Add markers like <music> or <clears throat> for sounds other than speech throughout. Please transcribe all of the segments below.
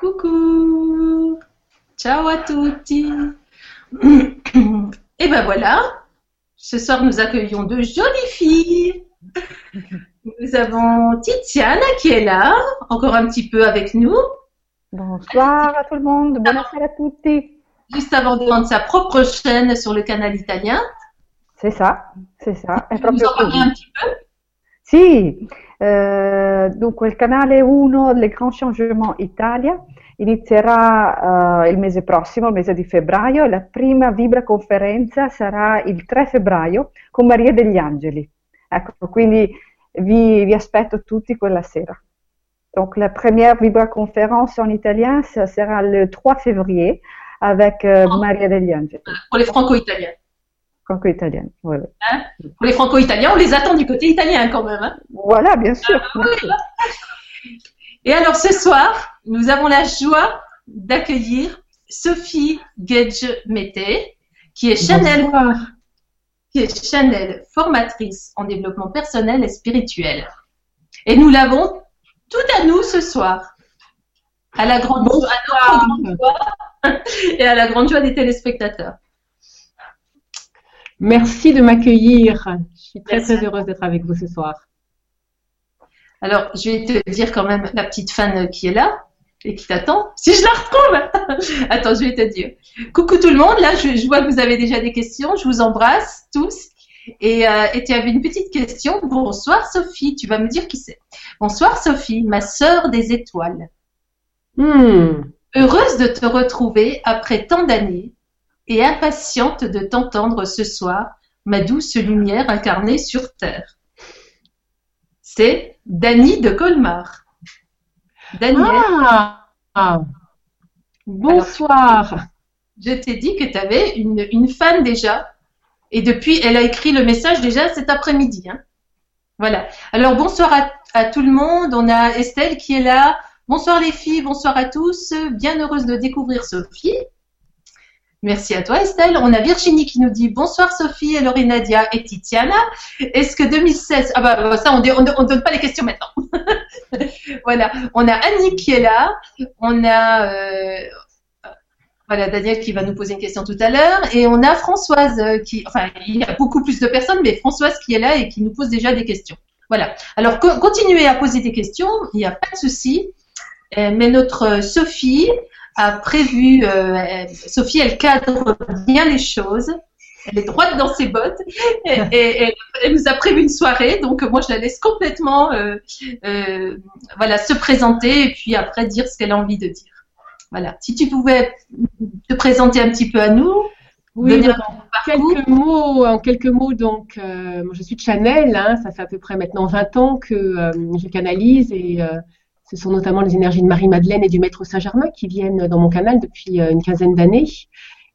Coucou Ciao à tutti Et ben voilà, ce soir nous accueillons deux jolies filles. Nous avons Tiziana qui est là, encore un petit peu avec nous. Bonsoir à tout le monde, buonasera a tutti. Juste avant de vendre sa propre chaîne sur le canal italien. C'est ça, c'est ça. Proprio nous en parler un petit peu? Sì, eh, dunque il canale 1 del Grand Changement Italia inizierà eh, il mese prossimo, il mese di febbraio, e la prima Vibra conferenza sarà il 3 febbraio con Maria degli Angeli. Ecco, quindi vi, vi aspetto tutti quella sera. Donc la première Vibra conférence en italien, ça sera le 3 février avec euh, Maria degli Angeli. Pour les franco-italiens. Franco-italienne. Hein Pour les franco-italiens, on les attend du côté italien quand même. Hein voilà, bien sûr. Ah, bien sûr. Et alors ce soir, nous avons la joie d'accueillir Sophie Gage-Mété, qui est Chanel, qui est Chanel formatrice en développement personnel et spirituel. Et nous l'avons tout à nous ce soir. À la grande, joie, à grande joie <laughs> et à la grande joie des téléspectateurs. Merci de m'accueillir. Je suis très très heureuse d'être avec vous ce soir. Alors, je vais te dire quand même la petite fan qui est là et qui t'attend. Si je la retrouve <laughs> Attends, je vais te dire. Coucou tout le monde. Là, je, vois que vous avez déjà des questions. Je vous embrasse tous. Et, euh, et tu avais une petite question. Bonsoir Sophie. Tu vas me dire qui c'est. Bonsoir Sophie, ma sœur des étoiles. Hmm. Heureuse de te retrouver après tant d'années et impatiente de t'entendre ce soir, ma douce lumière incarnée sur terre. C'est Dany de Colmar. Daniel. Ah, bonsoir. je t'ai dit que tu avais une, une, fan déjà. Et depuis, elle a écrit le message déjà cet après-midi. Hein. Voilà. Alors bonsoir à, à, tout le monde. On a Estelle qui est là. Bonsoir les filles, bonsoir à tous. Bien heureuse de découvrir Sophie. Merci à toi Estelle. On a Virginie qui nous dit bonsoir Sophie, Laurie Nadia et Titiana. Est-ce que 2016 Ah bah ça on ne donne pas les questions maintenant. <laughs> voilà. On a Annie qui est là. On a euh, voilà Daniel qui va nous poser une question tout à l'heure et on a Françoise euh, qui enfin il y a beaucoup plus de personnes mais Françoise qui est là et qui nous pose déjà des questions. Voilà. Alors continuez à poser des questions, il n'y a pas de souci. Euh, mais notre Sophie, a prévu, euh, Sophie, elle cadre bien les choses. Elle est droite dans ses bottes et, elle nous a prévu une soirée. Donc moi, je la laisse complètement, euh, euh, voilà, se présenter et puis après dire ce qu'elle a envie de dire. Voilà. Si tu pouvais te présenter un petit peu à nous. Oui, en quelques mots, en quelques mots, donc, je suis de Chanel, hein, ça fait à peu près maintenant 20 ans que je canalise et ce sont notamment les énergies de Marie-Madeleine et du Maître Saint-Germain qui viennent dans mon canal depuis euh, une quinzaine d'années.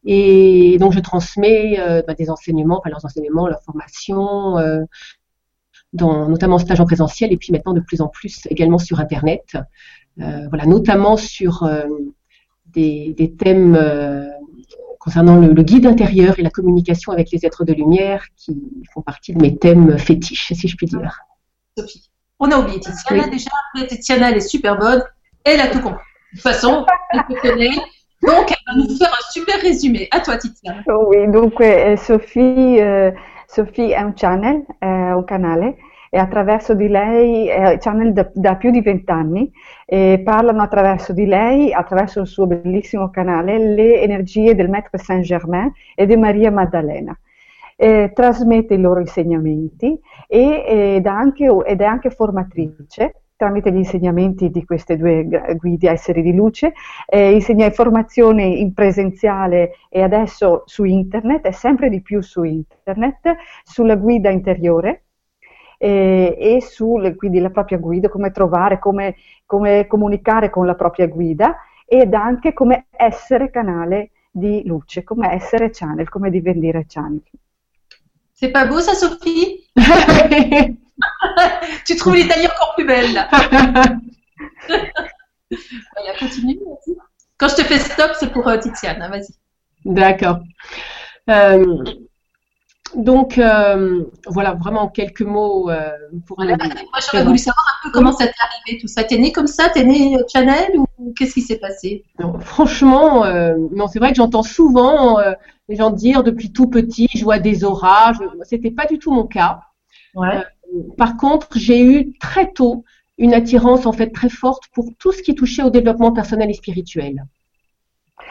Et donc, je transmets euh, bah, des enseignements, enfin leurs enseignements, leurs formations, euh, dans, notamment en stage en présentiel et puis maintenant de plus en plus également sur Internet. voilà, notamment sur des, thèmes concernant le, guide intérieur et la communication avec les êtres de lumière qui font partie de mes thèmes fétiches, si je puis dire. Sophie. On a oublié Tiziana déjà. Tiziana, elle est super bonne. Elle a tout compris. De toute façon, <laughs> elle te connaît. Donc, elle va nous faire un super résumé. À toi, Tiziana. Oui, donc eh, Sophie, eh, Sophie è un channel, è un canale e attraverso di lei, è channel da, da più di vent'anni, e parlano attraverso di lei, attraverso il suo bellissimo canale, le energie del Maître Saint-Germain e di Maria Maddalena eh, trasmette i loro insegnamenti e, ed, anche, ed, è anche formatrice tramite gli insegnamenti di queste due guide esseri di luce, eh, insegna informazioni in presenziale e adesso su internet, e sempre di più su internet, sulla guida interiore, eh, e su quindi la propria guida, come trovare, come, come, comunicare con la propria guida ed anche come essere canale di luce, come essere channel, come diventare channel. C'est pas beau ça, Sophie <laughs> Tu trouves l'Italie encore plus belle là. <laughs> continue, Quand je te fais stop, c'est pour euh, Tiziane, hein, vas-y. D'accord. Euh, donc, euh, voilà, vraiment quelques mots pour voilà, Moi, j'aurais voulu savoir un peu comment ça t'est arrivé, tout ça. T'es né comme ça? T'es né Chanel ou qu'est-ce qui s'est passé? Franchement, euh, non, c'est vrai que j'entends souvent euh, les gens dire depuis tout petit, je vois des orages. C'était pas du tout mon cas. Ouais. par contre, j'ai eu très tôt une attirance en fait très forte pour tout ce qui touchait au développement personnel et spirituel.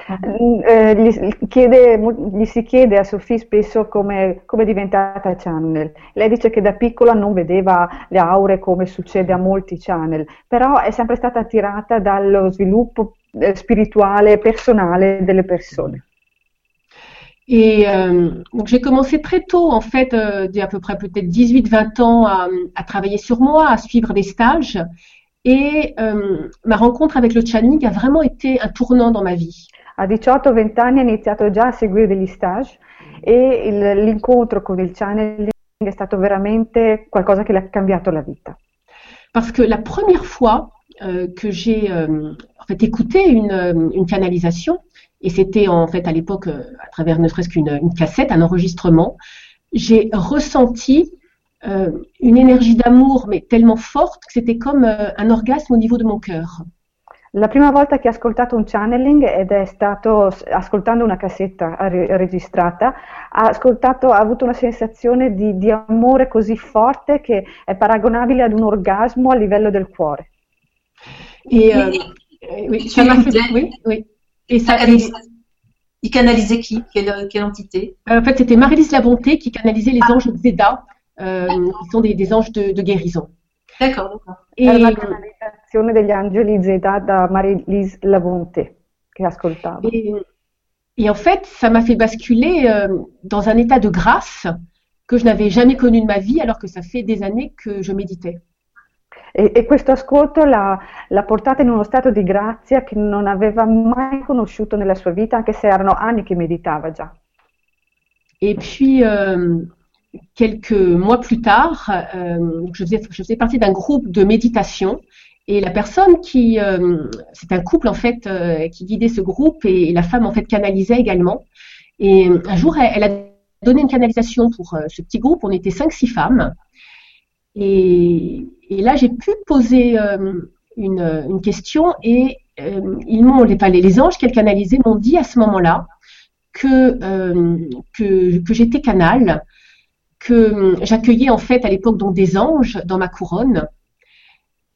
Eh, gli, chiede, gli, si chiede a Sofì spesso come, come, è diventata channel. Lei dice che da piccola non vedeva le aure come succede a molti channel, però è sempre stata attirata dallo sviluppo eh, spirituale, personale delle persone. Et euh, donc j'ai commencé très tôt, en fait, euh, à peu près peut-être 18-20 ans, à, à, travailler sur moi, à suivre des stages. Et euh, ma rencontre avec le channeling a vraiment été un tournant dans ma vie. A 18-20 anni ha iniziato già a seguire degli stage e il, l'incontro con il channeling è stato veramente qualcosa che le ha cambiato la vita. Parce que la première fois euh, que j'ai euh, en fait écouté une, euh, une canalisation, et c'était en fait à l'époque euh, à travers ne serait-ce qu'une une cassette, un enregistrement, j'ai ressenti euh, une énergie d'amour mais tellement forte que c'était comme euh, un orgasme au niveau de mon cœur. La prima volta che ho ascoltato un channeling ed è stato ascoltando una cassetta registrata, ha, ascoltato, ha avuto una sensazione di, di, amore così forte che è paragonabile ad un orgasmo a livello del cuore. Et, euh, oui, ça m'a fait, oui, oui. Et ça, il canalisait qui? Quelle, quelle, entité? En fait, c'était Marie-Lise Labonté qui canalisait les ah. anges Zeda, euh, qui sont des, des anges de, de guérison. D'accord, d'accord. Et, la canalizzazione degli angeli da Marie-Lise Labonté che ascoltavo. Et, et, en fait, ça m'a fait basculer euh, dans un état de grâce que je n'avais jamais connu de ma vie alors que ça fait des années que je méditais. E, e questo ascolto l'ha, l'ha, portata in uno stato di grazia che non aveva mai conosciuto nella sua vita, anche se erano anni che meditava già. Et puis, euh, quelques mois plus tard, euh, je, faisais, partie d'un groupe de méditation et la personne qui, euh, c'est un couple en fait euh, qui guidait ce groupe et, la femme en fait canalisait également. Et un jour, elle, a donné une canalisation pour ce petit groupe. On était cinq, six femmes. Et, là, j'ai pu poser une, question et ils m'ont, les, les anges qu'elle canalisait m'ont dit à ce moment-là que j'étais canal que hum, j'accueillais en fait à l'époque donc des anges dans ma couronne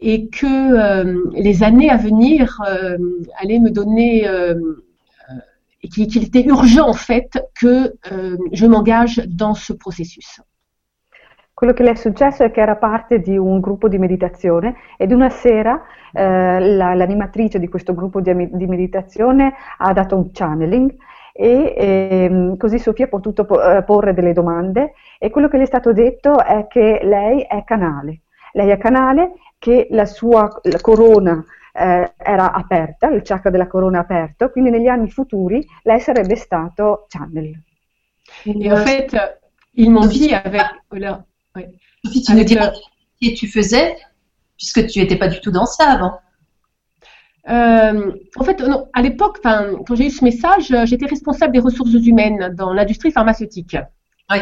et que euh, les années à venir euh, allaient me donner euh, qu'il était urgent en fait que je m'engage dans ce processus. Quello che le è successo è che era parte di un gruppo di meditazione ed una sera eh, la, l'animatrice di questo gruppo di, di meditazione ha dato un channeling e ehm, così Sofia ha potuto eh, porre delle domande e quello che le è stato detto è che lei è canale. Lei è canale, che la sua la corona eh, era aperta, il chakra della corona è aperto, quindi negli anni futuri lei sarebbe stato channel. Et en fait, ils m'ont dit avec... Voilà, ouais. tu nous diras ce que tu faisais, puisque tu n'étais pas du tout dans ça avant. Euh, en fait, non, à l'époque, quand j'ai eu ce message, euh, j'étais responsable des ressources humaines dans l'industrie pharmaceutique. Oui.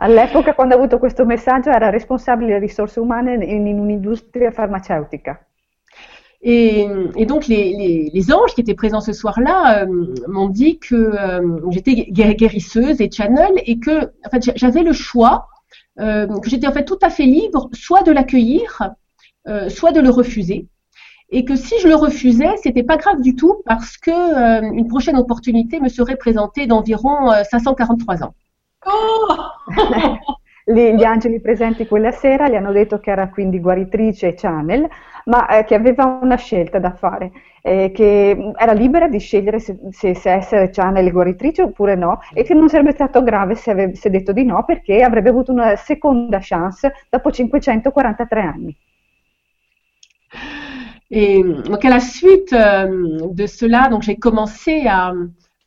All'epoca, quando ho avuto questo messaggio, era responsabile delle risorse umane in, in un'industria farmaceutica. Et, et, donc les, les, les, anges qui étaient présents ce soir-là euh, m'ont dit que euh, j'étais guérisseuse et channel et que en fait, j'avais le choix, euh, que j'étais en fait tout à fait libre, soit de l'accueillir, euh, soit de le refuser et que si je le refusais, c'était pas grave du tout parce que euh, une prochaine opportunité me serait présentée d'environ 543 euh, ans. Oh <laughs> Gli angeli presenti quella sera gli hanno detto che era quindi guaritrice channel, ma eh, che aveva una scelta da fare, eh, che era libera di scegliere se, se, se, essere channel guaritrice oppure no, e che non sarebbe stato grave se avesse detto di no perché avrebbe avuto una seconda chance dopo 543 anni. Et donc à la suite euh, de cela, donc j'ai commencé à,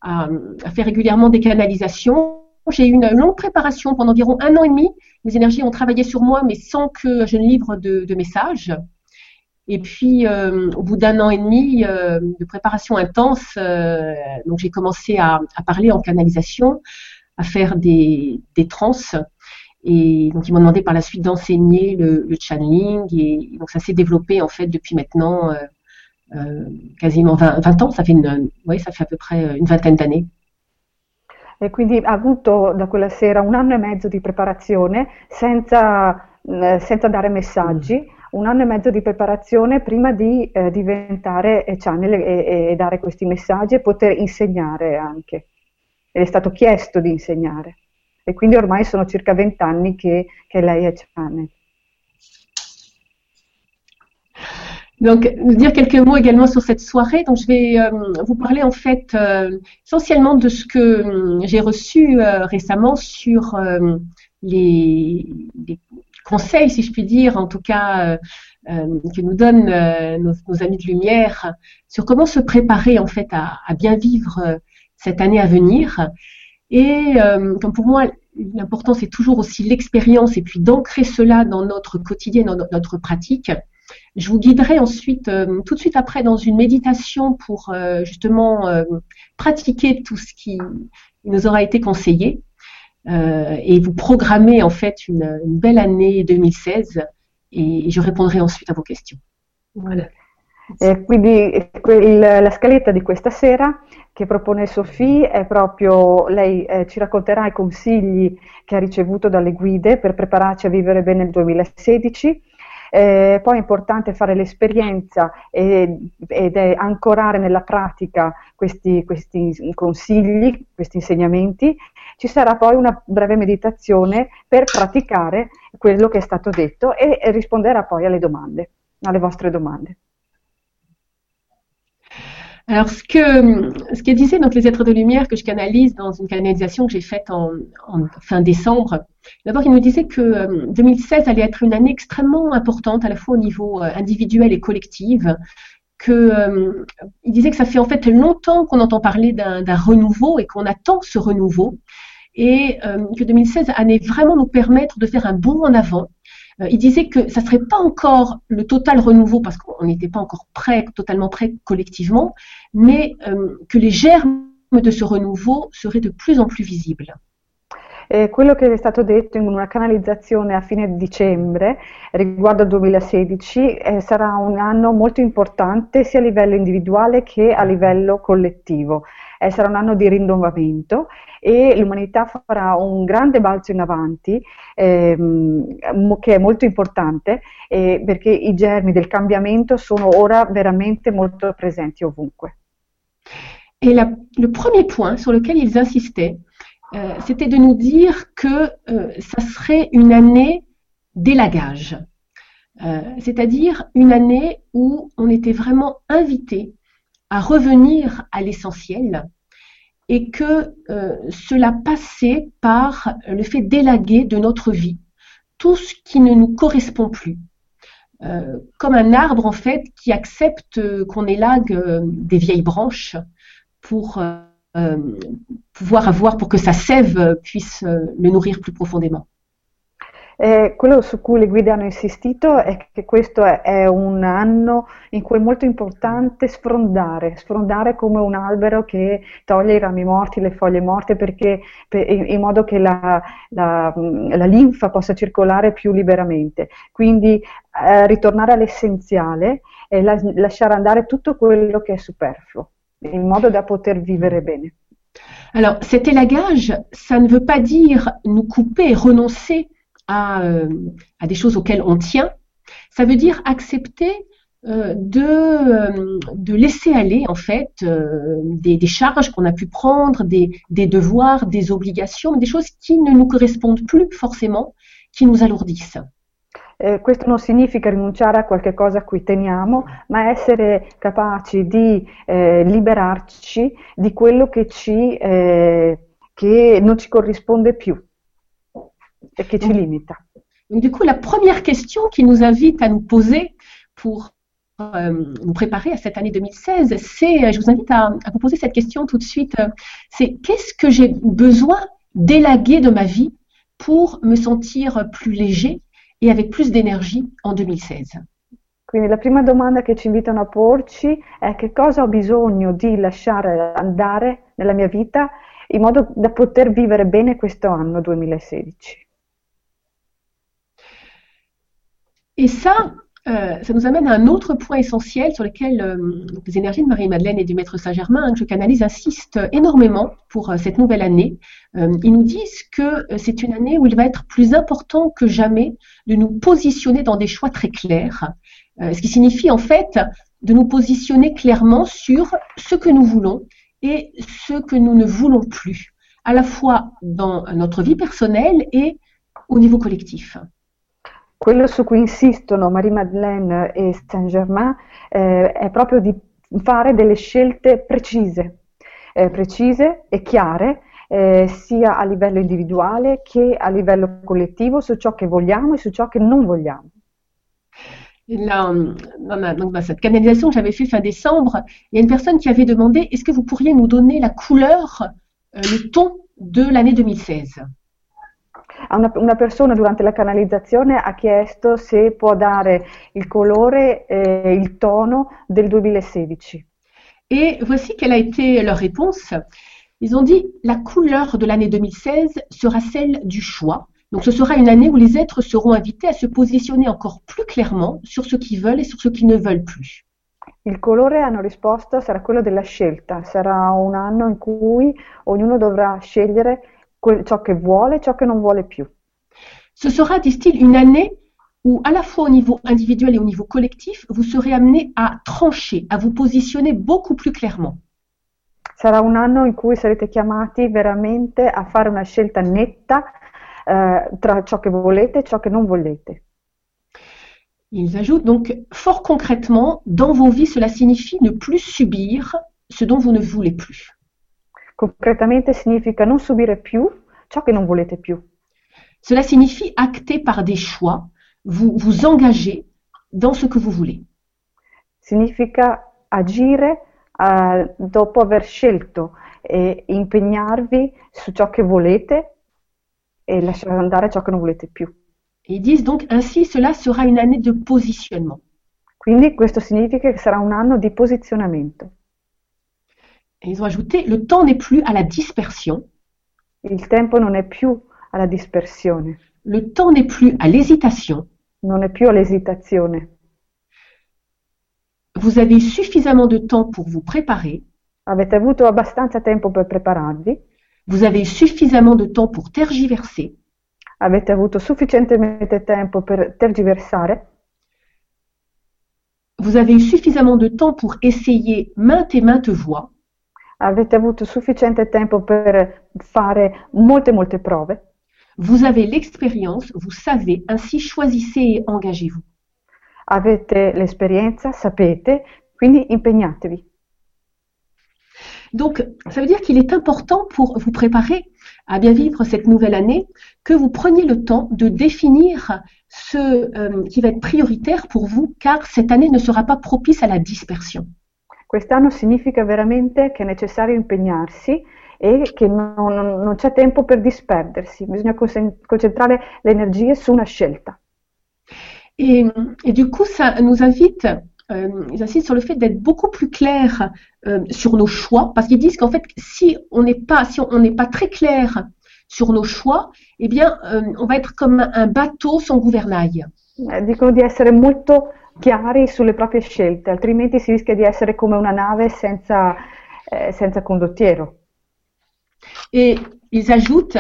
à, à, faire régulièrement des canalisations. J'ai eu une longue préparation pendant environ un an et demi. Les énergies ont travaillé sur moi, mais sans que je ne livre de, de messages. Et puis, euh, au bout d'un an et demi euh, de préparation intense, euh, donc j'ai commencé à, à, parler en canalisation, à faire des, des trans. Et donc ils m'ont demandé par la suite d'enseigner le, channeling et donc ça s'est développé en fait depuis maintenant quasiment 20, ans, ça fait, une, ça fait à peu près une vingtaine d'années. E quindi ha avuto da quella sera un anno e mezzo di preparazione senza, eh, senza dare messaggi, mm. un anno e mezzo di preparazione prima di eh, diventare channel e, e, dare questi messaggi e poter insegnare anche. Ed è stato chiesto di insegnare. E quindi ormai sono circa vent'anni che, che lei è. Donc, dire quelques mots également sur cette soirée. Donc, je vais euh, vous parler en fait euh, essentiellement de ce que euh, j'ai reçu récemment sur les, conseils, si je puis dire, en tout cas, que nous donnent nos, amis de lumière sur comment se préparer en fait à bien vivre cette année à venir. Et comme pour moi, l'important c'est toujours aussi l'expérience et puis d'ancrer cela dans notre quotidien, dans notre pratique. Je vous guiderai ensuite, euh, tout de suite après, dans une méditation pour euh, justement euh, pratiquer tout ce qui nous aura été conseillé et vous programmer en fait une, belle année 2016 et je répondrai ensuite à vos questions. Voilà. E quindi il, la scaletta di questa sera che propone Sophie è proprio, lei eh, ci racconterà i consigli che ha ricevuto dalle guide per prepararci a vivere bene il 2016 eh, poi è importante fare l'esperienza ed, ed è ancorare nella pratica questi, questi consigli, questi insegnamenti. Ci sarà poi una breve meditazione per praticare quello che è stato detto e risponderà poi alle domande, alle vostre domande. Alors, ce que, ce que disaient donc les êtres de lumière que je canalise dans une canalisation que j'ai faite en, en, fin décembre, d'abord, ils nous disaient que 2016 euh, allait être une année extrêmement importante, à la fois au niveau euh, individuel et collectif, que euh, il disait que ça fait en fait longtemps qu'on entend parler d'un renouveau et qu'on attend ce renouveau. Et que 2016 allait vraiment nous permettre de faire un bond en avant euh, il disait que ça ne serait pas encore le total renouveau parce qu'on n'était pas encore prêt, totalement prêt collectivement, mais euh, que les germes de ce renouveau seraient de plus en plus visibles. Eh, quello che è stato detto in una canalizzazione a fine dicembre riguardo al 2016 eh, sarà un anno molto importante sia a livello individuale che a livello collettivo. Eh, sarà un anno di rinnovamento e l'umanità farà un grande balzo in avanti ehm, che è molto importante eh, perché i germi del cambiamento sono ora veramente molto presenti ovunque. Et la, le premier point sur ils insistaient, euh, c'était de nous dire que euh, ça serait une année d'élagage, euh, c'est-à-dire une année où on était vraiment invité à revenir à l'essentiel et que euh, cela passait par le fait d'élaguer de notre vie tout ce qui ne nous correspond plus. Euh, comme un arbre en fait qui accepte qu'on élague euh, des vieilles branches pour pouvoir avoir, pour que sa sève puisse le nourrir plus profondément. Eh, quello su cui le guide hanno insistito è che questo è, è, un anno in cui è molto importante sfrondare, sfrondare come un albero che toglie i rami morti, le foglie morte, perché, per, in, modo che la, la, la, linfa possa circolare più liberamente. Quindi eh, ritornare all'essenziale e la, lasciare andare tutto quello che è superfluo, in modo da poter vivere bene. Alors, cet élagage, ça ne veut pas dire nous couper, renoncer euh, à, des choses auxquelles on tient, ça veut dire accepter euh, de, euh, de, laisser aller en fait des, charges qu'on a pu prendre, des, des, devoirs, des obligations, des choses qui ne nous correspondent plus forcément, qui nous alourdissent. Eh, questo non significa rinunciare a qualche cosa a cui teniamo, ma essere capaci di eh, liberarci di quello che, ci, eh, che non ci corrisponde più et qui te limite. Donc, du coup, la première question qui nous invite à nous poser pour euh, nous préparer à cette année 2016, c'est, je vous invite à, à, vous poser cette question tout de suite, c'est qu'est-ce que j'ai besoin d'élaguer de ma vie pour me sentir plus léger et avec plus d'énergie en 2016 Quindi la prima domanda che ci invitano a porci è che cosa ho bisogno di lasciare andare nella mia vita in modo da poter vivere bene questo anno 2016. Et ça, euh, ça nous amène à un autre point essentiel sur lequel euh, les énergies de Marie-Madeleine et du Maître Saint-Germain, que je canalise, insistent énormément pour euh, cette nouvelle année. ils nous disent que c'est une année où il va être plus important que jamais de nous positionner dans des choix très clairs, ce qui signifie en fait de nous positionner clairement sur ce que nous voulons et ce que nous ne voulons plus, à la fois dans notre vie personnelle et au niveau collectif. Quello su cui insistono Marie-Madeleine e Saint-Germain eh, è proprio di fare delle scelte precise, eh, precise e chiare, eh, sia a livello individuale che a livello collettivo su ciò che vogliamo e su ciò che non vogliamo. Là, dans, donc, dans cette canalisation que j'avais fait fin décembre, il y a une personne qui avait demandé est-ce que vous pourriez nous donner la couleur, euh, le ton de l'année 2016 Una, una, persona durante la canalizzazione ha chiesto se può dare il colore e il tono del 2016. Et voici quelle a été leur réponse. Ils ont dit la couleur de l'année 2016 sera celle du choix. Donc ce sera une année où les êtres seront invités à se positionner encore plus clairement sur ce qu'ils veulent et sur ce qu'ils ne veulent plus. Il colore, hanno risposto, sarà quello della scelta. Sarà un anno in cui ognuno dovrà scegliere ciò che vuole, ciò che non vuole più. Ce sera, disent-ils, une année où à la fois au niveau individuel et au niveau collectif, vous serez amené à trancher, à vous positionner beaucoup plus clairement. Sarà un anno in cui sarete chiamati veramente a fare una scelta netta eh, tra ciò che volete e ciò che non volete. Ils ajoutent donc, fort concrètement, dans vos vies, cela signifie ne plus subir ce dont vous ne voulez plus. Concretamente significa non subire più ciò che non volete più. Cela signifie acter par des choix, vous vous engager dans ce que vous voulez. Significa agire uh, dopo aver scelto e impegnarvi su ciò che volete e lasciare andare ciò che non volete più. Ils disent donc ainsi cela sera une année de positionnement. Quindi questo significa che sarà un anno di posizionamento. Ils ont ajouté, le temps n'est plus à la dispersion. Il tempo non è più alla dispersione. Le temps n'est plus à l'hésitation. Non è più all'esitazione. Vous avez suffisamment de temps pour vous préparer. Avete avuto abbastanza tempo per prepararvi. Vous avez suffisamment de temps pour tergiverser. Avete avuto sufficientemente tempo per tergiversare. Vous avez suffisamment de temps pour essayer maintes et maintes voies. Avete avuto sufficiente tempo per fare molte molte prove? Vous avez l'expérience, vous savez, ainsi choisissez et engagez-vous. Avete l'esperienza, sapete, quindi impegnatevi. Donc, ça veut dire qu'il est important pour vous préparer à bien vivre cette nouvelle année que vous preniez le temps de définir ce euh, qui va être prioritaire pour vous, car cette année ne sera pas propice à la dispersion. Quest'anno significa veramente che è necessario impegnarsi e che non, non, non c'è tempo per disperdersi, bisogna concentrare le energie su una scelta. Et, et du coup, ça nous invite, euh, ils insistent sur le fait d'être beaucoup plus clair euh, sur nos choix, parce qu'ils disent qu'en fait, si on n'est pas, si on n'est pas très clair sur nos choix, eh bien, euh, on va être comme un bateau sans gouvernail. Eh, dicono di essere molto chiari sulle proprie scelte, altrimenti si rischia di essere come una nave eh, senza condottiero. Et ils ajoutent,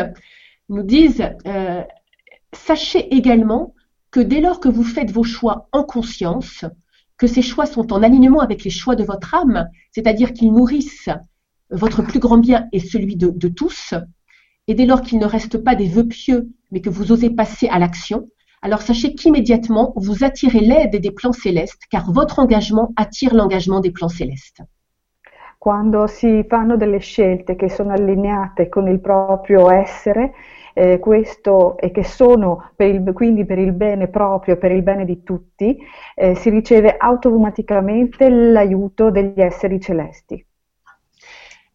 nous disent, euh, sachez également que dès lors que vous faites vos choix en conscience, que ces choix sont en alignement avec les choix de votre âme, c'est-à-dire qu'ils nourrissent votre plus grand bien et celui de, de tous, et dès lors qu'ils ne restent pas des vœux pieux, mais que vous osez passer à l'action, alors sachez qu'immédiatement, vous attirez l'aide des plans célestes, car votre engagement attire l'engagement des plans célestes. Quando si fanno delle scelte che sono allineate con il proprio essere, eh, questo e che sono per il, quindi per il bene proprio, per il bene di tutti, eh, si riceve automaticamente l'aiuto degli esseri celesti.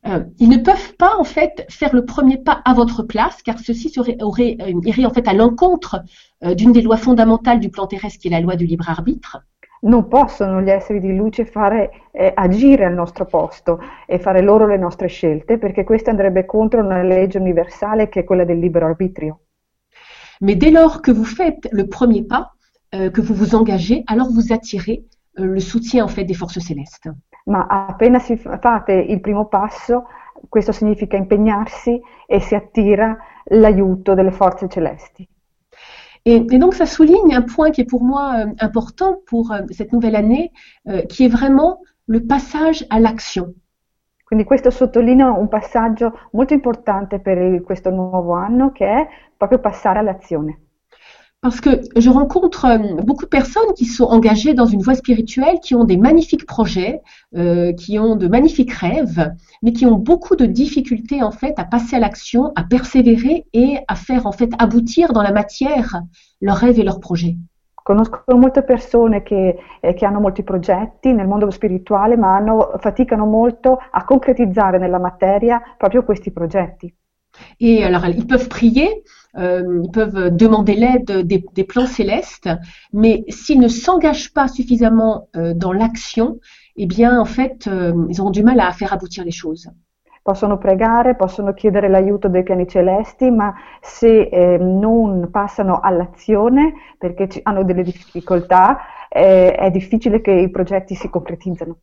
Euh, ils ne peuvent pas en fait faire le premier pas à votre place, car ceci serait, aurait, euh, irait en fait à l'encontre euh, d'une des lois fondamentales du plan terrestre, qui est la loi du libre arbitre. Non possono gli esseri di luce fare, eh, agire al nostro posto e fare loro le nostre scelte, perché questo andrebbe contro una legge universale che è quella del libero arbitrio. Mais dès lors que vous faites le premier pas, que vous vous engagez, alors vous attirez le soutien en fait des forces célestes. Ma appena si fate il primo passo, questo significa impegnarsi e si attira l'aiuto delle forze celesti. Et, et, donc ça souligne un point qui est pour moi euh, important pour euh, cette nouvelle année, euh, qui est vraiment le passage à l'action. Quindi questo sottolinea un passaggio molto importante per questo nuovo anno che è proprio passare all'azione. Parce que je rencontre euh, beaucoup de personnes qui sont engagées dans une voie spirituelle, qui ont des magnifiques projets, euh, qui ont de magnifiques rêves, mais qui ont beaucoup de difficultés en fait à passer à l'action, à persévérer et à faire en fait aboutir dans la matière leurs rêves et leurs projets. Conosco molte persone che, eh, che, hanno molti progetti nel mondo spirituale, ma hanno, faticano molto a concretizzare nella materia proprio questi progetti. Et alors, ils peuvent prier, euh, ils peuvent demander l'aide des, des, plans célestes, mais s'ils ne s'engagent pas suffisamment euh, dans l'action, eh bien, en fait, euh, ils auront du mal à faire aboutir les choses. Possono pregare, possono chiedere l'aiuto dei piani celesti, ma se eh, non passano all'azione perché hanno delle difficoltà, eh, è difficile che i progetti si concretizzano.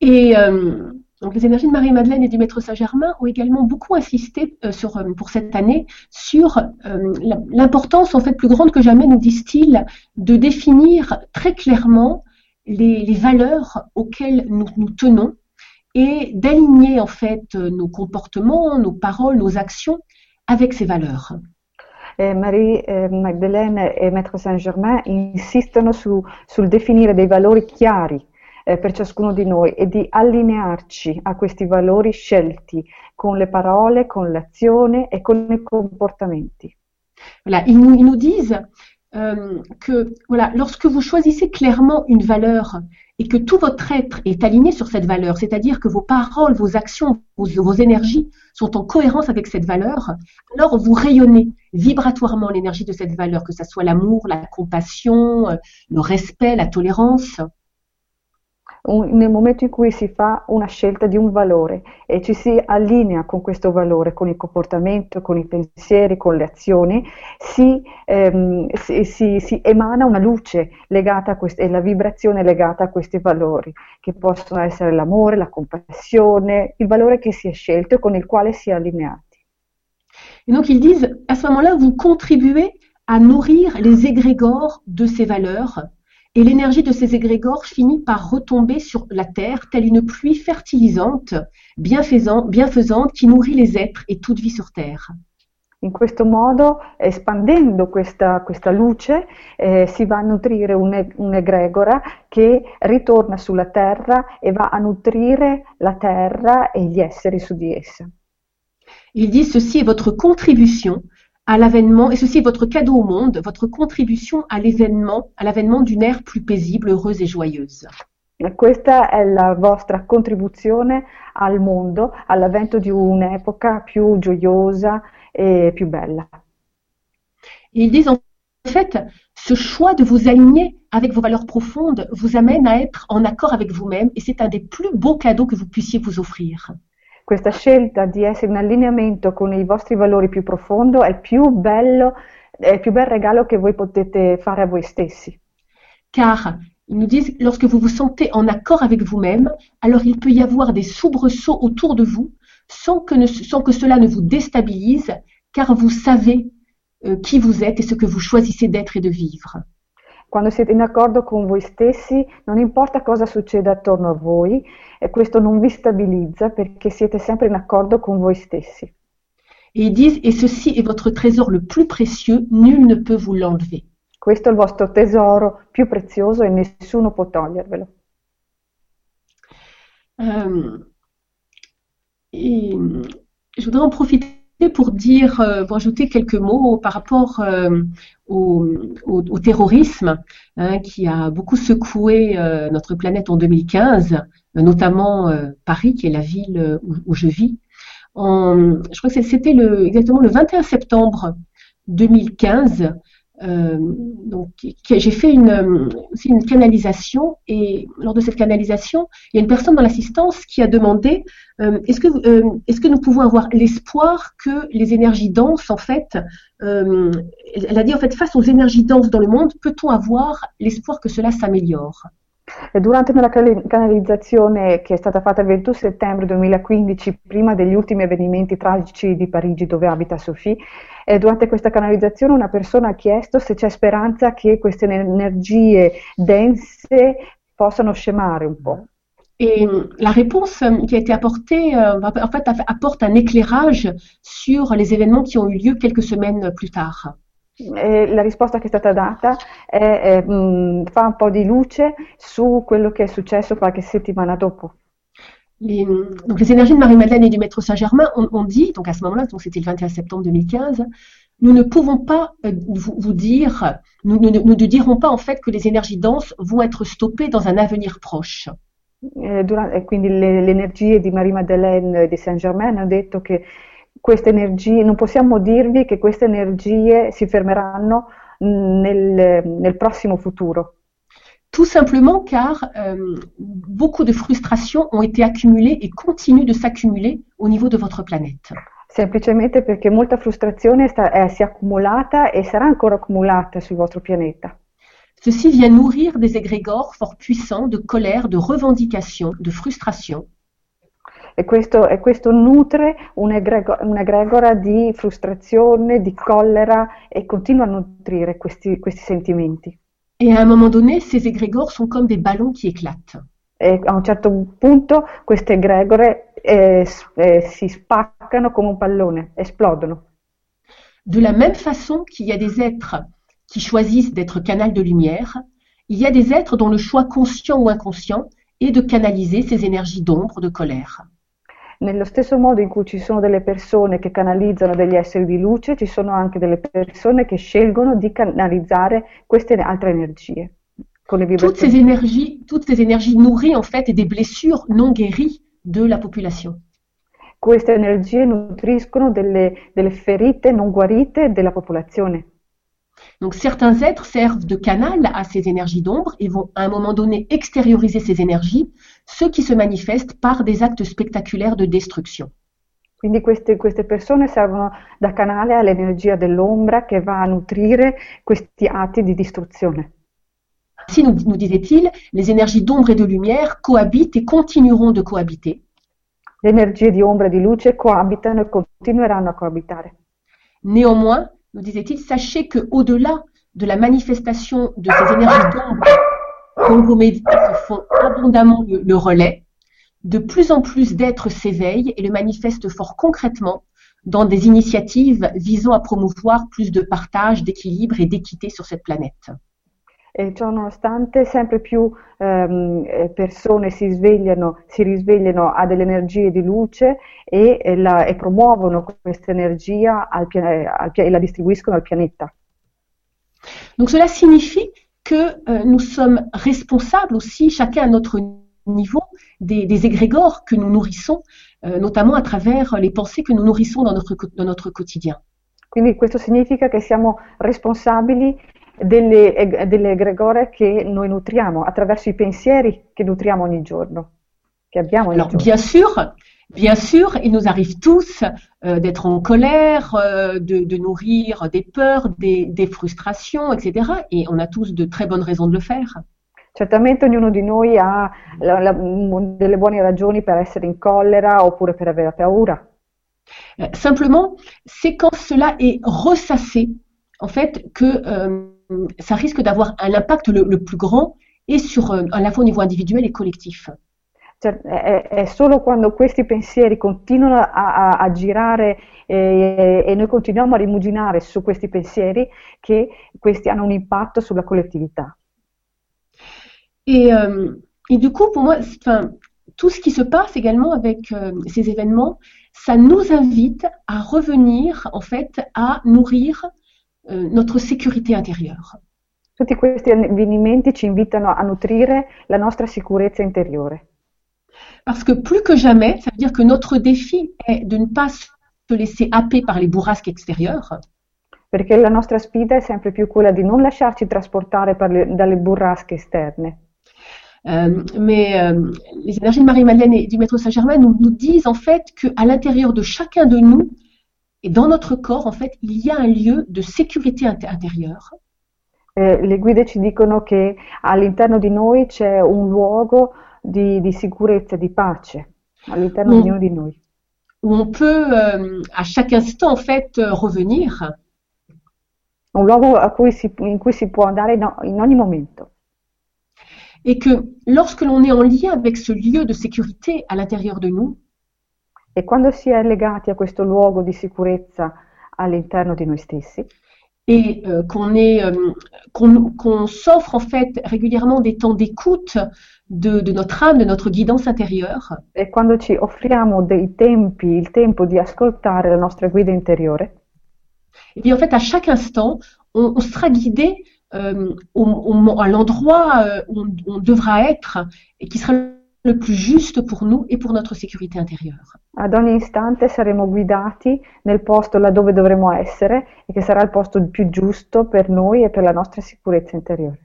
Et euh, les énergies de Marie-Madeleine et du Maître Saint-Germain ont également beaucoup insisté euh, euh, pour cette année sur euh, l'importance en fait plus grande que jamais, nous disent-ils, de définir très clairement les, valeurs auxquelles nous, nous tenons et d'aligner en fait nos comportements, nos paroles, nos actions avec ces valeurs. Eh, Marie eh, Magdalene e Maître Saint-Germain insistono su, sul definire dei valori chiari eh, per ciascuno di noi e di allinearci a questi valori scelti con le parole, con l'azione et con i comportamenti. Voilà, ils nous, ils disent euh, que lorsque vous choisissez clairement une valeur et que tout votre être est aligné sur cette valeur, c'est-à-dire que vos paroles, vos actions, vos, vos, énergies sont en cohérence avec cette valeur, alors vous rayonnez vibratoirement l'énergie de cette valeur, que ce soit l'amour, la compassion, euh, le respect, la tolérance. Un, nel momento in cui si fa una scelta di un valore e ci si allinea con questo valore, con il comportamento, con i pensieri, con le azioni, si, ehm, si, si, si emana una luce legata a questi, e la vibrazione legata a questi valori, che possono essere l'amore, la compassione, il valore che si è scelto e con il quale si è allineati. Et donc ils disent, à ce moment-là, vous contribuez à nourrir les égrégores de ces valeurs et l'énergie de ces égrégores finit par retomber sur la terre telle une pluie fertilisante, bienfaisante, bienfaisante qui nourrit les êtres et toute vie sur terre. In questo modo, espandendo questa, questa luce, eh, si va a nutrire un'egregora che ritorna sulla terra e va a nutrire la terra e gli esseri su di essa. Il dit ceci est votre contribution à l'avènement, et ceci est votre cadeau au monde, votre contribution à l'événement, à l'avènement d'une ère plus paisible, heureuse et joyeuse. Questa è la vostra contribuzione al mondo, all'avvento di un'epoca più gioiosa e più bella. Et ils disent en fait, ce choix de vous aligner avec vos valeurs profondes vous amène à être en accord avec vous-même et c'est un des plus beaux cadeaux que vous puissiez vous offrir. Questa scelta di essere in allineamento con i vostri valori più profondo è più bel regalo che voi potete fare a voi stessi. Car ils nous disent, lorsque vous vous sentez en accord avec vous-même, alors il peut y avoir des soubresauts autour de vous sans que, ne, sans que cela ne vous déstabilise, car vous savez euh, qui vous êtes et ce que vous choisissez d'être et de vivre. Quando siete in accordo con voi stessi, non importa cosa succeda attorno a voi, e questo non vi stabilizza perché siete sempre in accordo con voi stessi. Et ils disent, et ceci est votre trésor le plus précieux, nul ne peut vous l'enlever. Questo è il vostro tesoro più prezioso e nessuno può togliervelo. Euh, et je voudrais en profiter pour dire, euh, pour ajouter quelques mots par rapport euh, au, au, au, terrorisme hein, qui a beaucoup secoué euh, notre planète en 2015, notamment euh, Paris, qui est la ville euh, où, où je vis. En, je crois que c'était le, exactement le 21 septembre 2015. Euh, donc, j'ai fait une, aussi une canalisation et lors de cette canalisation, il y a une personne dans l'assistance qui a demandé euh, est-ce que, euh, est-ce que nous pouvons avoir l'espoir que les énergies denses, en fait, elle a dit en fait face aux énergies denses dans le monde, peut-on avoir l'espoir que cela s'améliore? Durante una canalizzazione che è stata fatta il 21 settembre 2015, prima degli ultimi avvenimenti tragici di Parigi dove abita Sophie, e durante questa canalizzazione una persona ha chiesto se c'è speranza che queste energie dense possano scemare un po'. Et la réponse qui a été apportée, euh, en fait, apporte un éclairage sur les événements qui ont eu lieu quelques semaines plus tard. E la risposta che è stata data è, è, mh, mm, fa un po' di luce su quello che è successo qualche settimana dopo. Les, donc les énergies de Marie-Madeleine et du Maître Saint-Germain ont, ont, dit, donc à ce moment-là, donc c'était le 21 septembre 2015, nous ne pouvons pas euh, vous, vous, dire, nous, nous, nous, ne dirons pas en fait que les énergies denses vont être stoppées dans un avenir proche. Eh, durante, e quindi le, le energie di Marie-Madeleine e di Saint-Germain hanno detto che queste energie, non possiamo dirvi che queste energie si fermeranno nel, nel prossimo futuro. Tout simplement car euh, beaucoup de frustrations ont été accumulées et continuent de s'accumuler au niveau de votre planète. Semplicemente perché molta frustrazione sta, eh, si è accumulata e sarà ancora accumulata sul vostro pianeta. Ceci vient nourrir des égrégores fort puissants de colère, de revendication, de frustration e questo, e questo nutre un'egregora di frustrazione, di collera e continua a nutrire questi, questi sentimenti. Et à un moment donné, ces égrégores sont comme des ballons qui éclatent. E a un certo punto queste egregore eh, eh, si spaccano come un pallone, esplodono. De la même façon qu'il y a des êtres qui choisissent d'être canal de lumière, il y a des êtres dont le choix conscient ou inconscient est de canaliser ces énergies d'ombre, de colère. Nello stesso modo in cui ci sono delle persone che canalizzano degli esseri di luce, ci sono anche delle persone che scelgono di canalizzare queste altre le toutes ces énergies, toutes ces énergies nourrissent en fait des blessures non guéries de la population. Queste energie nutriscono delle, delle ferite non guarite della popolazione. Donc certains êtres servent de canal à ces énergies d'ombre et vont à un moment donné extérioriser ces énergies, ce qui se manifeste par des actes spectaculaires de destruction. Quindi queste, queste persone servono da canale all'energia dell'ombra che va a nutrire questi atti di distruzione. Ainsi, nous, nous disait-il, les énergies d'ombre et de lumière cohabitent et continueront de cohabiter. Le energie di ombra e di luce coabitano e continueranno a coabitare. Néanmoins, nous disait-il, sachez qu'au-delà de la manifestation de ces énergies d'ombre dont vos médias font abondamment le, relais, de plus en plus d'êtres s'éveillent et le manifestent fort concrètement dans des initiatives visant à promouvoir plus de partage, d'équilibre et d'équité sur cette planète. E ciò nonostante sempre più ehm, eh, persone si svegliano, si risvegliano a delle energie di luce e, e, la, e promuovono questa energia al al e la distribuiscono al pianeta. Donc cela signifie que euh, nous sommes responsables aussi, chacun à notre niveau, des, des égrégores que nous nourrissons, euh, notamment à travers les pensées que nous nourrissons dans notre, dans notre quotidien. Quindi questo significa che siamo responsabili delle, delle egregore che noi nutriamo attraverso i pensieri che nutriamo ogni giorno, che abbiamo ogni Alors, giorno. Bien sûr, Bien sûr, il nous arrive tous euh, d'être en colère, euh, de, de, nourrir des peurs, des, des, frustrations, etc. Et on a tous de très bonnes raisons de le faire. Certamente ognuno di noi ha la, la, delle buone ragioni per essere in collera oppure per avere paura. Euh, simplement, c'est quand cela est ressassé, en fait, que euh, ça risque d'avoir un impact le, le, plus grand et sur euh, à la fois au niveau individuel et collectif. Cioè, è, è, solo quando questi pensieri continuano a, a, a girare e, e, noi continuiamo a rimuginare su questi pensieri che questi hanno un impatto sulla collettività. Et, euh, et du coup, pour moi, tout ce qui se passe également avec euh, ces événements, ça nous invite à revenir en fait à nourrir notre sécurité intérieure. Tutti questi avvenimenti ci invitano a nutrire la nostra sicurezza interiore. Parce que plus que jamais, ça veut dire que notre défi est de ne pas se laisser happer par les bourrasques extérieures. Perché la nostra sfida è sempre più quella di non lasciarci trasportare le, dalle burrasche esterne. Euh, mais euh, les énergies de Marie-Madeleine et du Maître Saint-Germain nous, nous, disent en fait qu'à l'intérieur de chacun de nous et dans notre corps, en fait, il y a un lieu de sécurité intérieure. Eh, le guide ci dicono che all'interno di noi c'è un luogo di, di sicurezza, di pace, all'interno di ognuno di noi. Où on peut euh, à chaque instant en fait revenir. Un luogo cui si, in cui si può andare in, in ogni momento. Et que lorsque l'on est en lien avec ce lieu de sécurité à l'intérieur de nous, e quando si è legati a questo luogo di sicurezza all'interno di noi stessi, et euh, qu'on euh, qu'on qu s'offre en fait régulièrement des temps d'écoute de, de, notre âme, de notre guidance intérieure. E quando ci offriamo dei tempi, il tempo di ascoltare la nostra guida interiore. Et bien en fait à chaque instant, on, on sera guidé euh, au, au, à l'endroit euh, où on, on, devra être et qui sera le plus juste pour nous et pour notre sécurité intérieure. Ad ogni istante saremo guidati nel posto laddove dovremo essere e che sarà il posto più giusto per noi e per la nostra sicurezza interiore.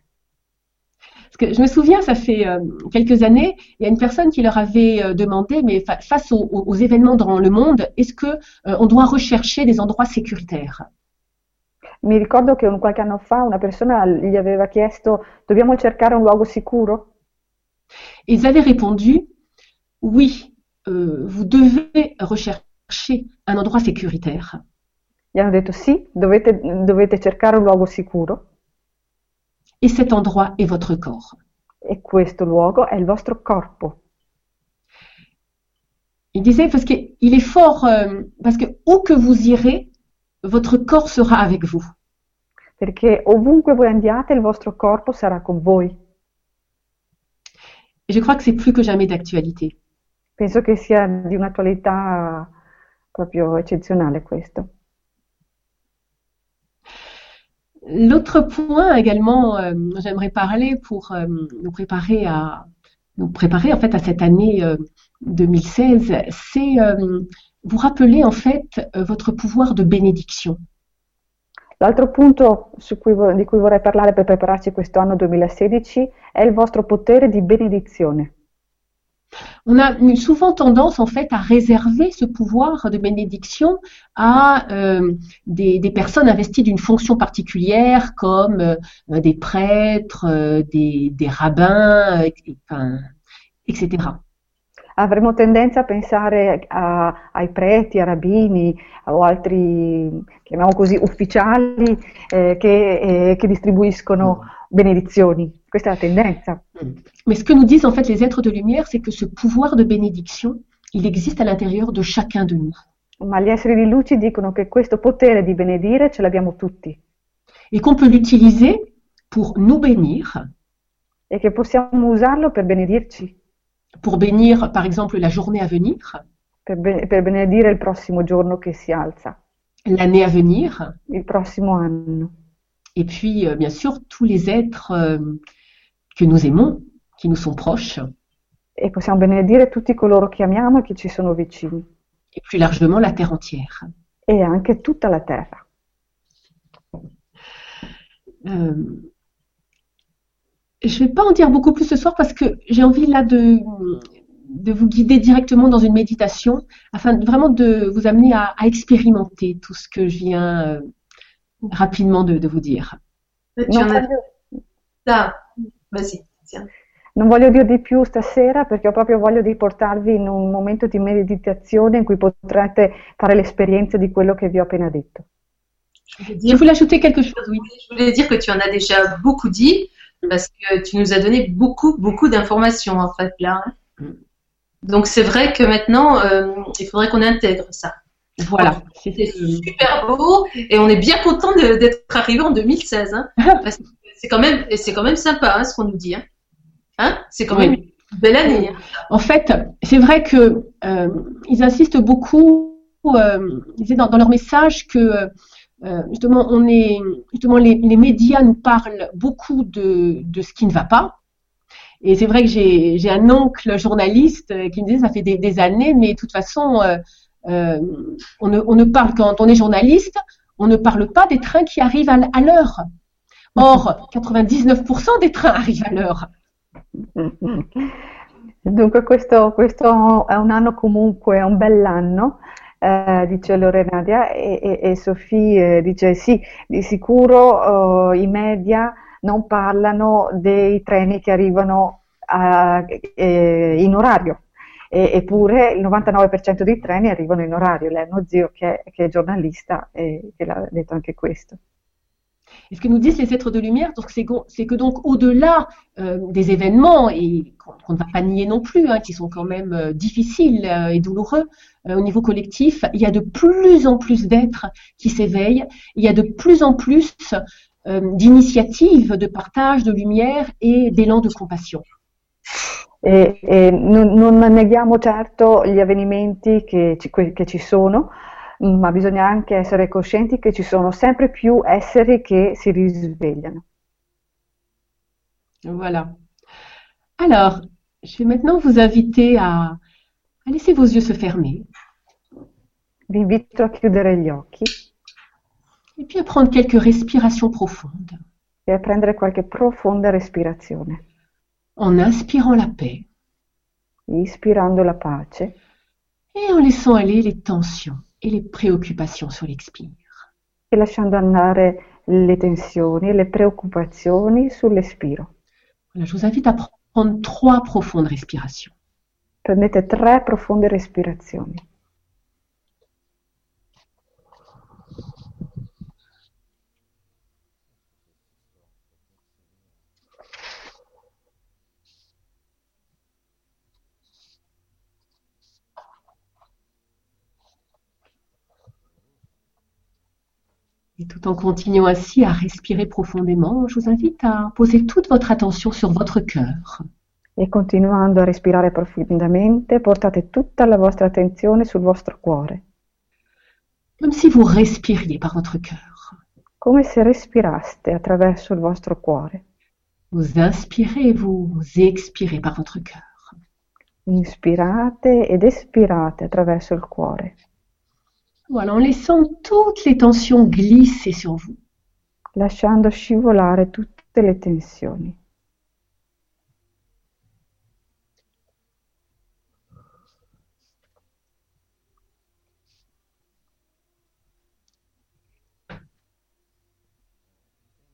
Parce que je me souviens, ça fait euh, quelques années, il y a une personne qui leur avait euh, demandé, mais fa face aux, aux, événements dans le monde, est-ce que euh, on doit rechercher des endroits sécuritaires? Mi ricordo che un, qualche anno fa una persona gli aveva chiesto, dobbiamo cercare un luogo sicuro? Ils avaient répondu, oui, euh, vous devez rechercher un endroit sécuritaire. Gli hanno detto sì, dovete, dovete cercare un luogo sicuro. Et cet endroit est votre corps. E questo luogo è il vostro corpo. Il disait parce qu'il est fort, euh, parce que où que vous irez, votre corps sera avec vous. Perché ovunque voi andiate, il vostro corpo sarà con voi. Je crois que c'est plus que jamais d'actualité. Penso che sia di un'attualità proprio eccezionale questo. L'autre point également, euh, j'aimerais parler pour euh, nous préparer à nous préparer en fait à cette année euh, 2016, c'est euh, vous rappeler en fait votre pouvoir de bénédiction. L'altro punto cui, di cui vorrei parlare per prepararci questo anno 2016 è il vostro potere di benedizione. On a souvent tendance en fait à réserver ce pouvoir de bénédiction à euh, des, personnes investies d'une fonction particulière comme euh, des prêtres, euh, des, rabbins, etc. avremo tendenza a pensare a, ai preti, a rabbini o altri, chiamiamo così, ufficiali eh, che, eh, che, distribuiscono mm. benedizioni. Questa è la tendenza. Mm. Mais ce que nous disent en fait les êtres de lumière, c'est que ce pouvoir de bénédiction, il existe à l'intérieur de chacun de nous. Ma gli esseri di luce dicono che questo potere di benedire ce l'abbiamo tutti. Et qu'on peut l'utiliser pour nous bénir. E che possiamo usarlo per benedirci pour bénir, par exemple, la journée à venir. Per, per benedire il prossimo giorno che si alza. L'année à venir. Il prossimo anno. Et puis, euh, bien sûr, tous les êtres euh, que nous aimons, qui nous sont proches. E possiamo benedire tutti coloro che amiamo e che ci sono vicini. Et plus largement la terre entière. E anche tutta la terra. Euh, je ne vais pas en dire beaucoup plus ce soir parce que j'ai envie là de, de vous guider directement dans une méditation afin de, vraiment de vous amener à, à, expérimenter tout ce que je viens euh, rapidement de, de, vous dire. Non, ah, vas-y. Non voglio dire di più stasera perché ho proprio voglia di portarvi in un momento di meditazione in cui potrete fare l'esperienza di quello che vi ho appena detto. Je voulais ajouter quelque chose, oui. Je voulais dire que tu en as déjà beaucoup dit, parce que tu nous as donné beaucoup, beaucoup d'informations en fait là. Donc c'est vrai que maintenant, euh, il faudrait qu'on intègre ça. Voilà. C'était super beau et on est bien content d'être arrivé en 2016. Hein, <laughs> parce que c'est quand même, c'est quand même sympa hein, ce qu'on nous dit. Hein, hein? C'est quand même une belle année. Hein. En fait, c'est vrai que euh, ils insistent beaucoup. Euh, ils disent dans, dans, leur message que euh, justement, on est, justement les, les, médias nous parlent beaucoup de, de, ce qui ne va pas. Et c'est vrai que j'ai un oncle journaliste qui me disait ça fait des, années, mais de toute façon, euh, euh, on, ne, on, ne, parle quand on est journaliste, on ne parle pas des trains qui arrivent à, l'heure. Or, 99% des trains arrivent à l'heure. <laughs> Dunque questo, un anno comunque, eh, dice Lorenadia e, e, e Sofì eh, dice sì, di sicuro eh, i media non parlano dei treni che arrivano a, eh, in orario, e, eppure il 99% dei treni arrivano in orario. Lei è zio che, che è giornalista e che l'ha detto anche questo. Et ce que nous disent les êtres de lumière, c'est que donc au-delà euh, des événements, et qu'on ne va pas nier non plus, hein, qui sont quand même euh, difficiles euh, et douloureux euh, au niveau collectif, il y a de plus en plus d'êtres qui s'éveillent, il y a de plus en plus euh, d'initiatives de partage de lumière et d'élan de compassion. E, e non, non, neghiamo certo gli avvenimenti che ci, che ci sono, ma bisogna anche essere coscienti che ci sono sempre più esseri che si risvegliano. Voilà. Alors, je vais maintenant vous inviter à, à laisser vos yeux se fermer. Vi invito a chiudere gli occhi. Et puis à prendre quelques respirations profondes. E a prendere qualche profonda respirazione. En inspirant la paix. Ispirando la pace. Et en laissant aller les tensions et les préoccupations sur l'expire. E lasciando andare le tensioni e le preoccupazioni sull'espiro. Voilà, je vous invite à prendre trois profondes respirations. Prendete tre profonde respirazioni. Et tout en continuant ainsi à respirer profondément, je vous invite à poser toute votre attention sur votre cœur. E continuando a respirare profondamente, portate tutta la vostra attenzione sul vostro cuore, Comme si vous respiriez par votre cœur. come se respiraste attraverso il vostro cuore. Vous inspirez et vous expirez par votre cœur. Inspirate ed espirate attraverso il cuore, Voilà, en laissant toutes les tensions glisser sur vous. lasciando scivolare tutte le tensioni.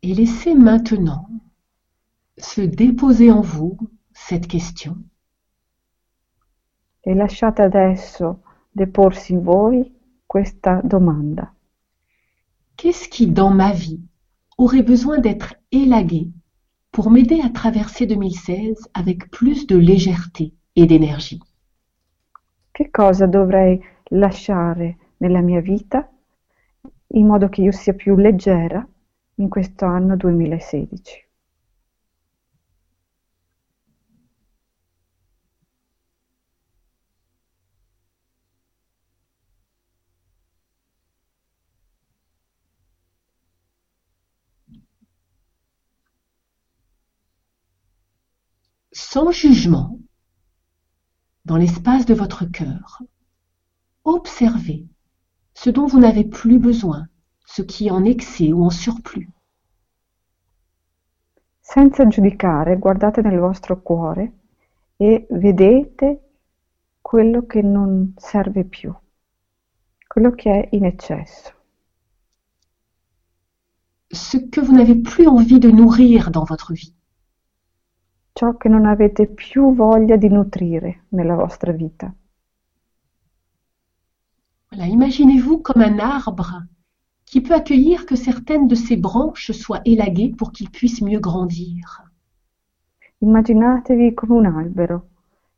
Et laissez maintenant se déposer en vous cette question. E lasciate adesso deporsi in voi questa domanda. Qu'est-ce qui, dans ma vie, aurait besoin d'être élagué pour m'aider à traverser 2016 avec plus de légèreté et d'énergie Che cosa dovrei lasciare nella mia vita in modo che io sia più leggera in questo anno 2016? Sans jugement, dans l'espace de votre cœur, observez ce dont vous n'avez plus besoin, ce qui est en excès ou en surplus. Senza giudicare, guardate nel vostro cuore e vedete quello che non serve più, quello che è in eccesso, ce que vous n'avez plus envie de nourrir dans votre vie. Ciò che non avete più voglia di nutrire nella vostra vita. Voilà, imaginez-vous comme un arbre qui peut accueillir que certaines de ses branches soient élaguées pour qu'il puisse mieux grandir. Immaginatevi come un albero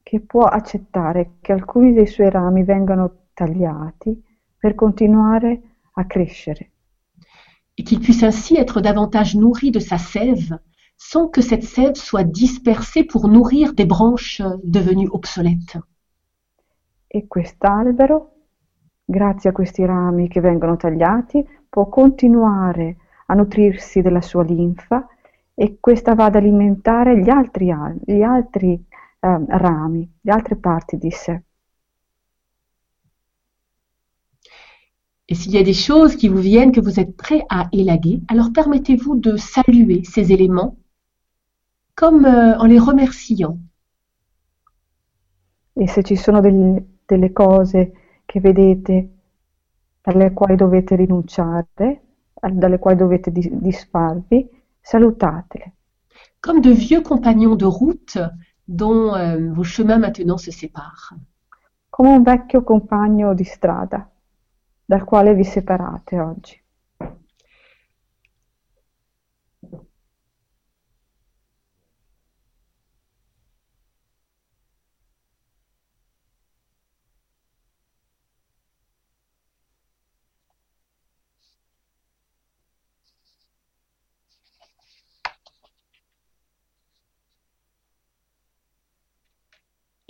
che può accettare che alcuni dei suoi rami vengano tagliati per continuare a crescere et qu'il puisse ainsi être davantage nourri de sa sève sans que cette sève soit dispersée pour nourrir des branches devenues obsolètes. e quest'albero, grazie a questi rami che vengono tagliati, può continuare a nutrirsi della sua linfa e questa va ad alimentare gli altri, al- gli altri ehm, rami, le altre parti di sé. Et s'il y a des choses qui vous viennent que vous êtes prêt à élaguer, alors permettez-vous de saluer ces éléments comme euh, en les remerciant. E se ci sono degli- delle cose che vedete dalle quali dovete rinunciare, al- dalle quali dovete dis- disfarvi, salutatele, comme de vieux compagnons de route dont euh, vos chemins maintenant se séparent. come un vecchio compagno di strada dal quale vi separate oggi.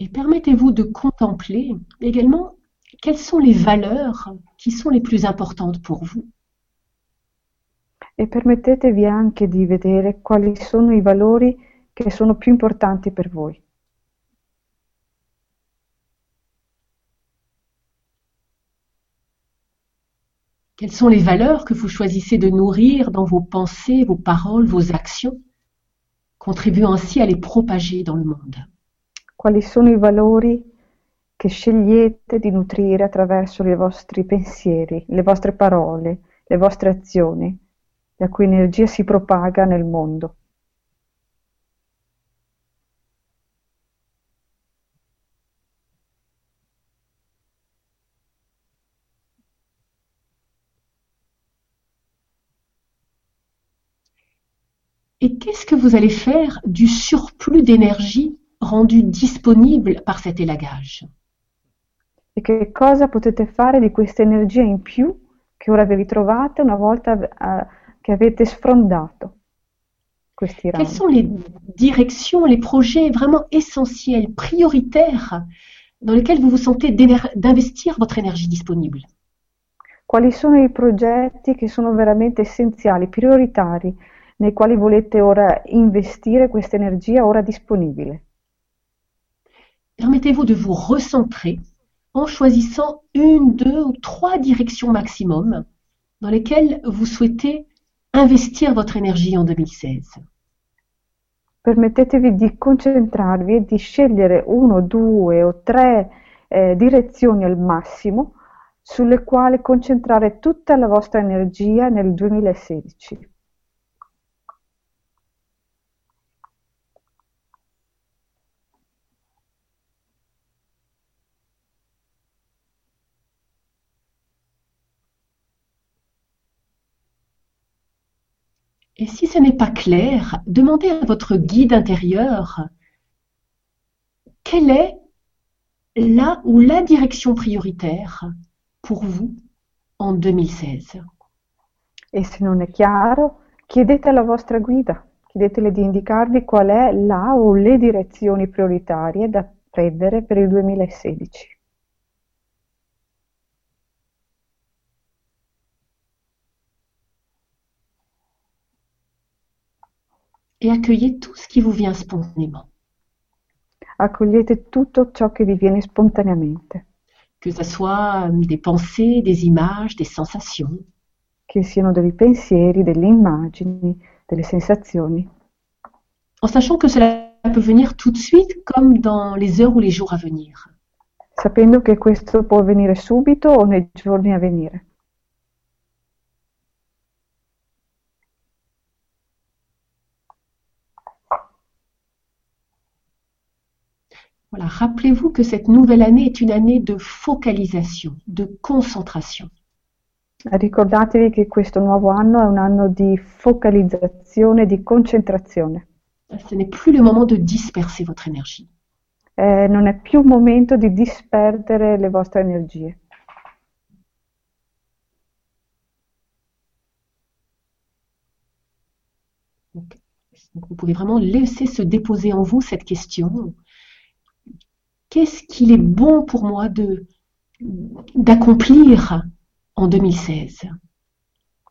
Et permettez-vous de contempler également quelles sont les valeurs qui sont les plus importantes pour vous. E permettetevi anche di vedere quali sono i valori che sono più importanti per voi. Quelles sont les valeurs que vous choisissez de nourrir dans vos pensées, vos paroles, vos actions, contribuant ainsi à les propager dans le monde? Quali sono i valori che scegliete di nutrire attraverso i vostri pensieri, le vostre parole, le vostre azioni, la cui energia si propaga nel mondo. Et qu'est-ce que vous allez faire du surplus d'énergie rendu disponible par cet élagage E che cosa potete fare di questa energia in più che ora vi ritrovate una volta eh, che avete sfrondato questi Quelles rami? sont les directions, les projets vraiment essentiels, prioritaires, dans lesquels vous vous sentez d'investir votre énergie disponible Quali sono i progetti che sono veramente essenziali, prioritari, nei quali volete ora investire questa energia ora disponibile? Permettez-vous de vous recentrer en choisissant une, deux ou trois directions maximum dans lesquelles vous souhaitez investir votre énergie en 2016. Permettetevi di concentrarvi e di scegliere uno, due o tre eh, direzioni al massimo sulle quali concentrare tutta la vostra energia nel 2016. Et si ce n'est pas clair, demandez à votre guide intérieur quelle est la ou la direction prioritaire pour vous en 2016. E se non è chiaro, chiedete alla vostra guida, chiedetele di indicarvi qual è la o le direzioni prioritarie da prendere per il 2016. Et accueillez tout ce qui vous vient spontanément, Accogliete tutto ciò che vi viene spontaneamente, que ce soit des pensées, des images, des sensations. che siano dei pensieri, delle immagini, delle sensazioni, en sachant que cela peut venir tout de suite comme dans les heures ou les jours à venir. sapendo che questo può avvenire subito o nei giorni a venire. Voilà, rappelez-vous que cette nouvelle année est une année de focalisation, de concentration. Ricordatevi che questo nuovo anno è un anno di focalizzazione, di concentrazione. Ce n'est plus le moment de disperser votre énergie. Eh, non è più il momento di disperdere le vostre energie. Donc, vous pouvez vraiment laisser se déposer en vous cette question. Qu'est-ce qu'il est bon pour moi de d'accomplir en 2016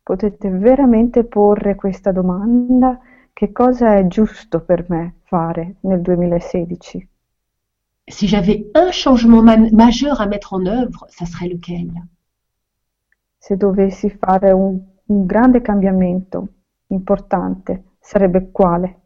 Potete veramente porre questa domanda, che cosa è giusto per me fare nel 2016? Si j'avais un changement ma- majeur à mettre en œuvre, ça serait lequel se dovessi fare un, un grande cambiamento importante, sarebbe quale?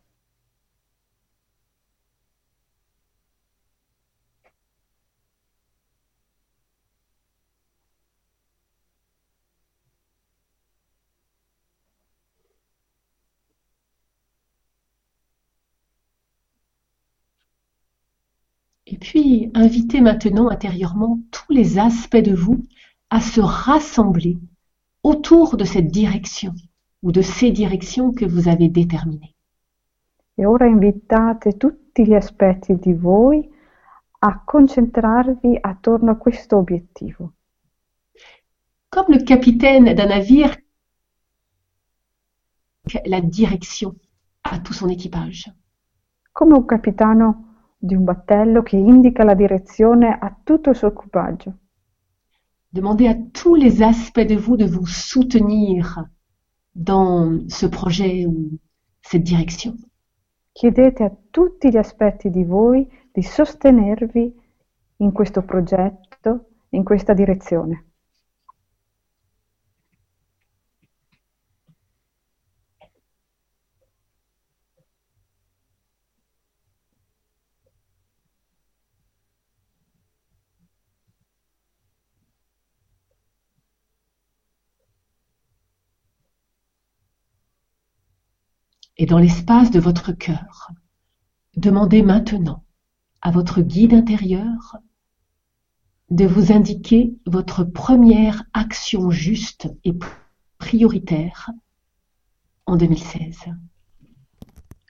Puis, invitez maintenant intérieurement tous les aspects de vous à se rassembler autour de cette direction ou de ces directions que vous avez déterminées. E ora invitate tutti gli aspetti di voi a concentrarvi attorno a questo obiettivo. Comme le capitaine d'un navire, la direction à tout son équipage. Come un capitano di un battello che indica la direzione a tutto il suo equipaggio. Demandez à tous les aspects de vous de vous soutenir dans ce projet ou cette direction. Chiedete a tutti gli aspetti di voi di sostenervi in questo progetto, in questa direzione. Et dans l'espace de votre cœur, demandez maintenant à votre guide intérieur de vous indiquer votre première action juste et prioritaire en 2016.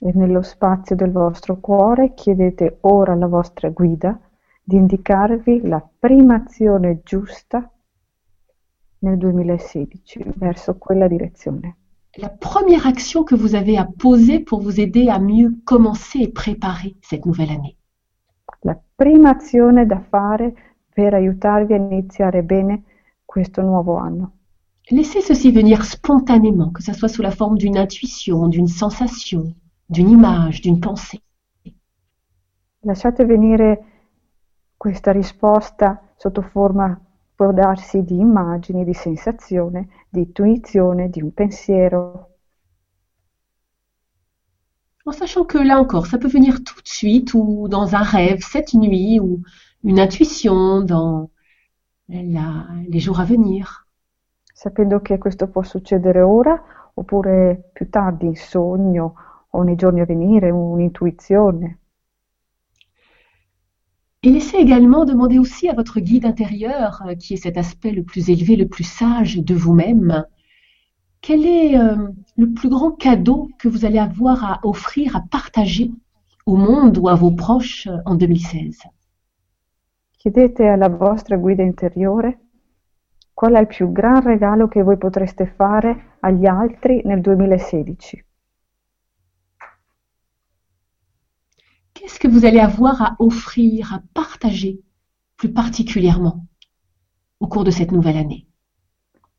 E nello spazio del vostro cuore chiedete ora alla vostra guida di indicarvi la prima azione giusta nel 2016 verso quella direzione. La première action que vous avez à poser pour vous aider à mieux commencer et préparer cette nouvelle année? La prima azione da fare per aiutarvi a iniziare bene questo nuovo anno. Laissez ceci venir spontanément, que ce soit sous la forme d'une intuition, d'une sensation, d'une image, d'une pensée. Lasciate venire questa risposta sotto forma, può darsi di immagini, di sensazione, di intuizione, di un pensiero. En sachant que là encore, ça peut venir tout de suite ou dans un rêve cette nuit ou une intuition dans la- les jours à venir. sapendo che questo può succedere ora oppure più tardi in sogno o nei giorni a venire, un'intuizione. Et laissez également demander aussi à votre guide intérieur, euh, qui est cet aspect le plus élevé, le plus sage de vous-même, quel est euh, le plus grand cadeau que vous allez avoir à offrir, à partager au monde ou à vos proches euh, en 2016. Chiedete alla vostra guida interiore qual è il più gran regalo che voi potreste fare agli altri nel 2016. Qu'est-ce que vous allez avoir à offrir, à partager plus particulièrement au cours de cette nouvelle année?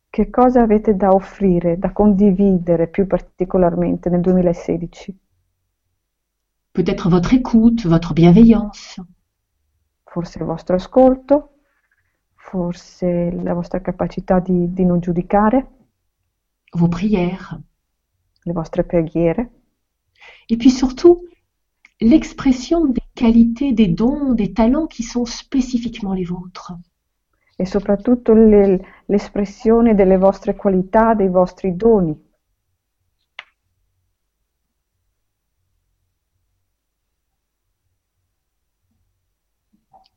Che cosa avete da offrire, da condividere più particolarmente nel 2016? Peut-être votre écoute, votre bienveillance, Forse il vostro ascolto, forse la vostra capacità di, di non giudicare, vos prières, le vostre preghiere. et puis surtout l'expression des qualités, des dons, des talents qui sont spécifiquement les vôtres. e soprattutto le- l'espressione delle vostre qualità, dei vostri doni.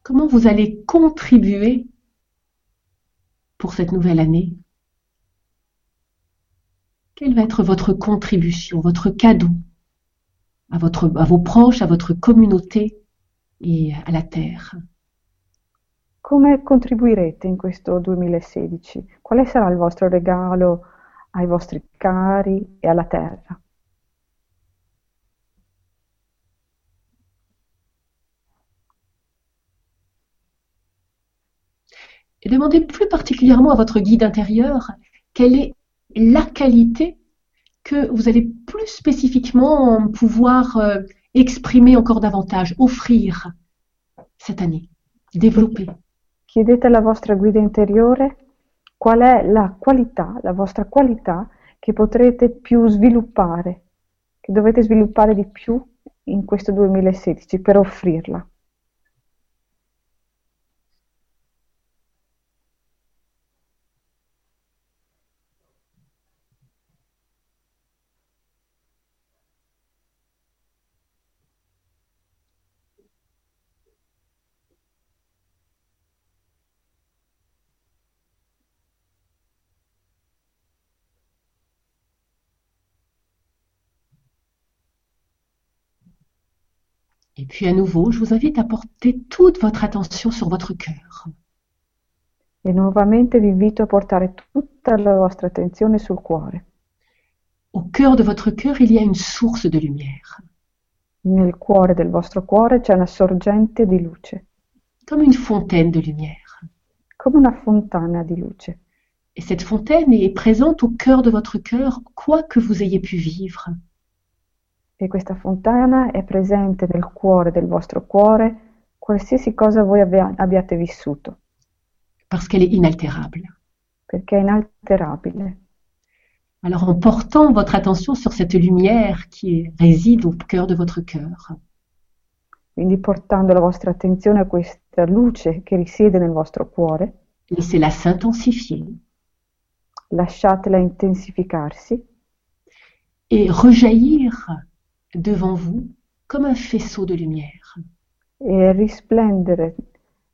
Comment vous allez contribuer pour cette nouvelle année? Quelle va être votre contribution, votre cadeau? À, votre, à vos proches, à votre communauté et à la Terre Come contribuirete in questo 2016? Quale sarà il vostro regalo ai vostri cari e alla terra? Et demandez plus particulièrement à votre guide intérieur quelle est la qualité que vous allez plus spécifiquement pouvoir euh, exprimer encore davantage, offrir cette année, développer. Chiedete alla vostra guida interiore qual è la qualità, la vostra qualità che potrete più sviluppare, che dovete sviluppare di più in questo 2016 per offrirla. Puis à nouveau, je vous invite à porter toute votre attention sur votre cœur. E nuovamente vi invito a portare tutta la vostra attenzione sul cuore. Au cœur de votre cœur, il y a une source de lumière, Nel cuore del vostro cuore c'è una sorgente di luce, comme une fontaine de lumière. come una fontana di luce. Et cette fontaine est présente au cœur de votre cœur, quoi que vous ayez pu vivre. E questa fontana è presente nel cuore del vostro cuore, qualsiasi cosa voi abbia- abbiate vissuto, parce qu'elle est inaltérable. perché è inalterabile. Alors en portant votre attention sur cette lumière qui réside au cœur de votre cœur, Quindi portando la vostra attenzione a questa luce che risiede nel vostro cuore, laissez-la s'intensifier lasciatela intensificarsi et rejaillir devant vous comme un faisceau de lumière. e risplendere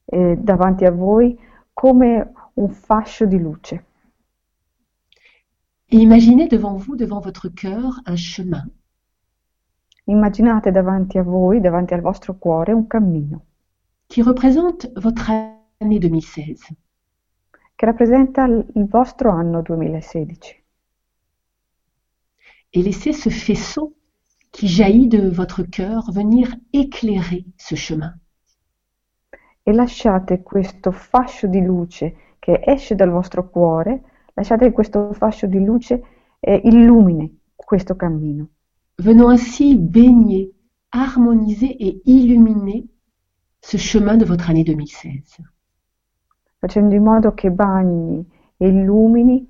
eh, davanti a voi come un fascio di luce. Et imaginez devant vous, devant votre cœur, un chemin Immaginate davanti a voi, davanti al vostro cuore, un cammino qui représente votre année 2016. che rappresenta il il vostro anno 2016 Et laissez ce faisceau qui jaillit de votre cœur venir éclairer ce chemin. e lasciate questo fascio di luce che esce dal vostro cuore, lasciate che questo fascio di luce eh, illumini questo cammino, venant ainsi baigner, harmoniser et illuminer ce chemin de votre année 2016. facendo in modo che bagni e illumini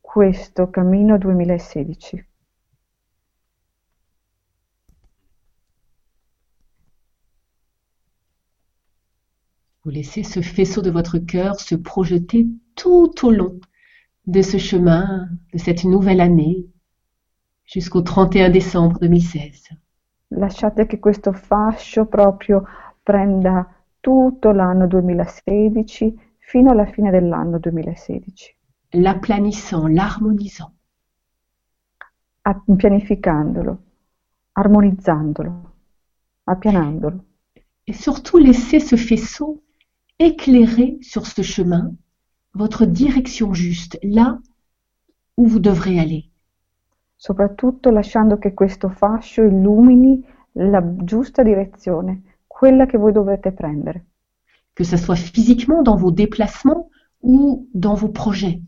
questo cammino 2016. Vous laissez ce faisceau de votre cœur se projeter tout au long de ce chemin, de cette nouvelle année, jusqu'au 31 décembre 2016. Lasciate che questo fascio proprio prenda tutto l'anno 2016 fino alla fine dell'anno 2016, L'aplanissant, l'harmonisant. a- pianificandolo, armonizzandolo, appianandolo. Et surtout laissez ce faisceau éclairer sur ce chemin votre direction juste, là où vous devrez aller. soprattutto lasciando che questo fascio illumini la giusta direzione, quella che voi dovete prendere, que ce soit physiquement dans vos déplacements ou dans vos projets.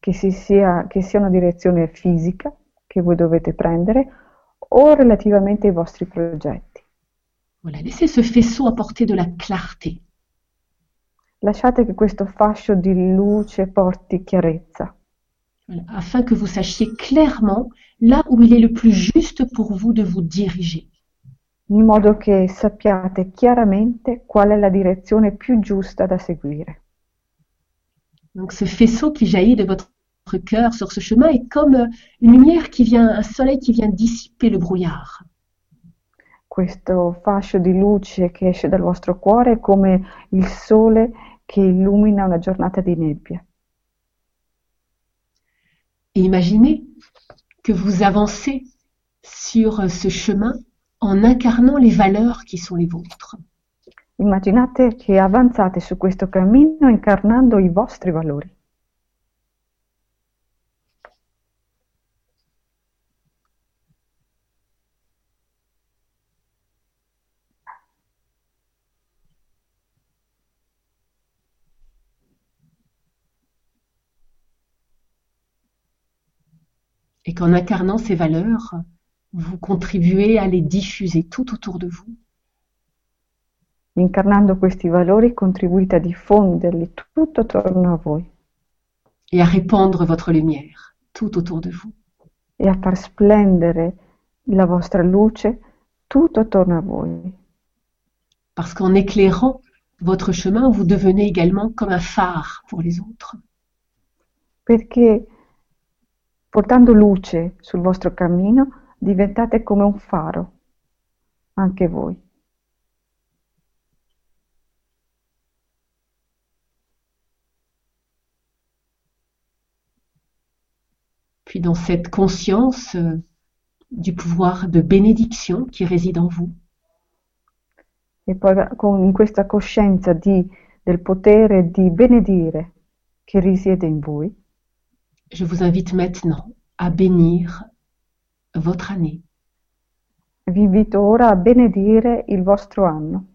che, si sia, che sia una direzione fisica che voi dovete prendere o relativamente ai vostri progetti. Voilà, laissez ce faisceau apporter de la clarté. Lasciate che questo fascio di luce porti chiarezza, Voilà, afin que vous sachiez clairement là où il est le plus juste pour vous de vous diriger. in modo che sappiate chiaramente qual è la direzione più giusta da seguire. Donc ce faisceau qui jaillit de votre cœur sur ce chemin est comme une lumière qui vient, un soleil qui vient dissiper le brouillard. Questo fascio di luce che esce dal vostro cuore è come il sole che illumina una giornata di nebbia. Imaginez que vous avancez sur ce chemin en incarnant les valeurs qui sont les vôtres. Immaginate che avanzate su questo cammino incarnando i vostri valori. Qu'en incarnant ces valeurs, vous contribuez à les diffuser tout autour de vous. Incarnando questi valori contribuite a diffonderli tutto attorno a voi. et à répandre votre lumière tout autour de vous. e a far splendere la vostra luce tutto attorno a voi. Parce qu'en éclairant votre chemin, vous devenez également comme un phare pour les autres. Perché portando luce sul vostro cammino diventate come un faro, anche voi. Puis dans cette conscience euh, du pouvoir de bénédiction qui réside en vous, E poi con, in questa coscienza di- del potere di benedire che risiede in voi, je vous invite maintenant à bénir votre année, vi invito ora a benedire il vostro anno,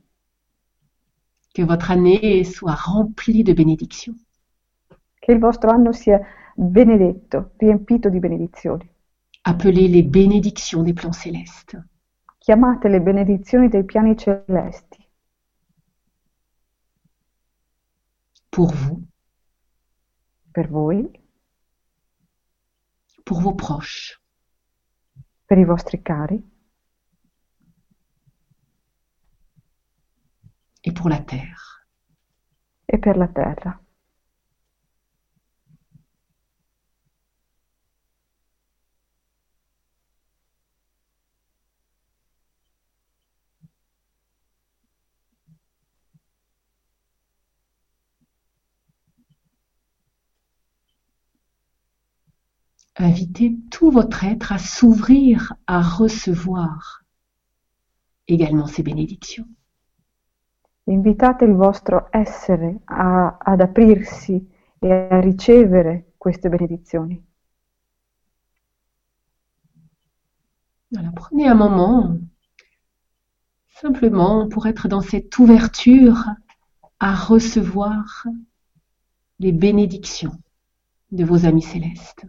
que votre année soit remplie de bénédictions. che il vostro anno sia benedetto, riempito di benedizioni. Appelez les bénédictions des plans célestes. Chiamate le benedizioni dei piani celesti pour vous, per voi, pour vos proches, per i vostri cari et pour la terre. e per la terra. Invitez tout votre être à s'ouvrir à recevoir également ces bénédictions. Invitate il vostro essere a- ad aprirsi e a ricevere queste benedizioni. Voilà, prenez un moment simplement pour être dans cette ouverture à recevoir les bénédictions de vos amis célestes.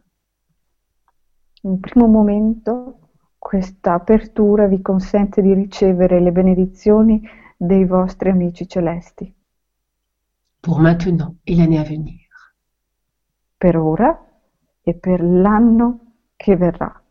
Un primo momento questa apertura vi consente di ricevere le benedizioni dei vostri amici celesti pour maintenant et l'année à venir. per ora e per l'anno che verrà.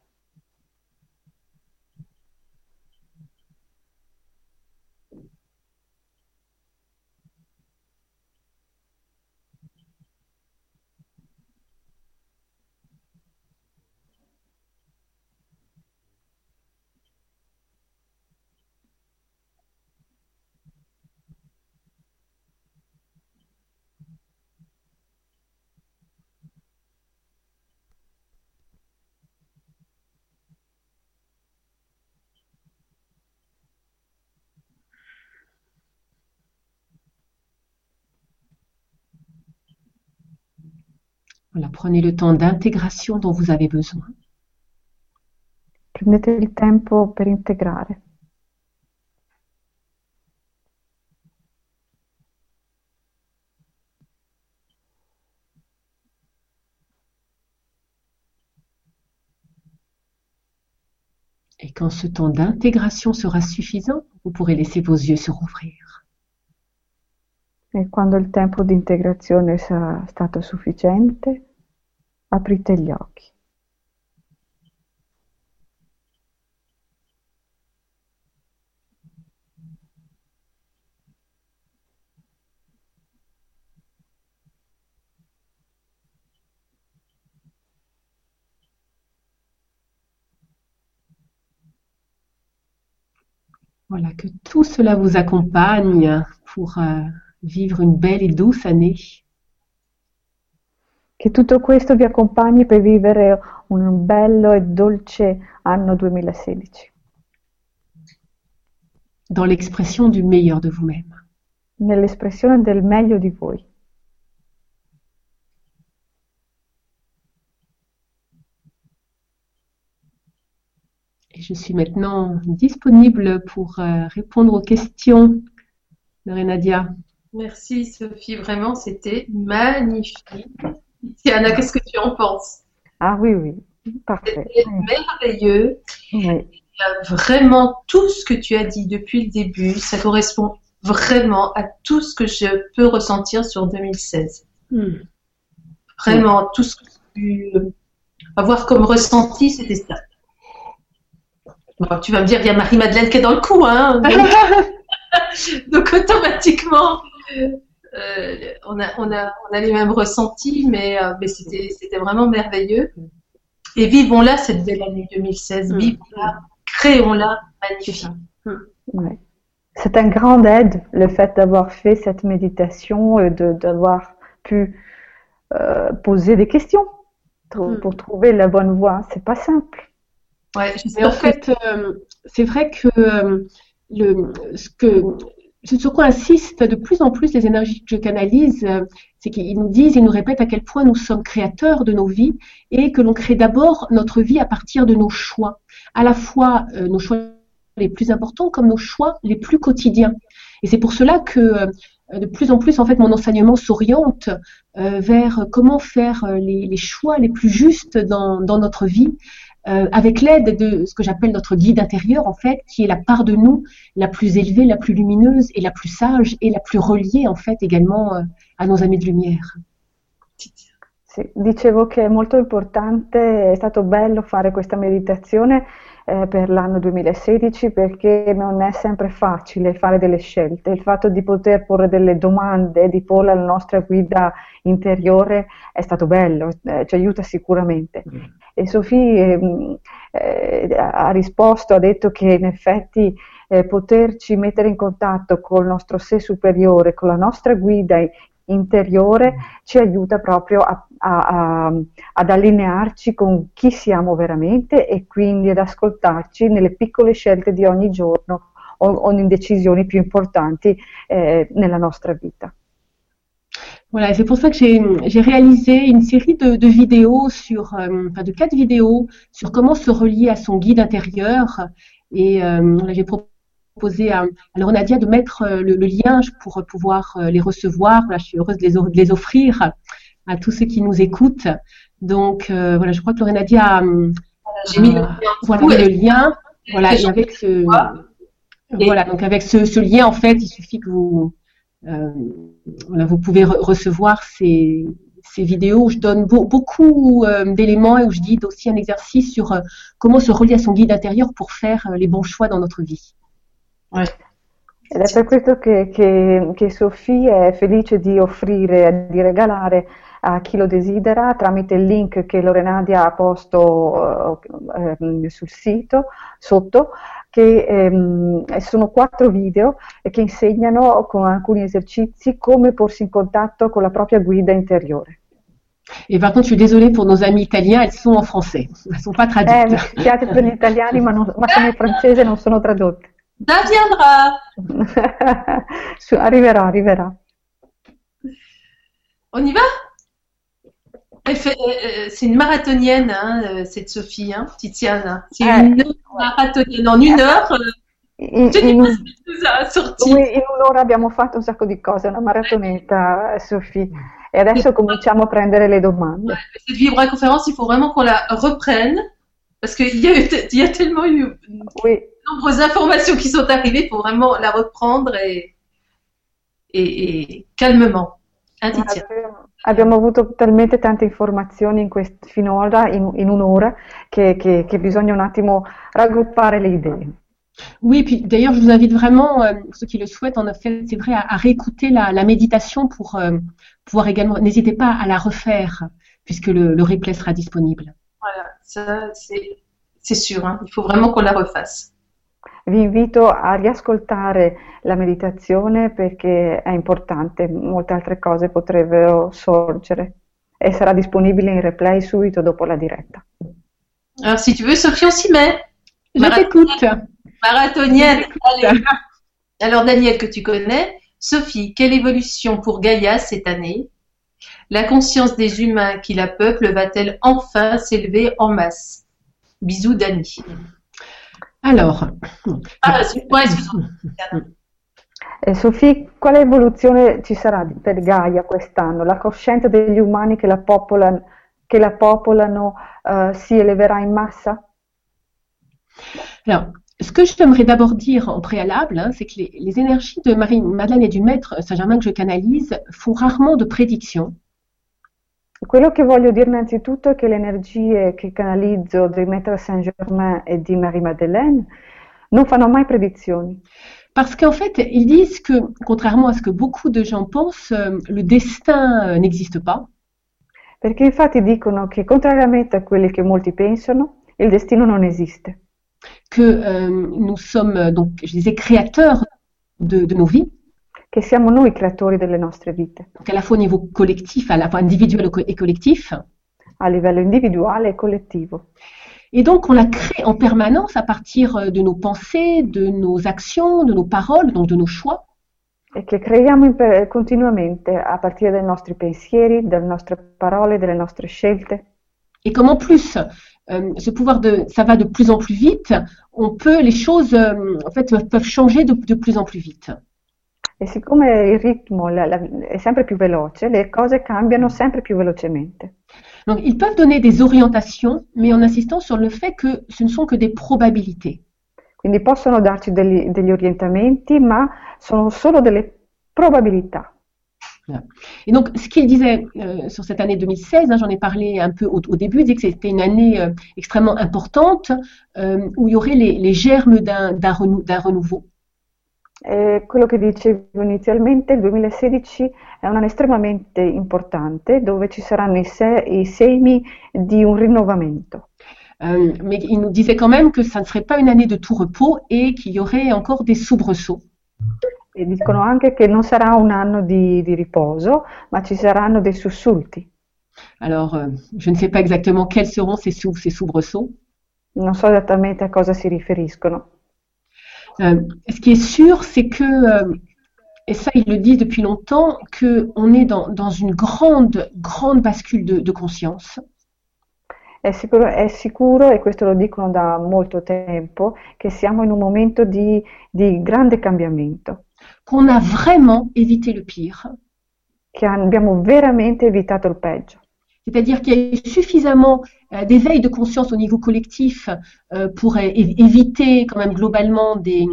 Voilà, prenez le temps d'intégration dont vous avez besoin. Prendete il tempo per integrare. Et quand ce temps d'intégration sera suffisant, vous pourrez laisser vos yeux se rouvrir. E quando il tempo di integrazione sarà stato sufficiente, Voilà, que tout cela vous accompagne pour euh, vivre une belle et douce année. Che tutto questo vi accompagni per vivere un bello e dolce anno 2016, dans l'expression du meilleur de vous-même. nell'espressione del meglio di voi. Et je suis maintenant disponible pour euh, répondre aux questions de Renadia. Merci Sophie, vraiment c'était magnifique. <laughs> Tiana, qu'est-ce que tu en penses? Ah oui, oui, parfait. C'était merveilleux. Oui. Il y a vraiment tout ce que tu as dit depuis le début, ça correspond vraiment à tout ce que je peux ressentir sur 2016. Vraiment, tout ce que tu avoir comme ressenti, c'était ça. tu vas me dire, il y a Marie-Madeleine qui est dans le coup, hein. <laughs> <laughs> Donc, automatiquement, euh, on, a, on, a, on a les mêmes ressentis, mais, euh, mais c'était vraiment merveilleux. Et vivons-la cette belle année 2016. Mm. Vivons-la, créons-la magnifique. Ouais. C'est un grand aide le fait d'avoir fait cette méditation et d'avoir pu euh, poser des questions pour, pour, trouver la bonne voie. C'est pas simple. Ouais, Mais en fait, euh, c'est vrai que le, ce que ce sur quoi insistent de plus en plus les énergies que je canalise, euh, c'est qu'ils nous disent, ils nous répètent à quel point nous sommes créateurs de nos vies et que l'on crée d'abord notre vie à partir de nos choix, à la fois euh, nos choix les plus importants comme nos choix les plus quotidiens. Et c'est pour cela que euh, de plus en plus, en fait, mon enseignement s'oriente vers comment faire les, choix les plus justes dans, dans notre vie, euh, avec l'aide de ce que j'appelle notre guide intérieur, en fait, qui est la part de nous la plus élevée, la plus lumineuse et la plus sage et la plus reliée, en fait, également euh, a nos amis de lumière. Sì, dicevo che è molto importante, è stato bello fare questa meditazione eh, per l'anno 2016 perché non è sempre facile fare delle scelte. Il fatto di poter porre delle domande, di porle alla nostra guida interiore è stato bello, eh, ci aiuta sicuramente. Mm. E Sofì mm, eh, ha risposto, ha detto che in effetti eh, poterci mettere in contatto col nostro sé superiore, con la nostra guida interiore, ci aiuta proprio a, a, a, ad allinearci con chi siamo veramente e quindi ad ascoltarci nelle piccole scelte di ogni giorno o, o in decisioni più importanti eh, nella nostra vita. Voilà, c'est pour ça que j'ai réalisé une série de, de vidéos sur, euh, enfin de quatre vidéos sur comment se relier à son guide intérieur. Et euh, j'ai proposé à, à Nadia de mettre euh, le, le, lien pour pouvoir euh, les recevoir. Voilà, je suis heureuse de les, de les, offrir à tous ceux qui nous écoutent. Donc euh, voilà, je crois que Nadia a, j'ai mis le lien. Voilà, le lien. Voilà, et avec ce, voilà, donc avec ce, ce, lien, en fait, il suffit que vous euh, voilà, vous pouvez re recevoir ces, ces, vidéos où je donne be beaucoup euh, d'éléments et où je dis aussi un exercice sur euh, comment se relier à son guide intérieur pour faire les bons choix dans notre vie. Ouais. Ed è per questo che, che, che Sofia è felice di offrire, di regalare a chi lo desidera tramite il link che Lorenadia ha posto eh, sul sito sotto che ehm, sono quattro video che insegnano con alcuni esercizi come porsi in contatto con la propria guida interiore. Et par contre, je suis désolée pour nos amis italiens, elles sont en français, elles ne sont pas traduites. Eh, mi spiace per gli italiani, ma, non, ma sono in francese non sono tradotte. Da viendra! <laughs> arriverà, arriverà. On y va? Euh, euh, c'est une marathonienne, hein, euh, cette Sophie, hein, Titiane. C'est une marathonienne. En une heure, in, in, sorti. in un'ora abbiamo fatto un sacco di cose, una maratonetta, Sophie. Et adesso cominciamo a prendere le domande. Cette vibra-conférence, il faut vraiment qu'on la reprenne parce qu'il y, y, a tellement eu oui. Nombreuses informations qui sont arrivées. Il faut vraiment la reprendre et, et, et calmement. Hein, Abbiamo, abbiamo, avuto talmente tante informazioni in quest, finora, in, in un'ora, che, che, che, bisogna un attimo raggruppare le idee. Oui, puis d'ailleurs, je vous invite vraiment, euh, ceux qui le souhaitent, en c'est vrai, à, à réécouter la, la, méditation pour euh, pouvoir également. N'hésitez pas à la refaire, puisque le, le replay sera disponible. Voilà, ça, c'est sûr. Hein. Il faut vraiment qu'on la refasse. Vi invito a riascoltare la meditazione perché è importante, molte altre cose potrebbero sorgere e sarà disponibile in replay subito dopo la diretta. Alors si tu veux, Sophie, on s'y met. Je t'écoute. Marathonienne. Alors Daniel, que tu connais, Sophie, quelle évolution pour Gaïa cette année? La conscience des humains qui la peuplent va-t-elle enfin s'élever en masse? Bisous, Dani. Allora, ah, eh, Sofì, quale evoluzione ci sarà per Gaia quest'anno? La coscienza degli umani che la popolano, che la popolano uh, si éleverà in massa? Alors, ce que j'aimerais d'abord dire en préalable, hein, c'est que les, les, énergies de Marie, Madeleine et du Maître Saint-Germain que je canalise font rarement de prédictions. Quello che voglio dire innanzitutto è che le energie che canalizzo di Maître Saint-Germain e di Marie-Madeleine non fanno mai predizioni. Parce qu'en fait, ils disent que, contrairement à ce que beaucoup de gens pensent, euh, le destin euh, n'existe pas. Perché infatti dicono che, contrariamente a quelli che molti pensano, il destino non esiste. Que euh, nous sommes, euh, donc, je disais, créateurs de, de nos vies, Che siamo noi creatori delle nostre vite, donc à la fois au niveau collectif, à la fois individuel et collectif. a livello individuale e collettivo. Et donc, on la crée en permanence à partir euh, de nos pensées, de nos actions, de nos paroles, donc de nos choix. E che creiamo in- continuamente a partire dai nostri pensieri, dalle nostre parole, dalle nostre scelte. Et comme en plus, euh, ce pouvoir de, ça va de plus en plus vite, on peut, les choses, euh, en fait, peuvent changer de, de plus en plus vite. E siccome il ritmo la- la- è sempre più veloce, le cose cambiano sempre più velocemente. Donc, ils peuvent donner des orientations, mais en insistant sur le fait que ce ne sont que des probabilités. Quindi possono darci degli, degli orientamenti, ma sono solo delle probabilità. Et donc, ce qu'il disait euh, sur cette année 2016, hein, j'en ai parlé un peu au, au début, il disait que c'était une année euh, extrêmement importante euh, où il y aurait les, les germes d'un renou- d'un renouveau. E quello che dicevo inizialmente, il 2016 è un anno estremamente importante dove ci saranno i, se- i semi di un rinnovamento. Euh, mais il nous disait quand même que ça ne serait pas une année de tout repos et qu'il y aurait encore des soubresauts. E dicono anche che non sarà un anno di, di riposo, ma ci saranno dei sussulti. Alors, euh, je ne sais pas exactement quels seront ces, sou- ces soubresauts. Non so esattamente a cosa si riferiscono. Euh, ce qui est sûr, c'est que, euh, et ça il le dit depuis longtemps, qu'on est dans, dans une grande, grande bascule de, de conscience. È sicuro, è sicuro, e questo lo dicono da molto tempo, che siamo in un momento di, di grande cambiamento, qu'on a vraiment évité le pire. che abbiamo veramente evitato il peggio. C'est-à-dire qu'il y a eu suffisamment euh, d'éveil de conscience au niveau collectif euh, pour é- éviter quand même globalement des,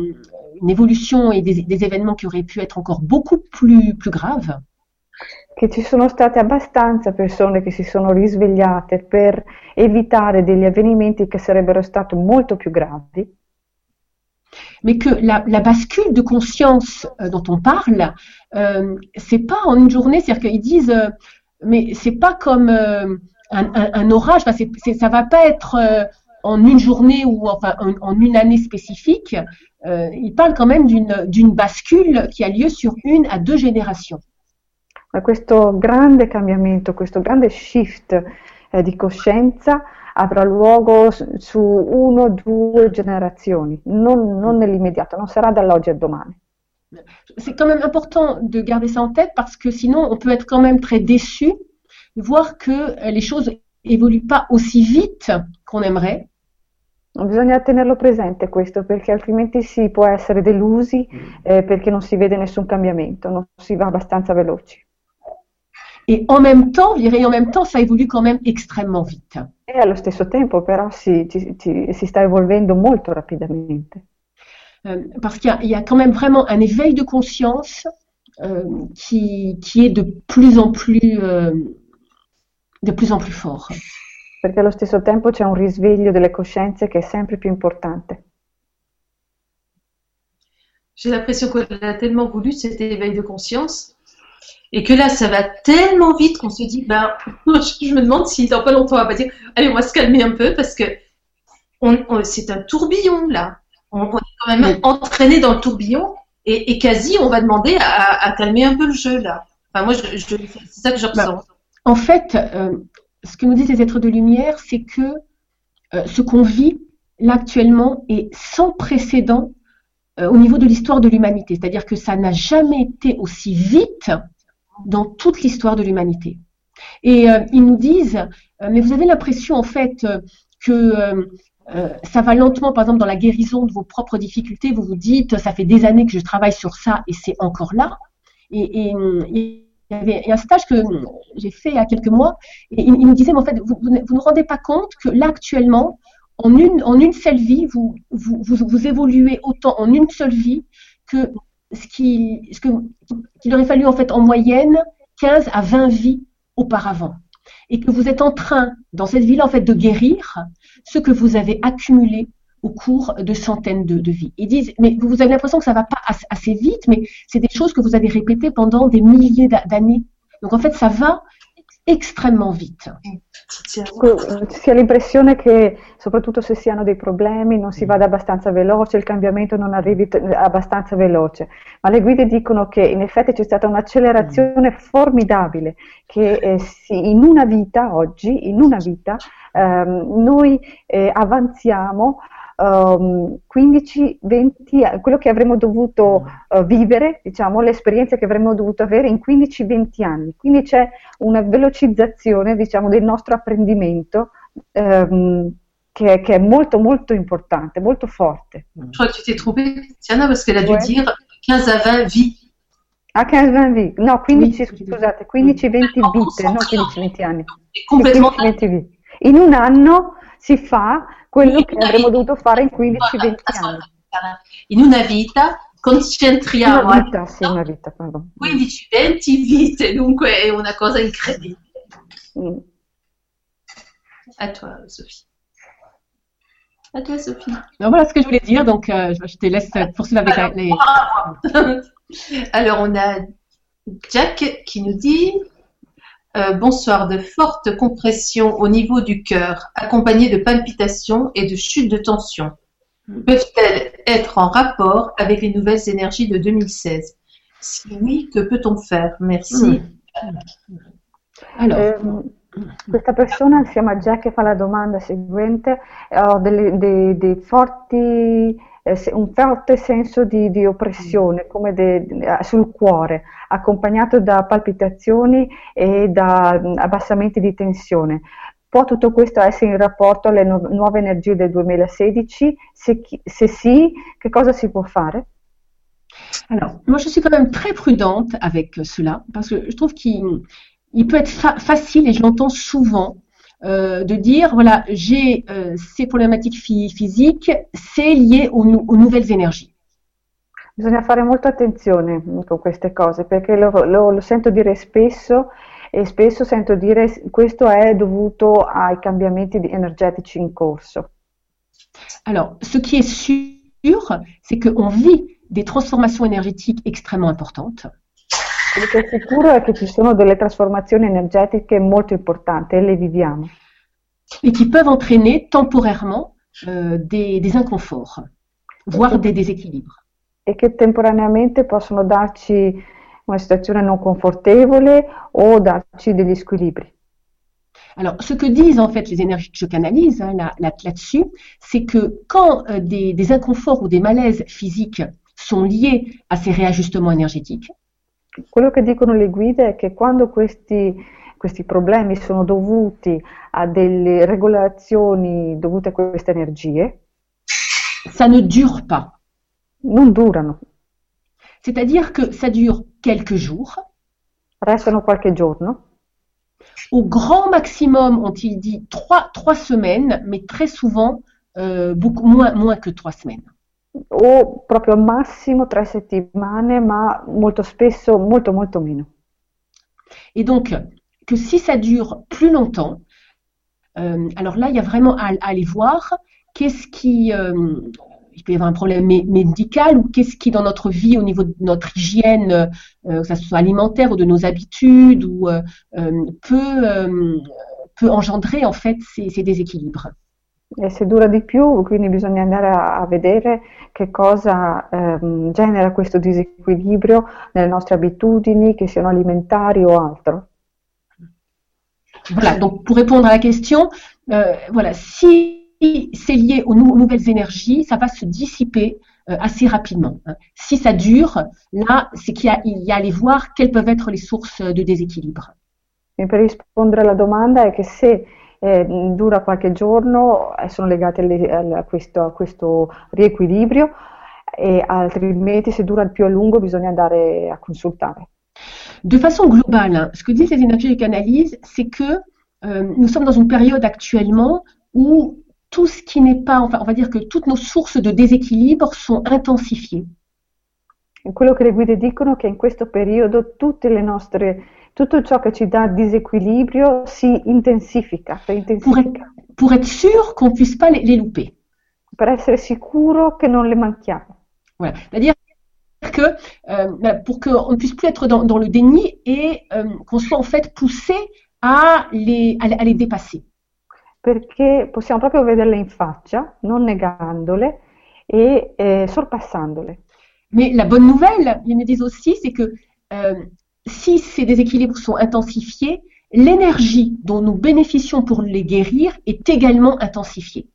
une évolution et des, des événements qui auraient pu être encore beaucoup plus, plus graves. Che ci sono state abbastanza persone che si sono risvegliate per evitare degli avvenimenti che sarebbero stati molto più gravi, mais que la, la bascule de conscience euh, dont on parle, euh, c'est pas en une journée, c'est-à-dire qu'ils disent, euh, mais c'est pas comme euh, un, un- un orage, enfin, c'est, c'est- ça va pas être euh, en une journée ou enfin en, en une année spécifique. Euh, ils parlent quand même d'une, d'une bascule qui a lieu sur une à deux générations. ma questo grande cambiamento, questo grande shift eh, di coscienza avrà luogo su uno o due generazioni, non, non nell'immediato, non sarà dall'oggi al domani. C'est quand même important de garder ça en tête parce que sinon on peut être quand même très déçu de voir que euh, les choses évoluent pas aussi vite qu'on aimerait. Bisogna tenerlo presente questo perché altrimenti si può essere delusi eh, perché non si vede nessun cambiamento, non si va abbastanza veloci. Et en même temps, je dirais en même temps, ça évolue quand même extrêmement vite. E allo stesso tempo però si, ci- ci- si sta evolvendo molto rapidamente. Euh, parce qu'il y, a- il y a quand même vraiment un éveil de conscience euh, qui, qui est de plus en plus, euh, de plus en plus fort. perché allo stesso tempo c'è un risveglio delle coscienze che è sempre più importante. J'ai l'impression qu'on a tellement voulu cet éveil de conscience et que là, ça va tellement vite qu'on se dit, ben, <laughs> je me demande si dans pas longtemps on va pas dire, allez, on va se calmer un peu parce que on, on- c'est un tourbillon là. On, on est quand même Oui. entraîné dans le tourbillon et, et quasi on va demander à, à calmer un peu le jeu là. Enfin, moi, je, je- c'est ça que je ressens. En fait, euh, ce que nous disent les êtres de lumière, c'est que euh, ce qu'on vit là actuellement est sans précédent euh, au niveau de l'histoire de l'humanité. C'est-à-dire que ça n'a jamais été aussi vite dans toute l'histoire de l'humanité. Et euh, ils nous disent, mais vous avez l'impression en fait que euh, ça va lentement, par exemple dans la guérison de vos propres difficultés, vous vous dites, ça fait des années que je travaille sur ça et c'est encore là. Et, et, il y avait un stage que j'ai fait il y a quelques mois, et il, il nous disait, mais en fait, vous, ne vous rendez pas compte que là actuellement, en une, seule vie, vous, évoluez autant en une seule vie que ce qu'il aurait fallu en fait en moyenne 15 à 20 vies auparavant. et que vous êtes en train, dans cette vie-là, en fait, de guérir ce que vous avez accumulé au cours de centaines de, vies. Ils disent, mais vous avez l'impression que ça va pas assez vite, mais c'est des choses que vous avez répétées pendant des milliers d'années. Donc en fait, ça va estremamente vite. Si ha l'impressione che soprattutto se si hanno dei problemi non si vada abbastanza veloce, il cambiamento non arrivi abbastanza veloce, ma le guide dicono che in effetti c'è stata un'accelerazione formidabile che eh, si, in una vita oggi, in una vita, ehm, noi eh, avanziamo um, 15-20, quello che avremmo dovuto uh, vivere, diciamo, le esperienze che avremmo dovuto avere in 15-20 anni. Quindi c'è una velocizzazione, diciamo, del nostro apprendimento um, che, che, è molto molto importante, molto forte. Je crois que tu t'es trompée, Tiana, parce qu'elle a dû ouais. dire 15 à 20 vies. Ah, 15-20 vies, no, 15, oui. scusate, 15-20 vite, non 15-20 anni. Complètement. 15-20 vies. In un anno si fa quello che avremmo dovuto fare in 15-20 anni. In una vita concentriamo una vita, sì, una vita, 15-20 vite, dunque è una cosa incredibile. Mm. À toi, Sophie. À toi, Sophie. Voilà ce que je voulais dire, donc euh, je te laisse poursuivre avec Alors, les. <laughs> Alors, on a Jack qui nous dit euh, bonsoir, de fortes compressions au niveau du cœur, accompagnées de palpitations et de chutes de tension, peuvent-elles être en rapport avec les nouvelles énergies de 2016 Si oui, que peut-on faire? Merci. Hmm. Allora, eh, questa persona si chiama Jack fa la domanda seguente, ho delle, dei, dei forti un forte senso di, di oppressione de, sul cuore, accompagnato da palpitazioni e da mh, abbassamenti di tensione. Può tutto questo essere in rapporto alle nu- nuove energie del 2016? Se, se sì, che cosa si può fare? Alors, moi je suis quand même très prudente avec cela parce que je trouve qu'il il peut être fa facile et je l'entends souvent euh, de dire voilà, j'ai euh, ces problématiques physiques, c'est lié aux, aux, nouvelles énergies. Bisogna fare molta attenzione con queste cose perché lo, lo, lo, sento dire spesso e spesso sento dire questo è dovuto ai cambiamenti energetici in corso. Alors, ce qui est sûr, c'est qu'on vit des transformations énergétiques extrêmement importantes. Quello che è sicuro è che ci sono delle trasformazioni energetiche molto importanti e le viviamo. Et qui peuvent entraîner temporairement euh, des, des, inconforts, voire des déséquilibres. E che temporaneamente possono darci una situazione non confortevole o darci degli squilibri. Alors, ce que disent en fait les énergies que je canalise hein, là-dessus, là, là c'est que quand euh, des, des, inconforts ou des malaises physiques sont liés à ces réajustements énergétiques, Quello che dicono le guide è che quando questi, questi problemi sono dovuti a delle regolazioni dovute a queste energie, ça ne dure pas. Non durano. C'est-à-dire que ça dure quelques jours. Restano qualche giorno. Au grand maximum, ont-ils dit, trois, trois semaines, mais très souvent, euh, beaucoup moins, moins que trois semaines. O proprio al massimo tre settimane, ma molto spesso molto. Et donc, que si ça dure plus longtemps, euh, alors là, il y a vraiment à, aller voir qu'est-ce qui, euh, il peut y avoir un problème médical ou qu'est-ce qui dans notre vie, au niveau de notre hygiène, euh, que ce soit alimentaire ou de nos habitudes, ou, peut, engendrer en fait ces déséquilibres. E se dura di più, quindi bisogna andare a, a vedere che cosa ehm, genera questo disequilibrio nelle nostre abitudini, che siano alimentari o altro. Voilà, donc pour répondre à la question, euh, voilà, si c'est lié aux, nou nouvelles énergies, ça va se dissiper euh, assez rapidement. Si ça dure, là, c'est qu'il y, a à aller voir quelles peuvent être les sources de déséquilibre. E per rispondere alla domanda è che se eh, dura qualche giorno e sono legate alle, a, questo, a, questo, riequilibrio e altrimenti se dura più a lungo bisogna andare a consultare. De façon globale, ce que disent les énergies canalisent, c'est que euh, nous sommes dans une période actuellement où tout ce qui n'est pas, enfin, on va dire que toutes nos sources de déséquilibre sont intensifiées. Quello che le guide dicono è che in questo periodo tutte le nostre, tutto ciò che ci dà disequilibrio si intensifica. Être, pour être sûr qu'on puisse pas les, les louper. Per essere sicuro che non le manchiamo. Voilà. C'est-à-dire que euh, pour qu'on ne puisse plus être dans, dans le déni et euh, qu'on soit en fait poussé à les, à, à les dépasser. Perché possiamo proprio vederle in faccia, non negandole e eh, sorpassandole. Mais la bonne nouvelle, me disent aussi, c'est que euh, si ces déséquilibres sont intensifiés, l'énergie dont nous bénéficions pour les guérir est également intensifiée.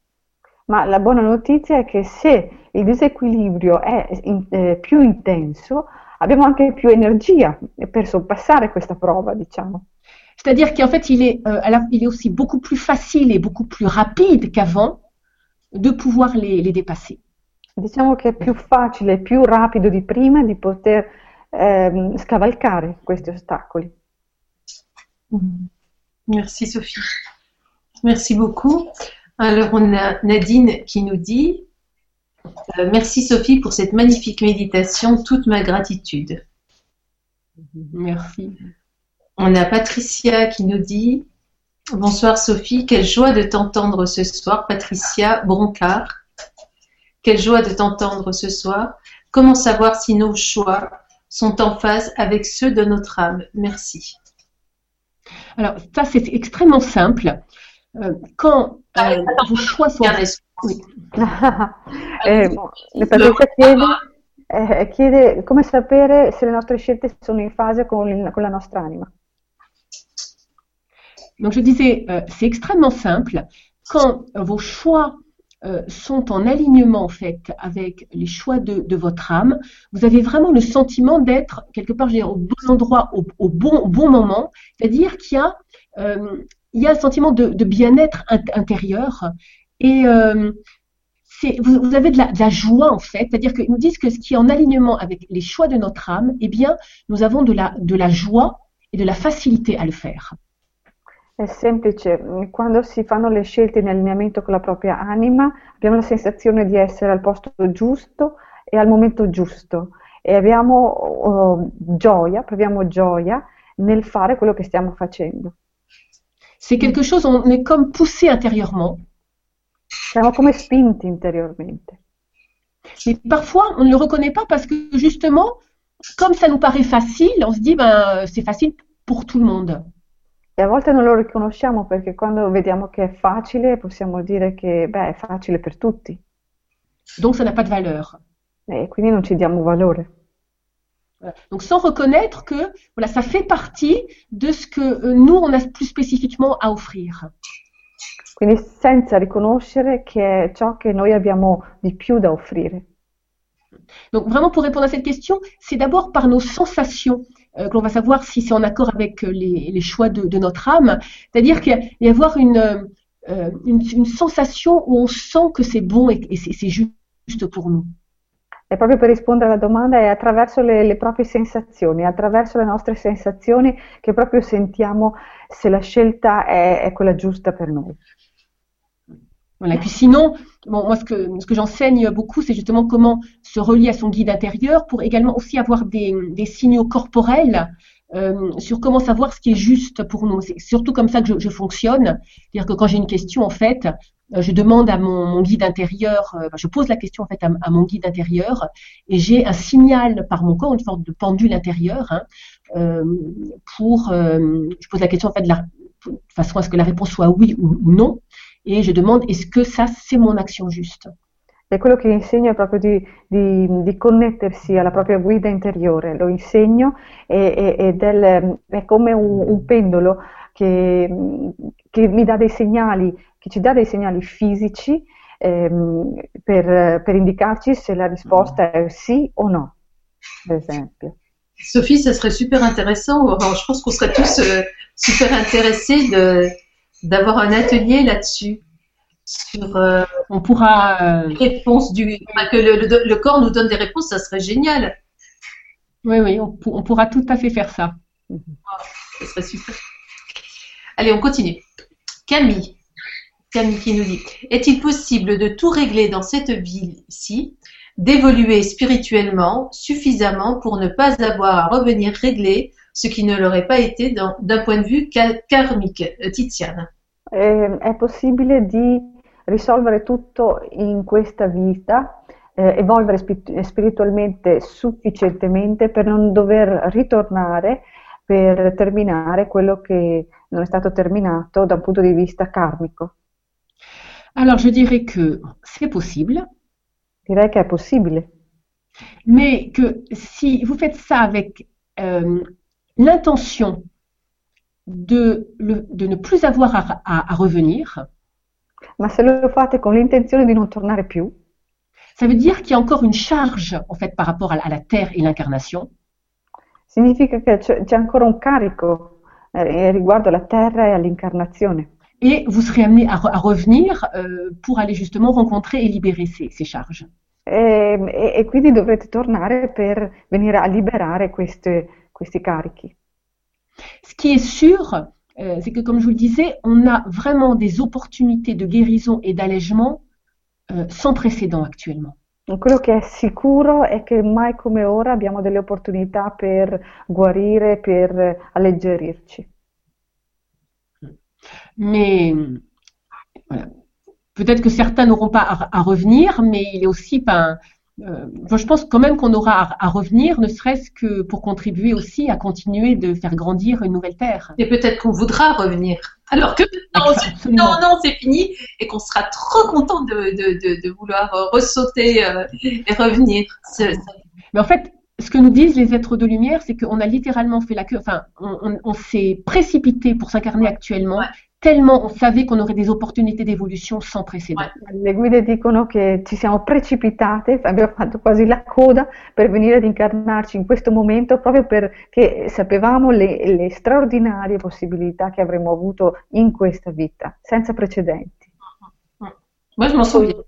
Ma la buona notizia è che se il disequilibrio è in- eh, più intenso, abbiamo anche più energia per sorpassare questa prova, diciamo. C'est-à-dire qu'en fait, il est, euh, la- il est aussi beaucoup plus facile et beaucoup plus rapide qu'avant de pouvoir les, les dépasser. Diciamo che è più facile e più rapido di prima di poter ehm, scavalcare questi ostacoli. Merci Sophie. Merci beaucoup. Alors on a Nadine qui nous dit euh, Merci Sophie pour cette magnifique méditation, toute ma gratitude. Merci. On a Patricia qui nous dit Bonsoir Sophie, quelle joie de t'entendre ce soir. Patricia Broncard. Quelle joie de t'entendre ce soir. Comment savoir si nos choix sont en phase avec ceux de notre âme? Merci. Alors, ça, c'est extrêmement simple. Euh, quand euh, vos choix sont... Oui. <laughs> Eh, Patrizia chiede, eh, chiede come sapere se le nostre scelte sono in fase con, il- con la nostra anima. Donc, je disais, euh, c'est extrêmement simple. Quand vos choix euh, sont en alignement, en fait, avec les choix de, votre âme, vous avez vraiment le sentiment d'être, quelque part, je dire, au bon endroit, au, bon, moment. C'est-à-dire qu'il y a, euh, un sentiment de, bien-être int- intérieur. Et euh, vous, avez de la, joie, en fait. C'est-à-dire qu'ils nous disent que ce qui est en alignement avec les choix de notre âme, eh bien, nous avons de la joie et de la facilité à le faire. È semplice, quando si fanno le scelte in allineamento con la propria anima, abbiamo la sensazione di essere al posto giusto e al momento giusto e abbiamo oh, gioia, proviamo gioia nel fare quello che stiamo facendo. C'est quelque chose, on est comme poussé intérieurement. Siamo come spinti interiormente. Mais parfois, on ne le reconnaît pas parce que justement, comme ça nous paraît facile, on se dit, ben, c'est facile pour tout le monde. E a volte non lo riconosciamo perché quando vediamo che è facile possiamo dire che beh, è facile per tutti Donc, ça n'a pas de valeur. e quindi non ci diamo valore. Voilà. Donc, sans reconnaître que voilà, ça fait partie de ce que euh, nous, on a plus spécifiquement à offrir. Quindi senza riconoscere che è ciò che noi abbiamo di più da offrire. Donc, vraiment, pour répondre à cette question, c'est d'abord par nos sensations que l'on va savoir si c'est en accord avec euh, les, choix de, notre âme. C'est-à-dire qu'il y a- euh, une, sensation où on sent que c'est bon et, et c'est juste pour nous. E proprio per rispondere alla domanda è attraverso le, le proprie sensazioni, attraverso le nostre sensazioni che proprio sentiamo se la scelta è, è quella giusta per noi. Voilà. Puis sinon, bon, moi, ce que, ce que j'enseigne beaucoup, c'est justement comment se relier à son guide intérieur pour également aussi avoir des, des signaux corporels euh, sur comment savoir ce qui est juste pour nous. C'est surtout comme ça que je, je fonctionne. C'est-à-dire que quand j'ai une question, en fait, euh, je demande à mon, mon guide intérieur, euh, je pose la question en fait à, mon guide intérieur et j'ai un signal par mon corps, une sorte de pendule intérieur, hein, euh, pour, euh, je pose la question en fait de, la, de façon à ce que la réponse soit oui ou, ou non. Et je demande est-ce que ça c'est mon action juste? E quello che insegno è proprio di, di- di connettersi alla propria guida interiore, lo insegno e- e- ed è, è come un, un pendolo che, che mi dà dei segnali, che ci dà dei segnali fisici ehm, per, per indicarci se la risposta è sì o no, per esempio. Sophie, ça serait super intéressant. Enfin, je pense qu'on serait tous euh, super intéressés de d'avoir un atelier là-dessus sur euh, On pourra euh, les réponses du enfin, que le, le- le corps nous donne des réponses, ça serait génial. oui oui on, pour- on pourra tout à fait faire ça. Ça serait super. Allez, on continue. Camille. Camille qui nous dit Est-il possible de tout régler dans cette vie-ci d'évoluer spirituellement suffisamment pour ne pas avoir à revenir régler ce qui ne l'aurait pas été d'un point de vue karmique? Euh, Tiziana. Eh, è possibile di risolvere tutto in questa vita, eh, evolvere spiritualmente sufficientemente per non dover ritornare per terminare quello che non è stato terminato da un punto di vista karmico. Alors je dirais que c'est possible. Direi che è possibile. Mais que si vous faites ça avec euh, l'intention de, de, ne plus avoir à, à, à, revenir. Ma se lo fate con l'intenzione di non tornare più. Ça veut dire qu'il y a encore une charge en fait par rapport à, à la terre et l'incarnation. Significa che c'è ancora un carico eh, riguardo alla terra e all'incarnazione. Et vous serez amené à, à revenir euh, pour aller justement rencontrer et libérer ces, ces charges. E, e, e, quindi dovrete tornare per venire a liberare queste, questi carichi. Ce qui est sûr, euh, c'est que comme je vous le disais, on a vraiment des opportunités de guérison et d'allègement euh, sans précédent actuellement. Quello che è sicuro è che mai come ora abbiamo delle opportunità per guarire, per alleggerirci. Mais voilà. peut-être que certains n'auront pas à, à, revenir, mais il est aussi ben, euh, je pense quand même qu'on aura à, à revenir, ne serait-ce que pour contribuer aussi à continuer de faire grandir une nouvelle terre. Et peut-être qu'on voudra revenir. Alors que non, non, non, c'est fini et qu'on sera trop content de, de, de, de vouloir ressauter euh, et revenir. Mais en fait, ce que nous disent les êtres de lumière, c'est qu'on a littéralement fait la queue, enfin, on, on, on s'est précipité pour s'incarner actuellement ouais. Tellement on savait qu'on aurait des opportunités d'évolution sans précédent. Le guide dicono che ci siamo precipitate, abbiamo fatto quasi la coda per venire ad incarnarci in questo momento proprio perché sapevamo le, le straordinarie possibilità che avremmo avuto in questa vita, senza precedenti. Moi, je m'en souviens.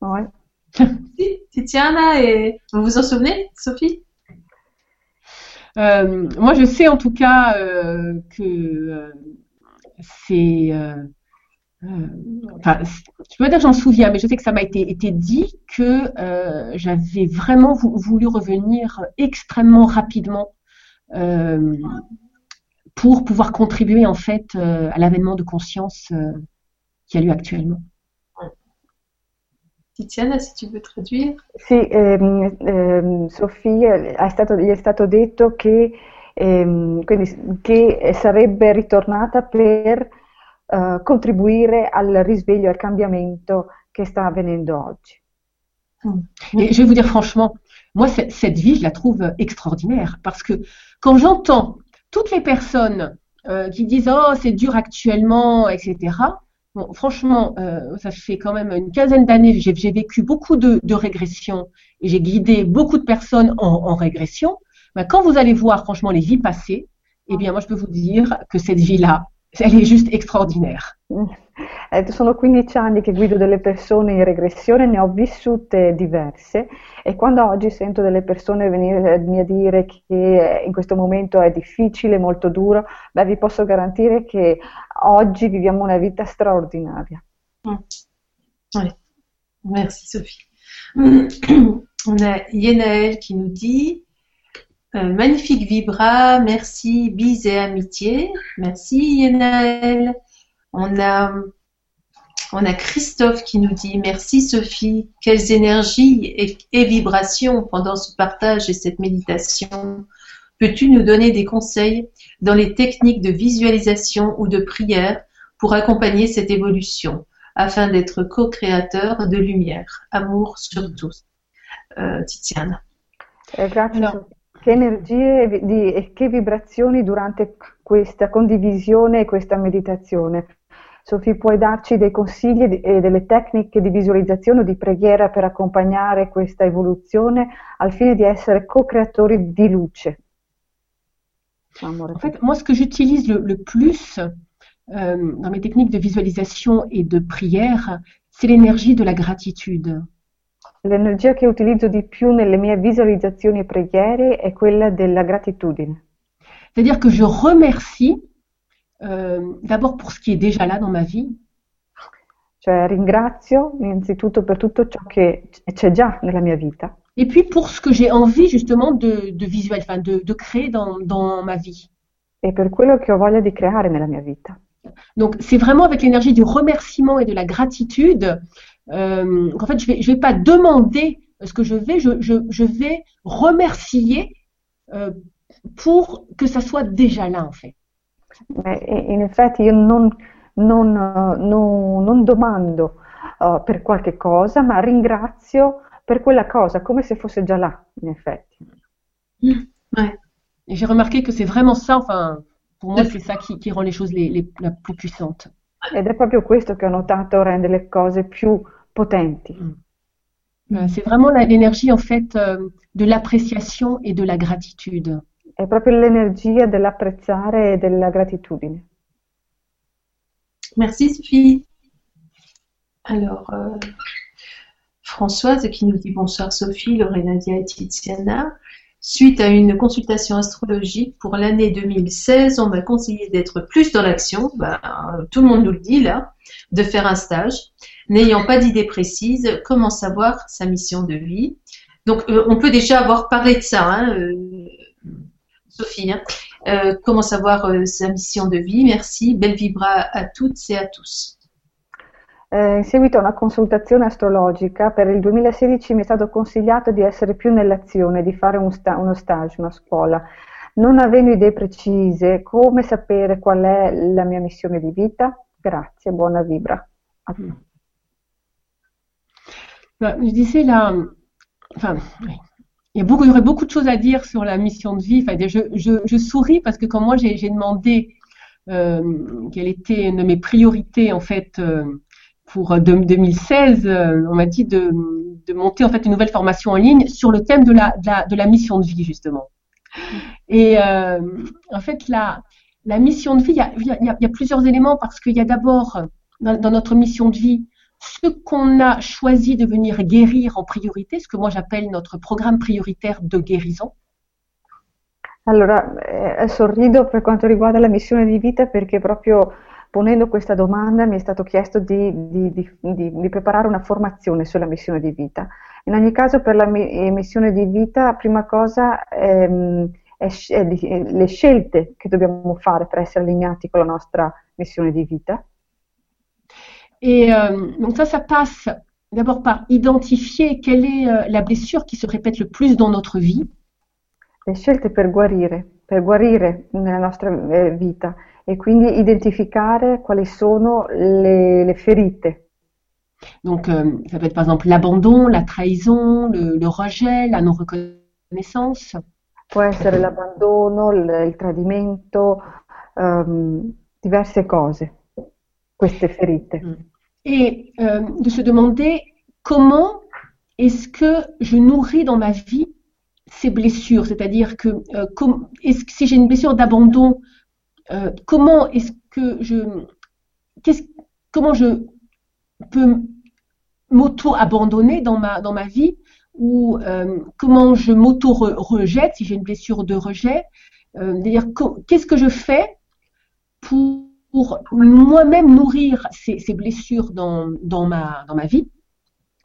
Ouais. <laughs> Tiziana, et vous vous en souvenez, Sophie euh, Moi, je sais en tout cas euh, que euh, c'est. Euh, euh, enfin, je peux pas dire que j'en souviens, mais je sais que ça m'a été, été dit que euh, j'avais vraiment voulu revenir extrêmement rapidement euh, pour pouvoir contribuer en fait euh, à l'avènement de conscience euh, qui a lieu actuellement. Tiziana, si tu veux traduire. Sì, ehm, ehm, Sofia, è stato, gli è stato detto che ehm, quindi, che sarebbe ritornata per uh, contribuire al risveglio, al cambiamento che. Et je vais vous dire franchement, moi, cette vie, je la trouve extraordinaire parce que quand j'entends toutes les personnes euh, qui disent Oh, c'est dur actuellement, etc., franchement, euh, ça fait quand même une quinzaine d'années, j'ai vécu beaucoup de, régressions et j'ai guidé beaucoup de personnes en régression. Ben, quand vous allez voir franchement les vies passées, eh bien moi je peux vous dire que cette vie-là, elle est juste extraordinaire. <laughs> Eh, sono 15 anni che guido delle persone in regressione, ne ho vissute diverse e quando oggi sento delle persone venirmi a dire che in questo momento è difficile, molto duro, beh, vi posso garantire che oggi viviamo una vita straordinaria. Mm. Oui. Merci Sophie. <clears throat> On a Yenaël qui nous dit Euh, magnifique Vibra, merci, bise et amitié. Merci Yenaël. On a, on a Christophe qui nous dit merci Sophie, quelles énergies et, et vibrations pendant ce partage et cette méditation. Peux-tu nous donner des conseils dans les techniques de visualisation ou de prière pour accompagner cette évolution afin d'être co-créateur de lumière, amour sur tous. Euh, Tiziana. Alors, Che energie e che vibrazioni durante questa condivisione e questa meditazione. Sofì, puoi darci dei consigli e delle tecniche di visualizzazione o di preghiera per accompagnare questa evoluzione al fine di essere co-creatori di luce? En fait, moi, ce que j'utilise le, le, plus euh, dans mes techniques de visualisation et de prière, c'est l'énergie de la gratitude. L'energia che utilizzo di più nelle mie visualizzazioni e preghiere è quella della gratitudine. C'est-à-dire que je remercie euh, d'abord pour ce qui est déjà là dans ma vie. Cioè ringrazio innanzitutto per tutto ciò che c'è già nella mia vita. Et puis pour ce que j'ai envie justement de, de visuel, enfin de, de créer dans, dans ma vie. E per quello che ho voglia di creare nella mia vita. Donc c'est vraiment avec l'énergie du remerciement et de la gratitude euh, qu'en fait je vais, je vais pas demander ce que je vais, je, je, je vais remercier euh, pour que ça soit déjà là en fait. In effetti io non, non, non- non domando eh, per qualche cosa, ma ringrazio per quella cosa, come se fosse già là, in effetti. Ouais. Et j'ai remarqué que c'est vraiment ça, enfin pour moi c'est ça qui, qui rend les choses les, les, la plus puissantes. Ed è proprio questo che ho notato rende le cose più potenti. Euh, C'est vraiment l'énergie en fait euh, de l'appréciation et de la gratitude. È proprio l'energia dell'apprezzare e della gratitudine. Merci Sophie. Alors, euh, Françoise qui nous dit bonsoir Sophie, Lorenadia et Tiziana. Suite à une consultation astrologique pour l'année 2016, on m'a conseillé d'être plus dans l'action, bah, tout le monde nous le dit là, de faire un stage. N'ayant pas d'idée précise, comment savoir sa mission de vie Donc, euh, on peut déjà avoir parlé de ça, hein, euh, Sophie. hein. Euh, comment savoir euh, sa mission de vie Merci, belle vibra à toutes et à tous. Eh, in seguito a una consultazione astrologica, per il 2016 mi è stato consigliato di essere più nell'azione, di fare un sta- uno stage, una scuola. Non avendo idee precise, come sapere qual è la mia missione di vita? Grazie, buona vibra. a tutti. Bah, je disais là, enfin, il y beaucoup, il y aurait beaucoup de choses à dire sur la mission de vie. Enfin, je, je, souris parce que quand moi j'ai demandé euh, quelle était une de mes priorités en fait euh, pour euh, de- 2016, euh, on m'a dit de, monter en fait une nouvelle formation en ligne sur le thème de la, de la, mission de vie justement. Et en fait la, la mission de vie, il y a, plusieurs éléments parce qu'il y a d'abord dans notre mission de vie ce qu'on a choisi de venir guérir en priorité, ce que moi j'appelle notre programme prioritaire de guérison. Allora, eh, sorrido per quanto riguarda la missione di vita perché proprio ponendo questa domanda mi è stato chiesto di, di- di- di- preparare una formazione sulla missione di vita. In ogni caso, per la mi- eh, missione di vita, prima cosa ehm, è, è è le scelte che dobbiamo fare per essere allineati con la nostra missione di vita. Et euh, donc ça, ça passe d'abord par identifier quelle est euh, la blessure qui se répète le plus dans notre vie. Le scelte per guarire, per guarire nella nostra eh, vita e quindi identificare quali sono le, le ferite. Donc euh, ça peut être par exemple l'abandon, la trahison, le, le rejet, la non-reconnaissance. Può essere l'abbandono, il, il tradimento, ehm, diverse cose, queste ferite. Et euh, de se demander comment est-ce que je nourris dans ma vie ces blessures, c'est-à-dire que euh, si j'ai une blessure d'abandon, euh, comment est-ce que je, qu'est-ce, comment je peux m'auto-abandonner dans ma dans ma vie ou euh, comment je m'auto-rejette si j'ai une blessure de rejet, euh, c'est-à-dire qu'est-ce que je fais pour, pour moi-même nourrir ces, ces blessures dans, dans, ma, dans ma vie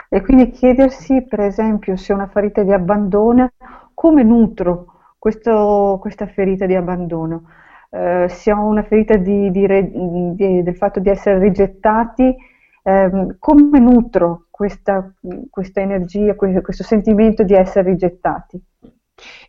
E quindi chiedersi, per esempio, se ho una ferita di abbandono, come nutro questo- questa ferita di abbandono? Eh, se ho una ferita di- di di- del fatto di essere rigettati, ehm, come nutro questa, questa energia, que- questo sentimento di essere rigettati?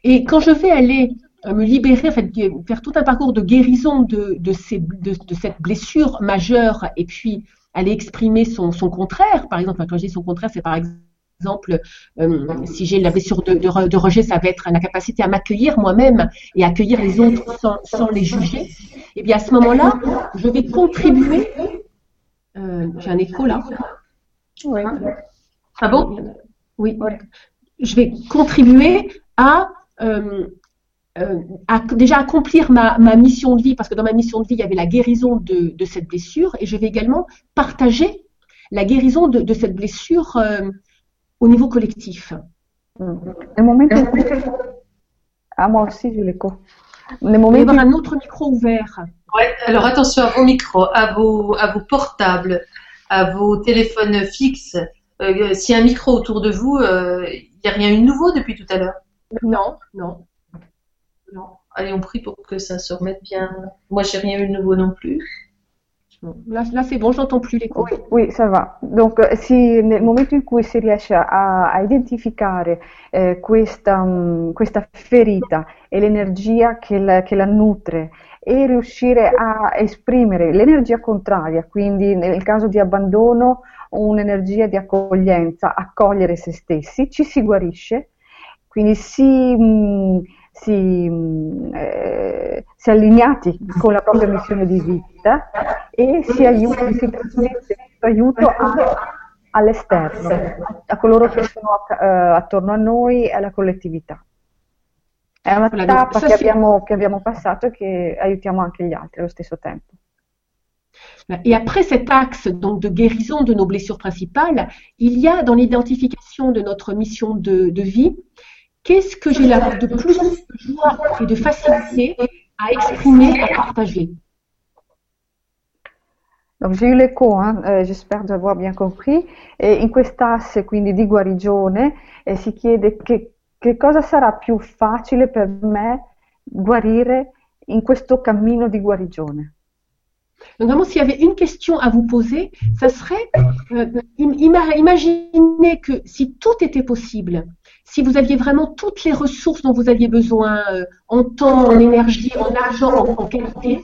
Et quand je vais aller me libérer, en fait, gue- faire tout un parcours de guérison de, de, ces, de, de cette blessure majeure et puis aller exprimer son, son contraire, par exemple, quand je dis son contraire, c'est par exemple, euh, si j'ai la blessure de, de, re- de rejet, ça va être la capacité à m'accueillir moi-même et accueillir les autres sans, sans les juger. Et bien à ce moment-là, je vais contribuer. Euh, j'ai un écho là. Ah bon? Oui. Je vais contribuer à, euh, euh, à déjà accomplir ma, ma mission de vie, parce que dans ma mission de vie, il y avait la guérison de, de cette blessure, et je vais également partager la guérison de, de cette blessure euh, au niveau collectif. In cui... Ah, moi aussi, j'ai l'écho. Nel Il va y momento avoir un autre micro ouvert. Ouais, alors attention à vos micros, à vos, à vos portables. à vos téléphones fixes, euh, s'il y a un micro autour de vous, il n'y a rien eu de nouveau depuis tout à l'heure? Non, non. Non. Allez, on prie pour que ça se remette bien. Moi, j'ai rien eu de nouveau non plus. Là, là c'est bon, j'entends plus les Oui, oui, ça va. Donc, si, nel momento in cui si riesce a, a identificare eh, questa, um, questa, ferita e l'energia che la, che la nutre e riuscire a esprimere l'energia contraria, quindi nel caso di abbandono un'energia di accoglienza, accogliere se stessi, ci si guarisce, quindi si... Mh, si, eh, si, allineati con la propria missione di vita e si aiuta, si trasmette questo aiuto a, all'esterno, a coloro che sono uh, attorno a noi e alla collettività. È una tappa che abbiamo, che abbiamo passato e che aiutiamo anche gli altri allo stesso tempo. Et après cet axe donc de guérison de nos blessures principales, il y a dans l'identification de notre mission de, de vie Qu'est-ce que j'ai là de plus de joie et de facilité à exprimer, à partager Donc j'ai eu l'écho, hein, eh, j'espère d'avoir bien compris. E in quest'asse quindi di guarigione eh, si chiede che, che cosa sarà più facile per me guarire in questo cammino di guarigione. Donc vraiment, s'il y avait une question à vous poser, ça serait euh, imaginez que si tout était possible, si vous aviez vraiment toutes les ressources dont vous aviez besoin euh, en temps, en énergie, en argent, en, qualité,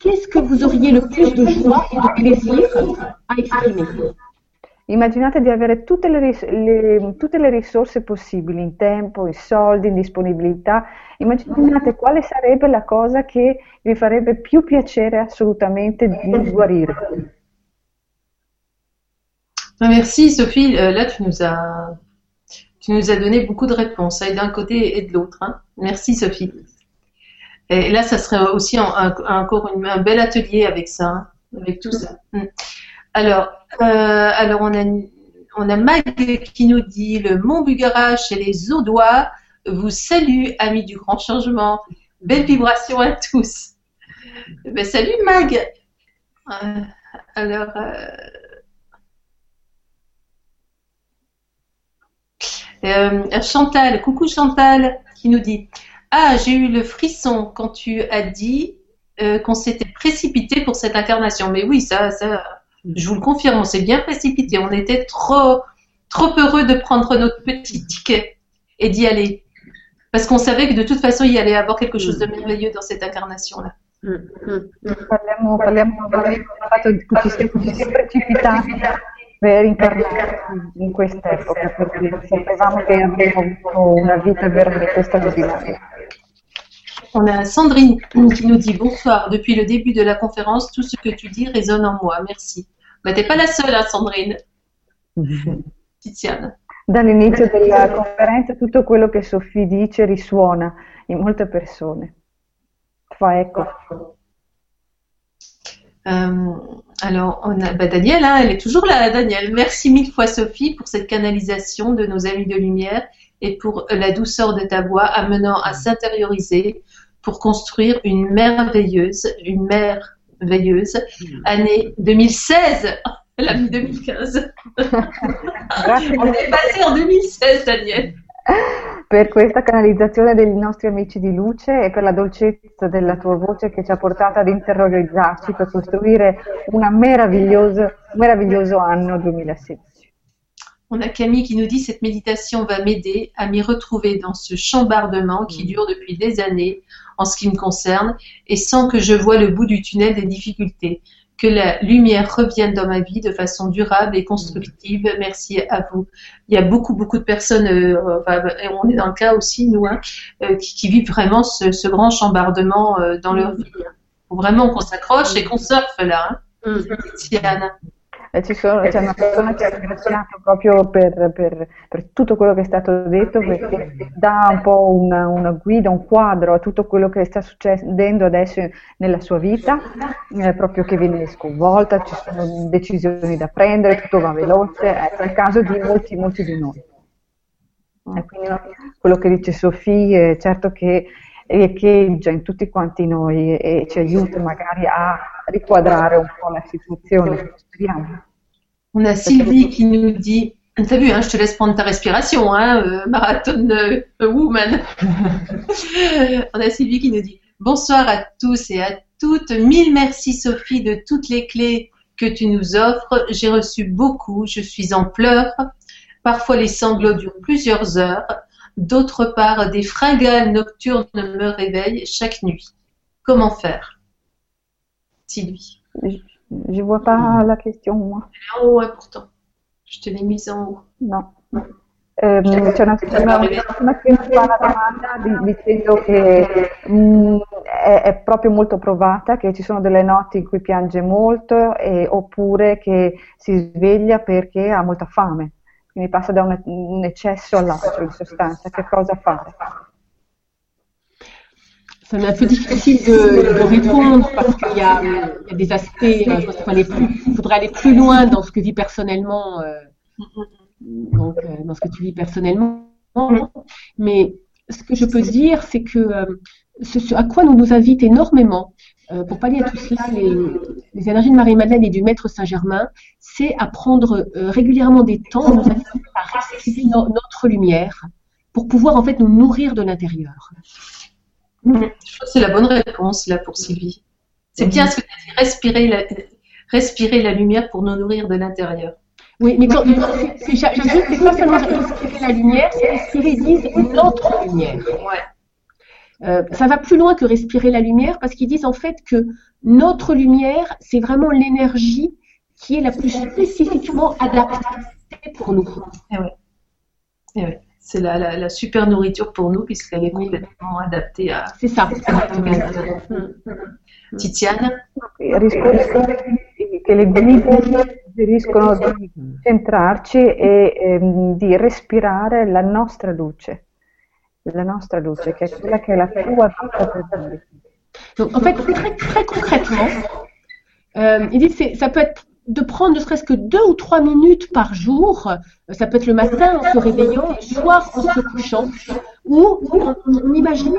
qu'est-ce que vous auriez le plus de joie et de plaisir à exprimer? Immaginate di avere tutte le, le, tutte le, risorse possibili in tempo, in soldi, in disponibilità. Immaginate quale sarebbe la cosa che vi farebbe più piacere assolutamente di guarire. Merci Sophie, euh, là tu nous as tu nous as donné beaucoup de réponses, et d'un côté et de l'autre. Hein. Merci Sophie. Et là, ça serait aussi encore un bel atelier avec ça, hein, avec tout ça. Hmm. Alors, euh, alors on a Mag qui nous dit le Mont Bugarache et les Audois vous saluent, amis du grand changement. Belle vibration à tous. Ben, salut Mag. Euh, alors. Euh, Euh, Chantal, coucou Chantal, qui nous dit Ah, j'ai eu le frisson quand tu as dit euh, qu'on s'était précipité pour cette incarnation. Mais oui, ça, ça, je vous le confirme, on s'est bien précipité. On était trop, trop heureux de prendre notre petit ticket et d'y aller. Parce qu'on savait que de toute façon, il y allait avoir quelque chose de merveilleux dans cette incarnation-là. Incarnare in questa época perché sapevamo che avremmo avuto una vita veramente straordinaria. On a Sandrine qui nous dit bonsoir. Depuis le début de la conférence, tout ce que tu dis résonne en moi. Merci. Mais t'es pas la seule, hein, Sandrine. <laughs> Tiziana. Dall'inizio della conferenza tutto quello che Sofì dice risuona in molte persone. Fa ecco. Euh, alors, on a bah, Daniel, hein, elle est toujours là, Daniel. Merci mille fois, Sophie, pour cette canalisation de nos amis de lumière et pour la douceur de ta voix amenant à s'intérioriser pour construire une merveilleuse, une merveilleuse année 2016. L'année 2015. on est passé en 2016, Daniel. Per questa canalizzazione dei nostri amici di luce e per la dolcezza della tua voce che ci ha portato ad interiorizzarci per costruire un meraviglioso, meraviglioso anno 2016. On a Camille qui nous dit cette méditation va m'aider à m'y retrouver dans ce chambardement qui dure depuis des années en ce qui me concerne et sans que je vois le bout du tunnel des difficultés que la lumière revienne dans ma vie de façon durable et constructive. Merci à vous. Il y a beaucoup, beaucoup de personnes, euh, enfin, on est dans le cas aussi, nous, hein, euh, qui, qui, vivent vraiment ce, ce grand chambardement euh, dans leur vie. Il faut vraiment qu'on s'accroche et qu'on surfe là. Hein. Mm. Ci sono, c'è una persona che ha ringraziato proprio per, per, per, tutto quello che è stato detto perché dà un po' una, una, guida, un quadro a tutto quello che sta succedendo adesso nella sua vita, eh, proprio che viene sconvolta, ci sono decisioni da prendere, tutto va veloce, ecco, è il caso di molti, molti di noi. E quindi quello che dice Sofì, certo che riecheggia in tutti quanti noi e ci aiuta magari a riquadrare un po' la situazione. Speriamo. On a Sylvie qui nous dit T'as vu, hein, je te laisse prendre ta respiration, hein, euh, marathon euh, woman. <laughs> On a Sylvie qui nous dit Bonsoir à tous et à toutes. Mille merci Sophie de toutes les clés que tu nous offres. J'ai reçu beaucoup. Je suis en pleurs. Parfois les sanglots durent plusieurs heures. D'autre part, des fringales nocturnes me réveillent chaque nuit. Comment faire? Sylvie. Je ne vois pas la question, moi. Elle est en haut, hein, pourtant. Je te l'ai mise en haut. No. Eh, c'è una, una, una una domanda dicendo che mh, è, è, proprio molto provata, che ci sono delle notti in cui piange molto e, oppure che si sveglia perché ha molta fame, quindi passa da un, un eccesso all'altro in sostanza. Che cosa fare? Ça m'est un peu difficile de, répondre parce qu'il y, a des aspects, euh, je pense qu'il faudrait, aller plus loin dans ce que personnellement. Euh, donc, euh, dans ce que tu vis personnellement. Mais ce que je peux dire, c'est que ce, à quoi nous nous invite énormément, pour pallier à tout cela, les, les énergies de Marie-Madeleine et du Maître Saint-Germain, c'est à prendre régulièrement des temps, nous à respirer notre lumière pour pouvoir en fait nous nourrir de l'intérieur. Je crois que c'est la bonne réponse là pour Sylvie. C'est bien ce que tu as dit, respirer la, respirer la lumière pour nous nourrir de l'intérieur. Oui, mais quand, c'est, c'est pas seulement respirer la lumière, c'est respirer, disent, notre lumière. Ouais. Euh, ça va plus loin que respirer la lumière parce qu'ils disent en fait que notre lumière, c'est vraiment l'énergie qui est la plus spécifiquement adaptée pour nous. Et ouais. Et ouais. C'est la, la, la, super nourriture pour nous puisqu'elle est complètement adaptée à. C'est ça. Tiziana che le guide suggeriscono di centrarci e ehm, di respirare la nostra luce, la nostra luce, che è quella che è la tua vita per Donc, en fait, très, très concrètement, euh, il dit que ça peut être de prendre ne serait-ce que deux ou trois minutes par jour, ça peut être le matin en se réveillant, le soir en se couchant, où on, imagine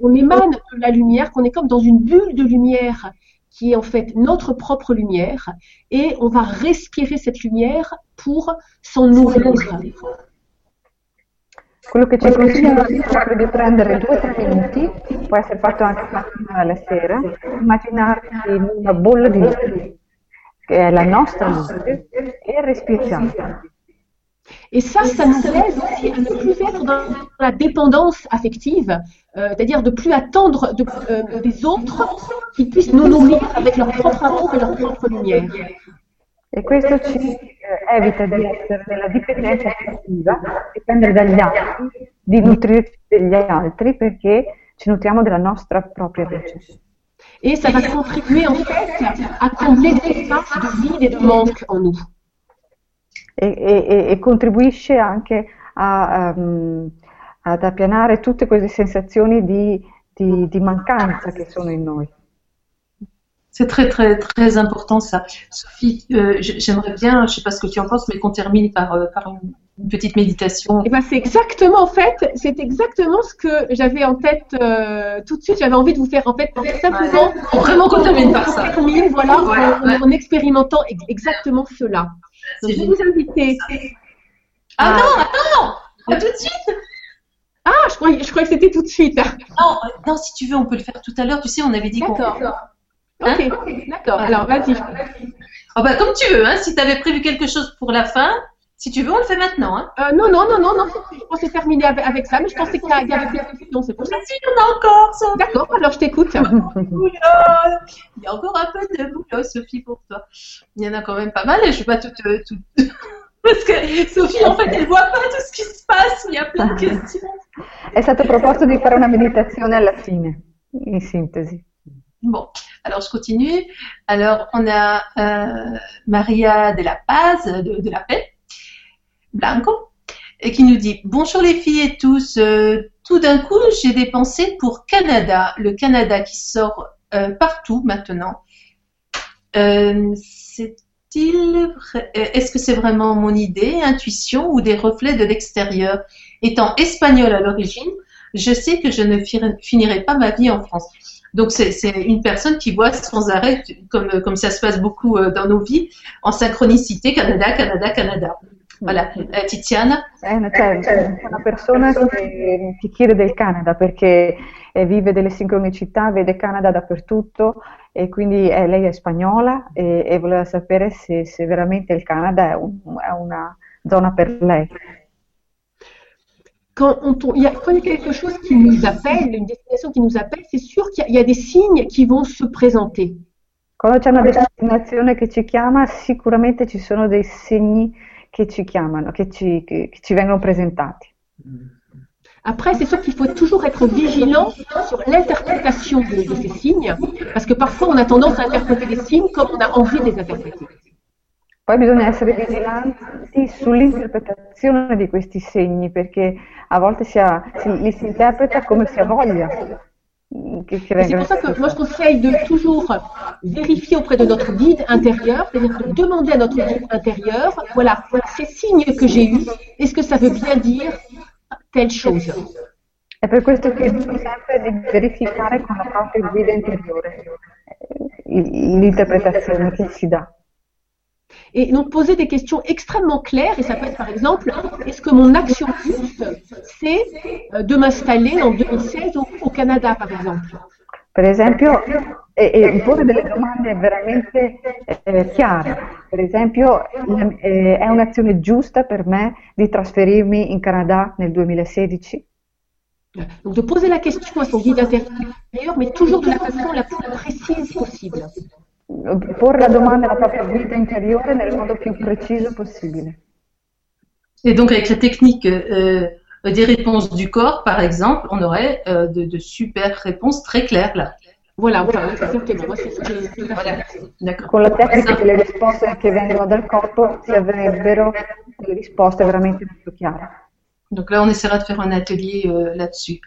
qu'on émane de la lumière, qu'on est comme dans une bulle de lumière qui est en fait notre propre lumière, et on va respirer cette lumière pour s'en nourrir. La nostra e respiriamo. Et ça, ça nous aide aussi à ne plus être dans la dépendance affective, euh, c'est-à-dire de plus attendre de, euh, des autres qu'ils puissent nous nourrir avec leur propre amour et leur propre lumière. E questo ci eh, evita di essere nella dipendenza affettiva, dipendere dagli altri, di nutrirci degli altri perché ci nutriamo della nostra propria luce. Et ça va contribuer en fait à combler des espaces de vide et de manque en nous. e, e, e contribuisce anche a, um, ad appianare tutte queste sensazioni di, di, di mancanza che sono in noi. C'est très très très important ça. Sophie, euh, j'aimerais bien, je sais pas ce que tu en penses, mais qu'on termine par, euh, par une, une, petite méditation. Et eh ben c'est exactement en fait, c'est exactement ce que j'avais en tête euh, tout de suite. J'avais envie de vous faire en fait simplement ouais. vraiment qu'on termine par ça. Voilà, en, expérimentant exactement cela. Donc, je vais vous inviter. Ah non, attends, pas tout de suite. Ah, je croyais, je croyais que c'était tout de suite. Non, non, si tu veux, on peut le faire tout à l'heure. Tu sais, on avait dit qu'on. D'accord. Hein ok, d'accord. Alors, vas-y. Oh, bah, comme tu veux, hein. Si tu avais prévu quelque chose pour la fin, si tu veux, on le fait maintenant. Hein. Euh, non, non, non, non, non. Je pensais terminer avec, avec ça, mais je pensais qu'il y avait plus questions. C'est pour ça. Si, il y en a encore, ça. D'accord, alors je t'écoute. il y a encore un peu de boulot, Sophie, pour toi. Il y en a quand même pas mal et je ne vais pas tout, tout... <laughs> Parce que Sophie, en fait, elle voit pas tout ce qui se passe, il y a plein de <laughs> questions. È stato proposto di fare una meditazione alla fine, in sintesi. Bon, alors je continue. Alors, on a euh, Maria de la Paz, de, de la Paix, Blanco, et qui nous dit Bonjour les filles et tous. Euh, tout d'un coup, j'ai des pensées pour Canada, le Canada qui sort euh, partout maintenant. Euh, c'est-il Est-ce que c'est vraiment mon idée, intuition ou des reflets de l'extérieur? Étant espagnole à l'origine, je sais que je ne finirai pas ma vie en France. Donc c'est une personne qui voit sans arrêt, comme, comme ça se passe beaucoup euh, dans nos vies, en synchronicité Canada, Canada, Canada. Voilà, eh, Tiziana? È una, cioè, una persona che ti chiede del Canada perché eh, vive delle sincronicità, vede Canada dappertutto e quindi eh, lei è spagnola e, e voleva sapere se, se, veramente il Canada è, un, è una zona per lei. Quand, on, il y a, quand il y a quelque chose qui nous appelle, une destination qui nous appelle, c'est sûr qu'il y, y, a des signes qui vont se présenter. Quando c'è una destinazione che ci chiama, sicuramente ci sono dei segni che ci chiamano, che ci, che, che ci vengono presentati. Après, c'est sûr qu'il faut toujours être vigilant sur l'interprétation de, de, ces signes, parce que parfois on a tendance à interpréter les signes comme on a envie de les interpréter. Poi bisogna essere vigilanti sull'interpretazione di questi segni, perché a volte si ha, si, li si interpreta come si ha voglia. C'est pour ça que moi je conseille de toujours vérifier auprès de notre guide intérieur, c'est-à-dire de demander à notre guide intérieur, voilà, ces signes que j'ai eus, est-ce que ça veut bien dire telle chose? È per questo che dico sempre di verificare con la propria guida interiore l'interpretazione che si dà. Et donc poser des questions extrêmement claires, et ça peut être par exemple, est-ce que mon action juste, c'est euh, de m'installer en 2016 au, au, Canada, par exemple? Per esempio, e, e porre delle domande veramente eh, chiare. Per esempio, eh, è un'azione giusta per me di trasferirmi in Canada nel 2016? Donc de poser la question à son guide intérieur, mais toujours de la façon la plus précise possible. Porre la domanda alla propria vita interiore nel modo più preciso possibile. Et donc avec la technique euh, des réponses du corps, par exemple, on aurait euh, de, de, super réponses très claires là. Voilà, voilà que voilà. D'accord. Con la tecnica delle risposte che vengono dal corpo si avrebbero delle risposte veramente molto chiare. Donc là, on essaiera de faire un atelier euh, là-dessus.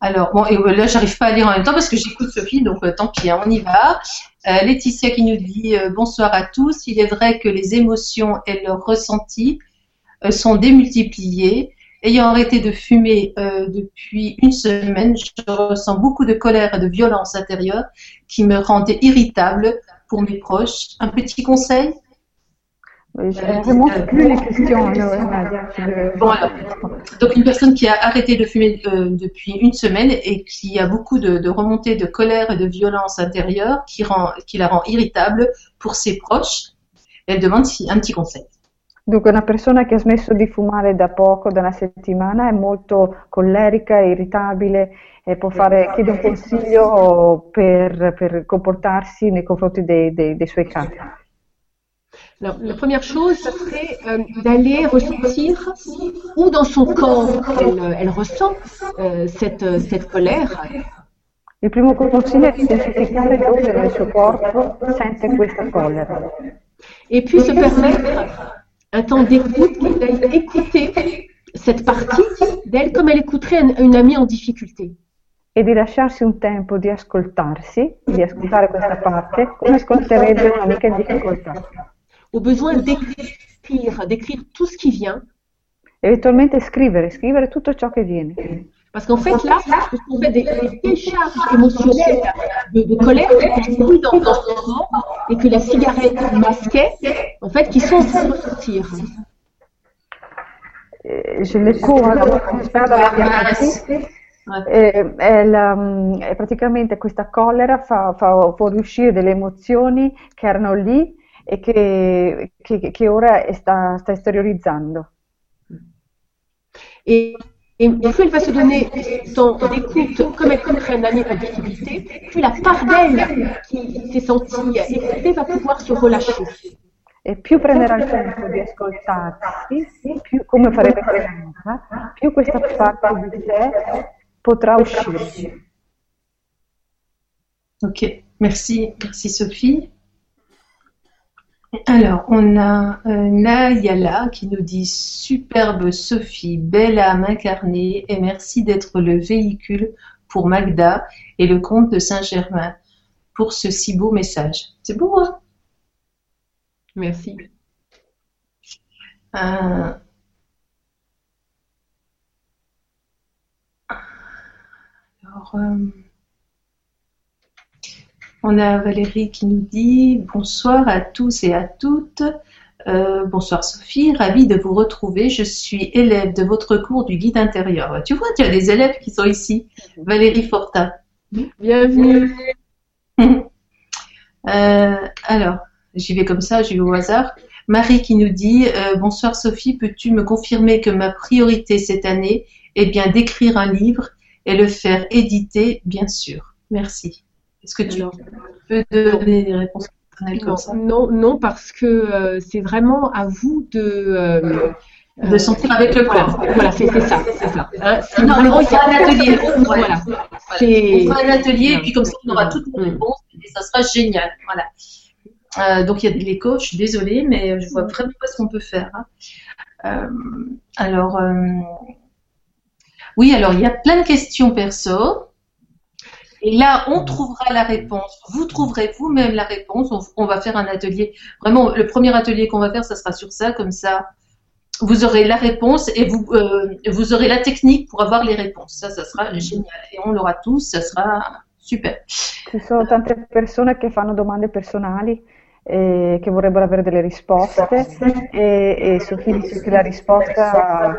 Alors, bon, et là, j'arrive pas à lire en même temps parce que j'écoute Sophie, donc euh, tant pis, hein, on y va. Euh, Laetitia qui nous dit euh, bonsoir à tous. Il est vrai que les émotions et leurs ressentis euh, sont démultipliés. Ayant arrêté de fumer depuis une semaine, je ressens beaucoup de colère et de violence intérieure qui me rendent irritable pour mes proches. Un petit conseil? Je remonte plus les questions. Bon, alors, donc une personne qui a arrêté de fumer euh, depuis une semaine et qui a beaucoup de, de remontées de colère et de violence intérieure qui, rend, qui la rend irritable pour ses proches. Elle demande si, un petit conseil. Dunque, una persona che ha smesso di fumare da poco, da una settimana, è molto collerica, irritabile e può fare, chiede un consiglio per, per comportarsi nei confronti dei, dei, dei suoi cari. Alors, la première chose, ce serait euh, d'aller ressentir où dans son corps elle, elle ressent euh, cette, cette colère. Il primo consiglio è identificare dove nel suo corpo sente questa collera. Et puis se permettre un temps d'écoute, d'aller écouter cette partie d'elle comme elle écouterait une, une amie en difficulté. e di lasciarsi un tempo di ascoltarsi, di ascoltare questa parte, come ascolterebbe un'amica in difficoltà. Au besoin d'écrire, d'écrire tout ce qui vient. Eventualmente scrivere, scrivere tutto ciò che viene. Parce qu'en fait, là, on fait des, des décharges émotionnelles de, de colère qui sont dans, dans son corps et que la cigarette masquait, en fait, qui sont en train de sortir. Je le cours, j'espère d'avoir bien compris. E, è, la, è praticamente questa collera fa, fa fuoriuscire delle emozioni che erano lì e che, che, che ora sta, sta esteriorizzando. Et, et plus elle va se donner du temps d'écoute comme elle connaîtrait un ami en difficulté, plus la part d'elle qui s'est sentie écoutée va pouvoir se relâcher. E più prenderà il tempo di ascoltarsi, più, come farebbe Fernanda, più questa parte di sé potrà uscire. Ok, merci, merci Sophie. Alors, on a euh, Nayala qui nous dit superbe Sophie, belle âme incarnée et merci d'être le véhicule pour Magda et le comte de Saint-Germain pour ce si beau message. C'est beau, hein? Merci. Euh, Alors, euh, on a Valérie qui nous dit bonsoir à tous et à toutes. Euh, bonsoir Sophie, ravie de vous retrouver. Je suis élève de votre cours du guide intérieur. Tu vois, tu as des élèves qui sont ici. Valérie Fortin. Bienvenue. <laughs> Euh, alors, j'y vais comme ça, j'y vais au hasard. Marie qui nous dit euh, Bonsoir Sophie, peux-tu me confirmer que ma priorité cette année est bien d'écrire un livre et le faire éditer, bien sûr. Merci. Est-ce que tu peux donner des réponses personnelles comme Non, ça? non, non, parce que euh, c'est vraiment à vous de. euh, De sentir avec le corps. voilà, c'est c'est ça, c'est ça. Hein, si Non, vraiment on il y fera a- un atelier. <laughs> Voilà. On fera un atelier et puis comme ça on aura toutes les Mm. réponses et ça sera génial. Voilà. Euh, donc il y a de l'écho, je suis désolée, mais je vois vraiment pas ce qu'on peut faire. hein. Euh, alors, euh, oui, alors il y a plein de questions perso. Et là, on trouvera la réponse. Vous trouverez vous-même la réponse. On, on va faire un atelier. Vraiment, le premier atelier qu'on va faire, ça sera sur ça, comme ça. Vous aurez la réponse et vous, euh, vous aurez la technique pour avoir les réponses. Ça, ça sera génial. Et on l'aura tous, ça sera super. Ci sono tante persone che fanno domande personali e che vorrebbero avere delle risposte e, e dice che la risposta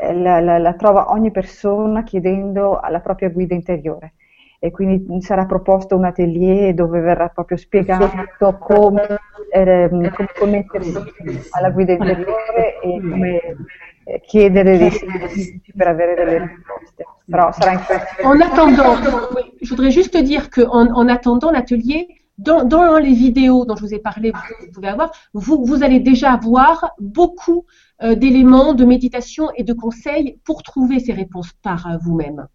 eh, la, la- la trova ogni persona chiedendo alla propria guida interiore e quindi sarà proposto un atelier dove verrà proprio spiegato come, ehm, come connettersi alla guida interiore e come eh, chiedere dei servizi per avere delle risposte. Però sarà in En attendant, je voudrais juste dire qu'en en attendant l'atelier, dans, dans les vidéos dont je vous ai parlé, vous, vous pouvez avoir, vous, vous allez déjà avoir beaucoup euh, d'éléments de méditation et de conseils pour trouver ces réponses par euh, vous-même.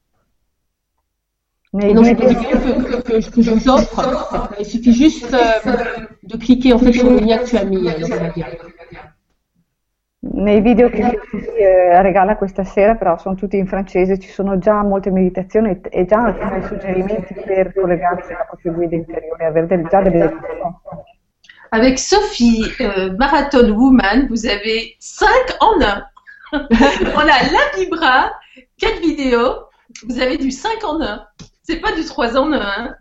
Cette video- vidéo que, que- que je vous offre, il suffit juste euh, de cliquer en fait sur le lien que tu as mis euh. Nei video che eh, regala questa sera, però sono tutti in francese, ci sono già molte meditazioni e, e già alcuni suggerimenti per collegarsi alla propria guida interiore, avere già delle risposte. <laughs> Avec Sophie, euh, Marathon Woman, vous avez 5 en 1. <laughs> On a la Vibra, 4 vidéos. Vous avez du 5 en 1. C'est pas du 3 en 1. hein.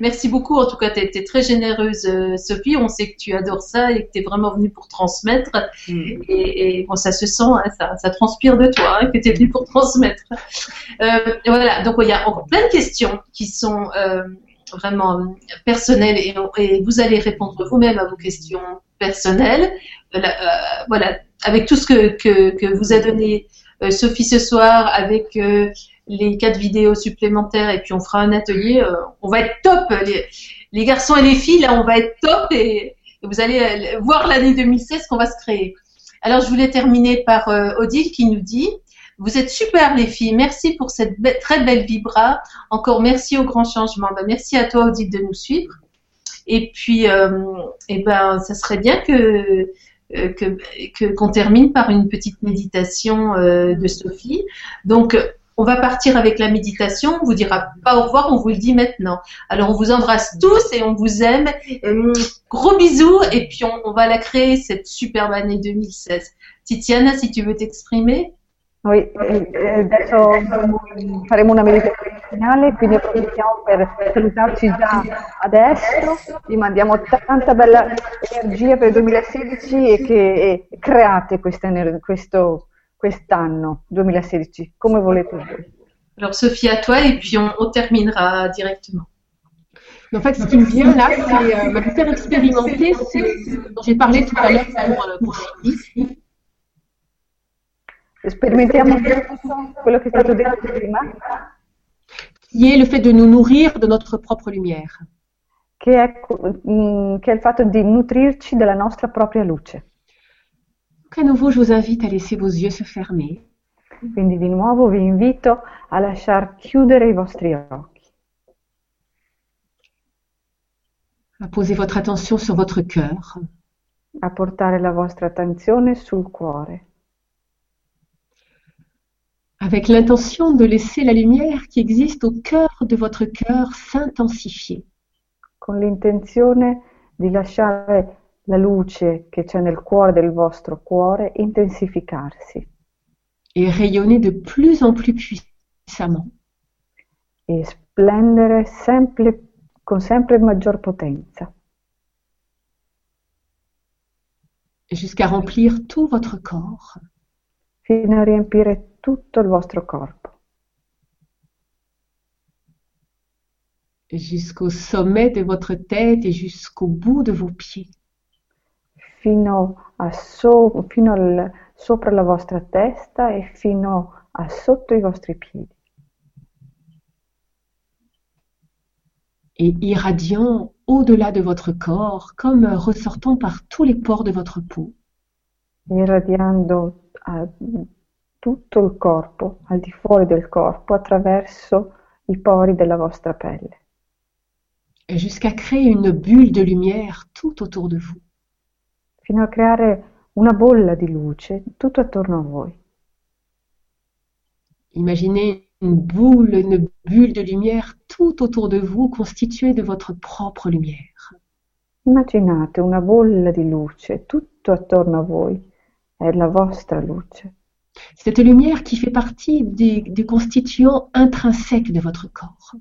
Merci beaucoup. En tout cas, tu été très généreuse, euh, Sophie. On sait que tu adores ça et que tu es vraiment venue pour transmettre. Et, et bon, ça se sent, hein, ça, ça transpire de toi, hein, que tu es venue pour transmettre. Euh, voilà, donc il y a encore plein de questions qui sont euh, vraiment personnelles et, et vous allez répondre vous-même à vos questions personnelles. Voilà, euh, voilà, avec tout ce que, que, que vous a donné Sophie ce soir, avec les quatre vidéos supplémentaires et puis on fera un atelier. euh, on va être top, les, les garçons et les filles, là on va être top et, et vous allez euh, voir l'année 2016 qu'on va se créer. Alors je voulais terminer par euh, Odile qui nous dit vous êtes super les filles, merci pour cette très belle vibra. Encore merci au grand changement. Ben, merci à toi Odile de nous suivre. Et puis, euh, eh ben, ça serait bien que qu'on termine par une petite méditation de Sophie. Donc, on va partir avec la méditation. On vous dira pas au revoir, on vous le dit maintenant. Alors, on vous embrasse tous et on vous aime. Euh, gros bisous et puis on, on va la créer cette superbe année 2016. Titiana, si tu veux t'exprimer. Noi eh, eh, adesso faremo una meditazione finale, quindi approfittiamo per salutarci già adesso, vi mandiamo tanta bella energia per il 2016 e che e create questa questo, quest'anno 2016 come volete voi. Alors, Sophie, à toi et puis on, on terminera directement. En fait, ce qui me vient là, c'est euh, me faire expérimenter ce dont j'ai parlé tout à l'heure pour, euh, pour Sylvie. Sperimentiamo quello che è stato detto prima, qui est le fait de nous nourrir de notre propre lumière. che è, mm, che è il fatto di nutrirci della nostra propria luce. Donc à nouveau, je vous invite à laisser vos yeux se fermer. Quindi di nuovo vi invito a lasciar chiudere i vostri occhi, à poser votre attention sur votre cœur, a portare la vostra attenzione sul cuore, avec l'intention de laisser la lumière qui existe au cœur de votre cœur s'intensifier. con l'intenzione di lasciare la luce che c'è nel cuore del vostro cuore intensificarsi et rayonner de plus en plus puissamment. e splendere sempre, con sempre maggior potenza, jusqu'à remplir tout votre corps. fino a riempire tutto il vostro corpo, jusqu'au sommet de votre tête et jusqu'au bout de vos pieds. Fino, a so- fino al- sopra la vostra testa e fino a sotto i vostri piedi. et irradiant au-delà de votre corps, comme ressortant par tous les pores de votre peau. irradiando a tutto il corpo, al di fuori del corpo, attraverso i pori della vostra pelle, jusqu'à créer une bulle de lumière tout autour de vous. Fino a creare una bolla di luce tutto attorno a voi. Imaginez une boule, une bulle de lumière tout autour de vous constituée de votre propre lumière. Immaginate una bolla di luce tutto attorno a voi, è la vostra luce. Cette lumière qui fait partie des, des constituants intrinsèques de votre corps.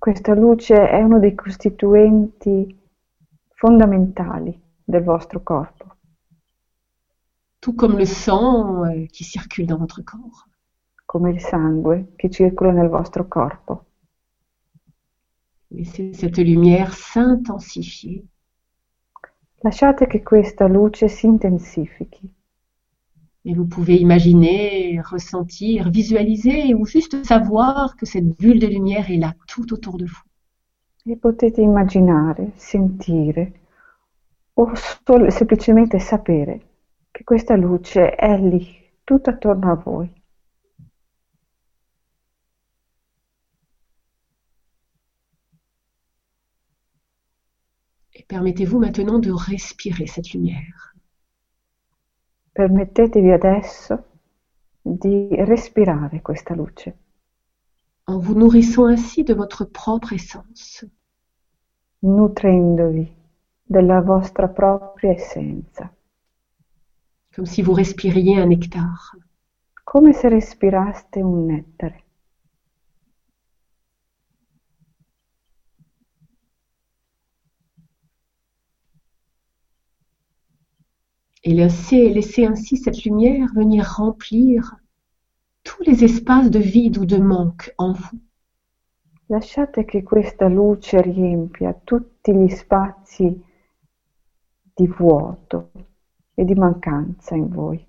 Questa luce è uno dei costituenti fondamentali del vostro corpo, tout comme le sang euh, qui circule dans votre corps. come il sangue che circola nel vostro corpo. Laissez cette lumière s'intensifier Lasciate che questa luce si intensifichi et vous pouvez imaginer, ressentir, visualiser ou juste savoir que cette bulle de lumière est là tout autour de vous. e potete immaginare, sentire o sol- semplicemente sapere che questa luce è lì, tutto attorno a voi. Et permettez-vous maintenant de respirer cette lumière. Permettetevi adesso di respirare questa luce, en vous nourrissant ainsi de votre propre essence. nutrendovi della vostra propria essenza, comme si vous respiriez un nectar. come se respiraste un nettare. Et laissez, laissez ainsi cette lumière venir remplir tous les espaces de vide ou de manque en vous. Lasciate che questa luce riempia tutti gli spazi di vuoto e di mancanza in voi.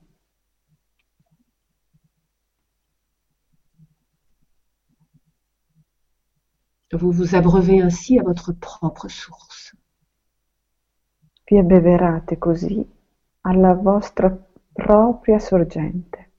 Vous vous abreuvez ainsi à votre propre source. Vi abbeverate così alla vostra propria sorgente.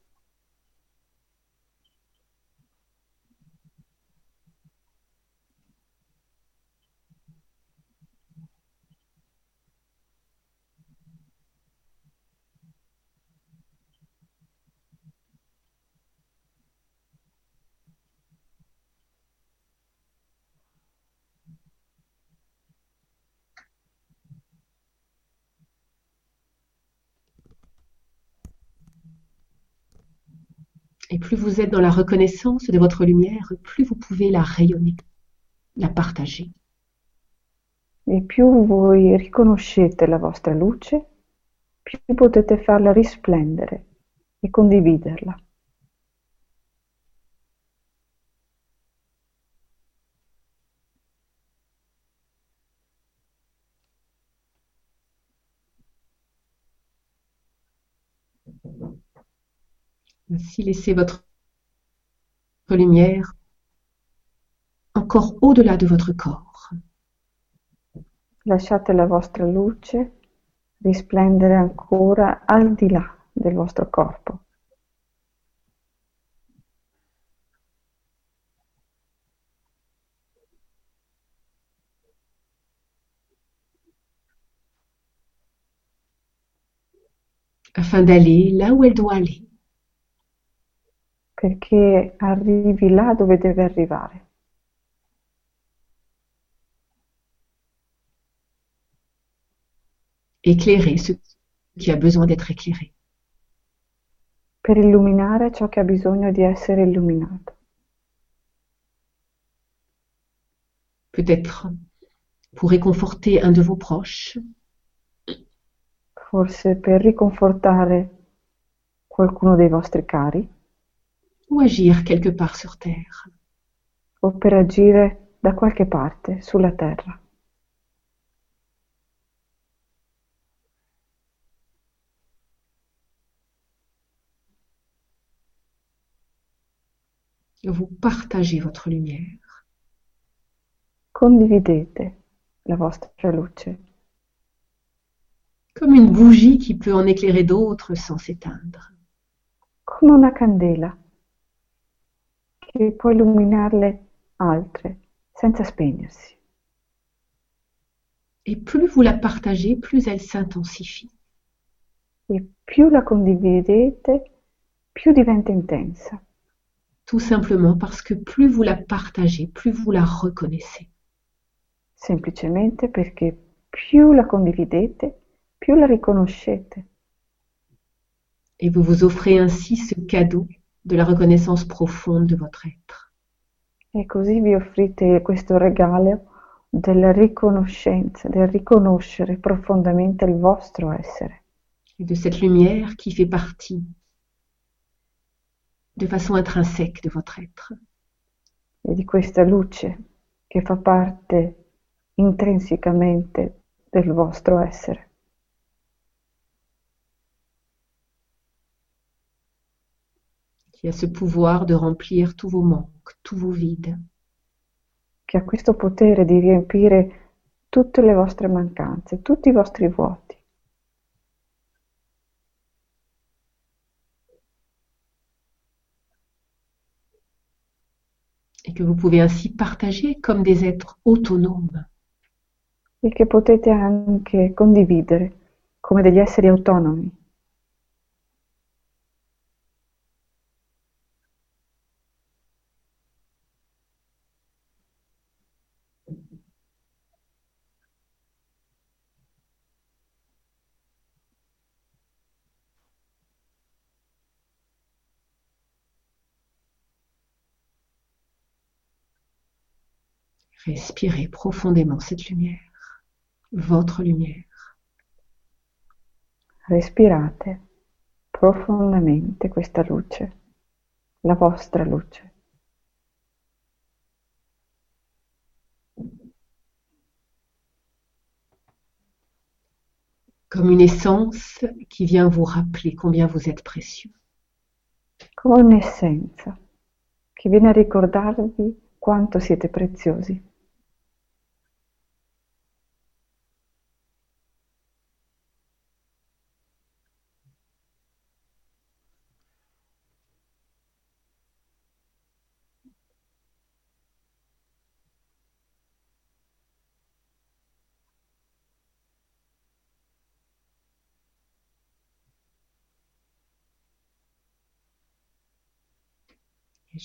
Et plus vous êtes dans la reconnaissance de votre lumière, plus vous pouvez la rayonner, la partager. E più voi riconoscete la vostra luce, più potete farla risplendere e condividerla. Ainsi, laissez votre lumière encore au-delà de votre corps. Lasciate la vostra luce risplendere ancora al di là del vostro corpo. afin d'aller là où elle doit aller. Perché arrivi là dove deve arrivare. Éclairer ce qui a besoin d'être éclairé. per illuminare ciò che ha bisogno di essere illuminato. peut-être pour réconforter un de vos proches, forse per riconfortare qualcuno dei vostri cari ou agir quelque part sur Terre. o per agire da qualche parte sulla terra. Vous partagez votre lumière. Condividete la vostra luce comme une bougie qui peut en éclairer d'autres sans s'éteindre. come una candela che può illuminarle altre senza spegnersi. Et plus vous la partagez, plus elle s'intensifie. E più la condividete, più diventa intensa, Tout simplement parce que plus vous la partagez, plus vous la reconnaissez. semplicemente perché più la condividete, più la riconoscete Et vous vous offrez ainsi ce cadeau de la reconnaissance profonde de votre être. e così vi offrite questo regalo della riconoscenza, del riconoscere profondamente il vostro essere Et de cette lumière qui fait partie de façon intrinsèque de votre être. e di questa luce che fa parte intrinsecamente del vostro essere, qui a ce pouvoir de remplir tous vos manques, tous vos vides. che ha questo potere di riempire tutte le vostre mancanze, tutti i vostri vuoti. et que vous pouvez ainsi partager comme des êtres autonomes. e che potete anche condividere come degli esseri autonomi. Respirez profondément cette lumière, votre lumière. Respirate profondamente questa luce, la vostra luce. comme une essence qui vient vous rappeler combien vous êtes précieux. come un'essenza che viene a ricordarvi quanto siete preziosi.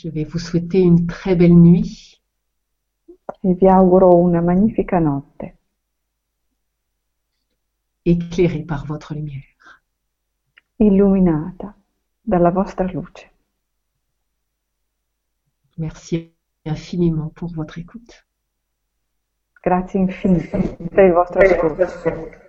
Je vais vous souhaiter une très belle nuit E vi auguro una magnifica notte, éclairée par votre lumière. illuminata dalla vostra luce. Merci infiniment pour votre écoute. Grazie infinite per il vostro ascolto.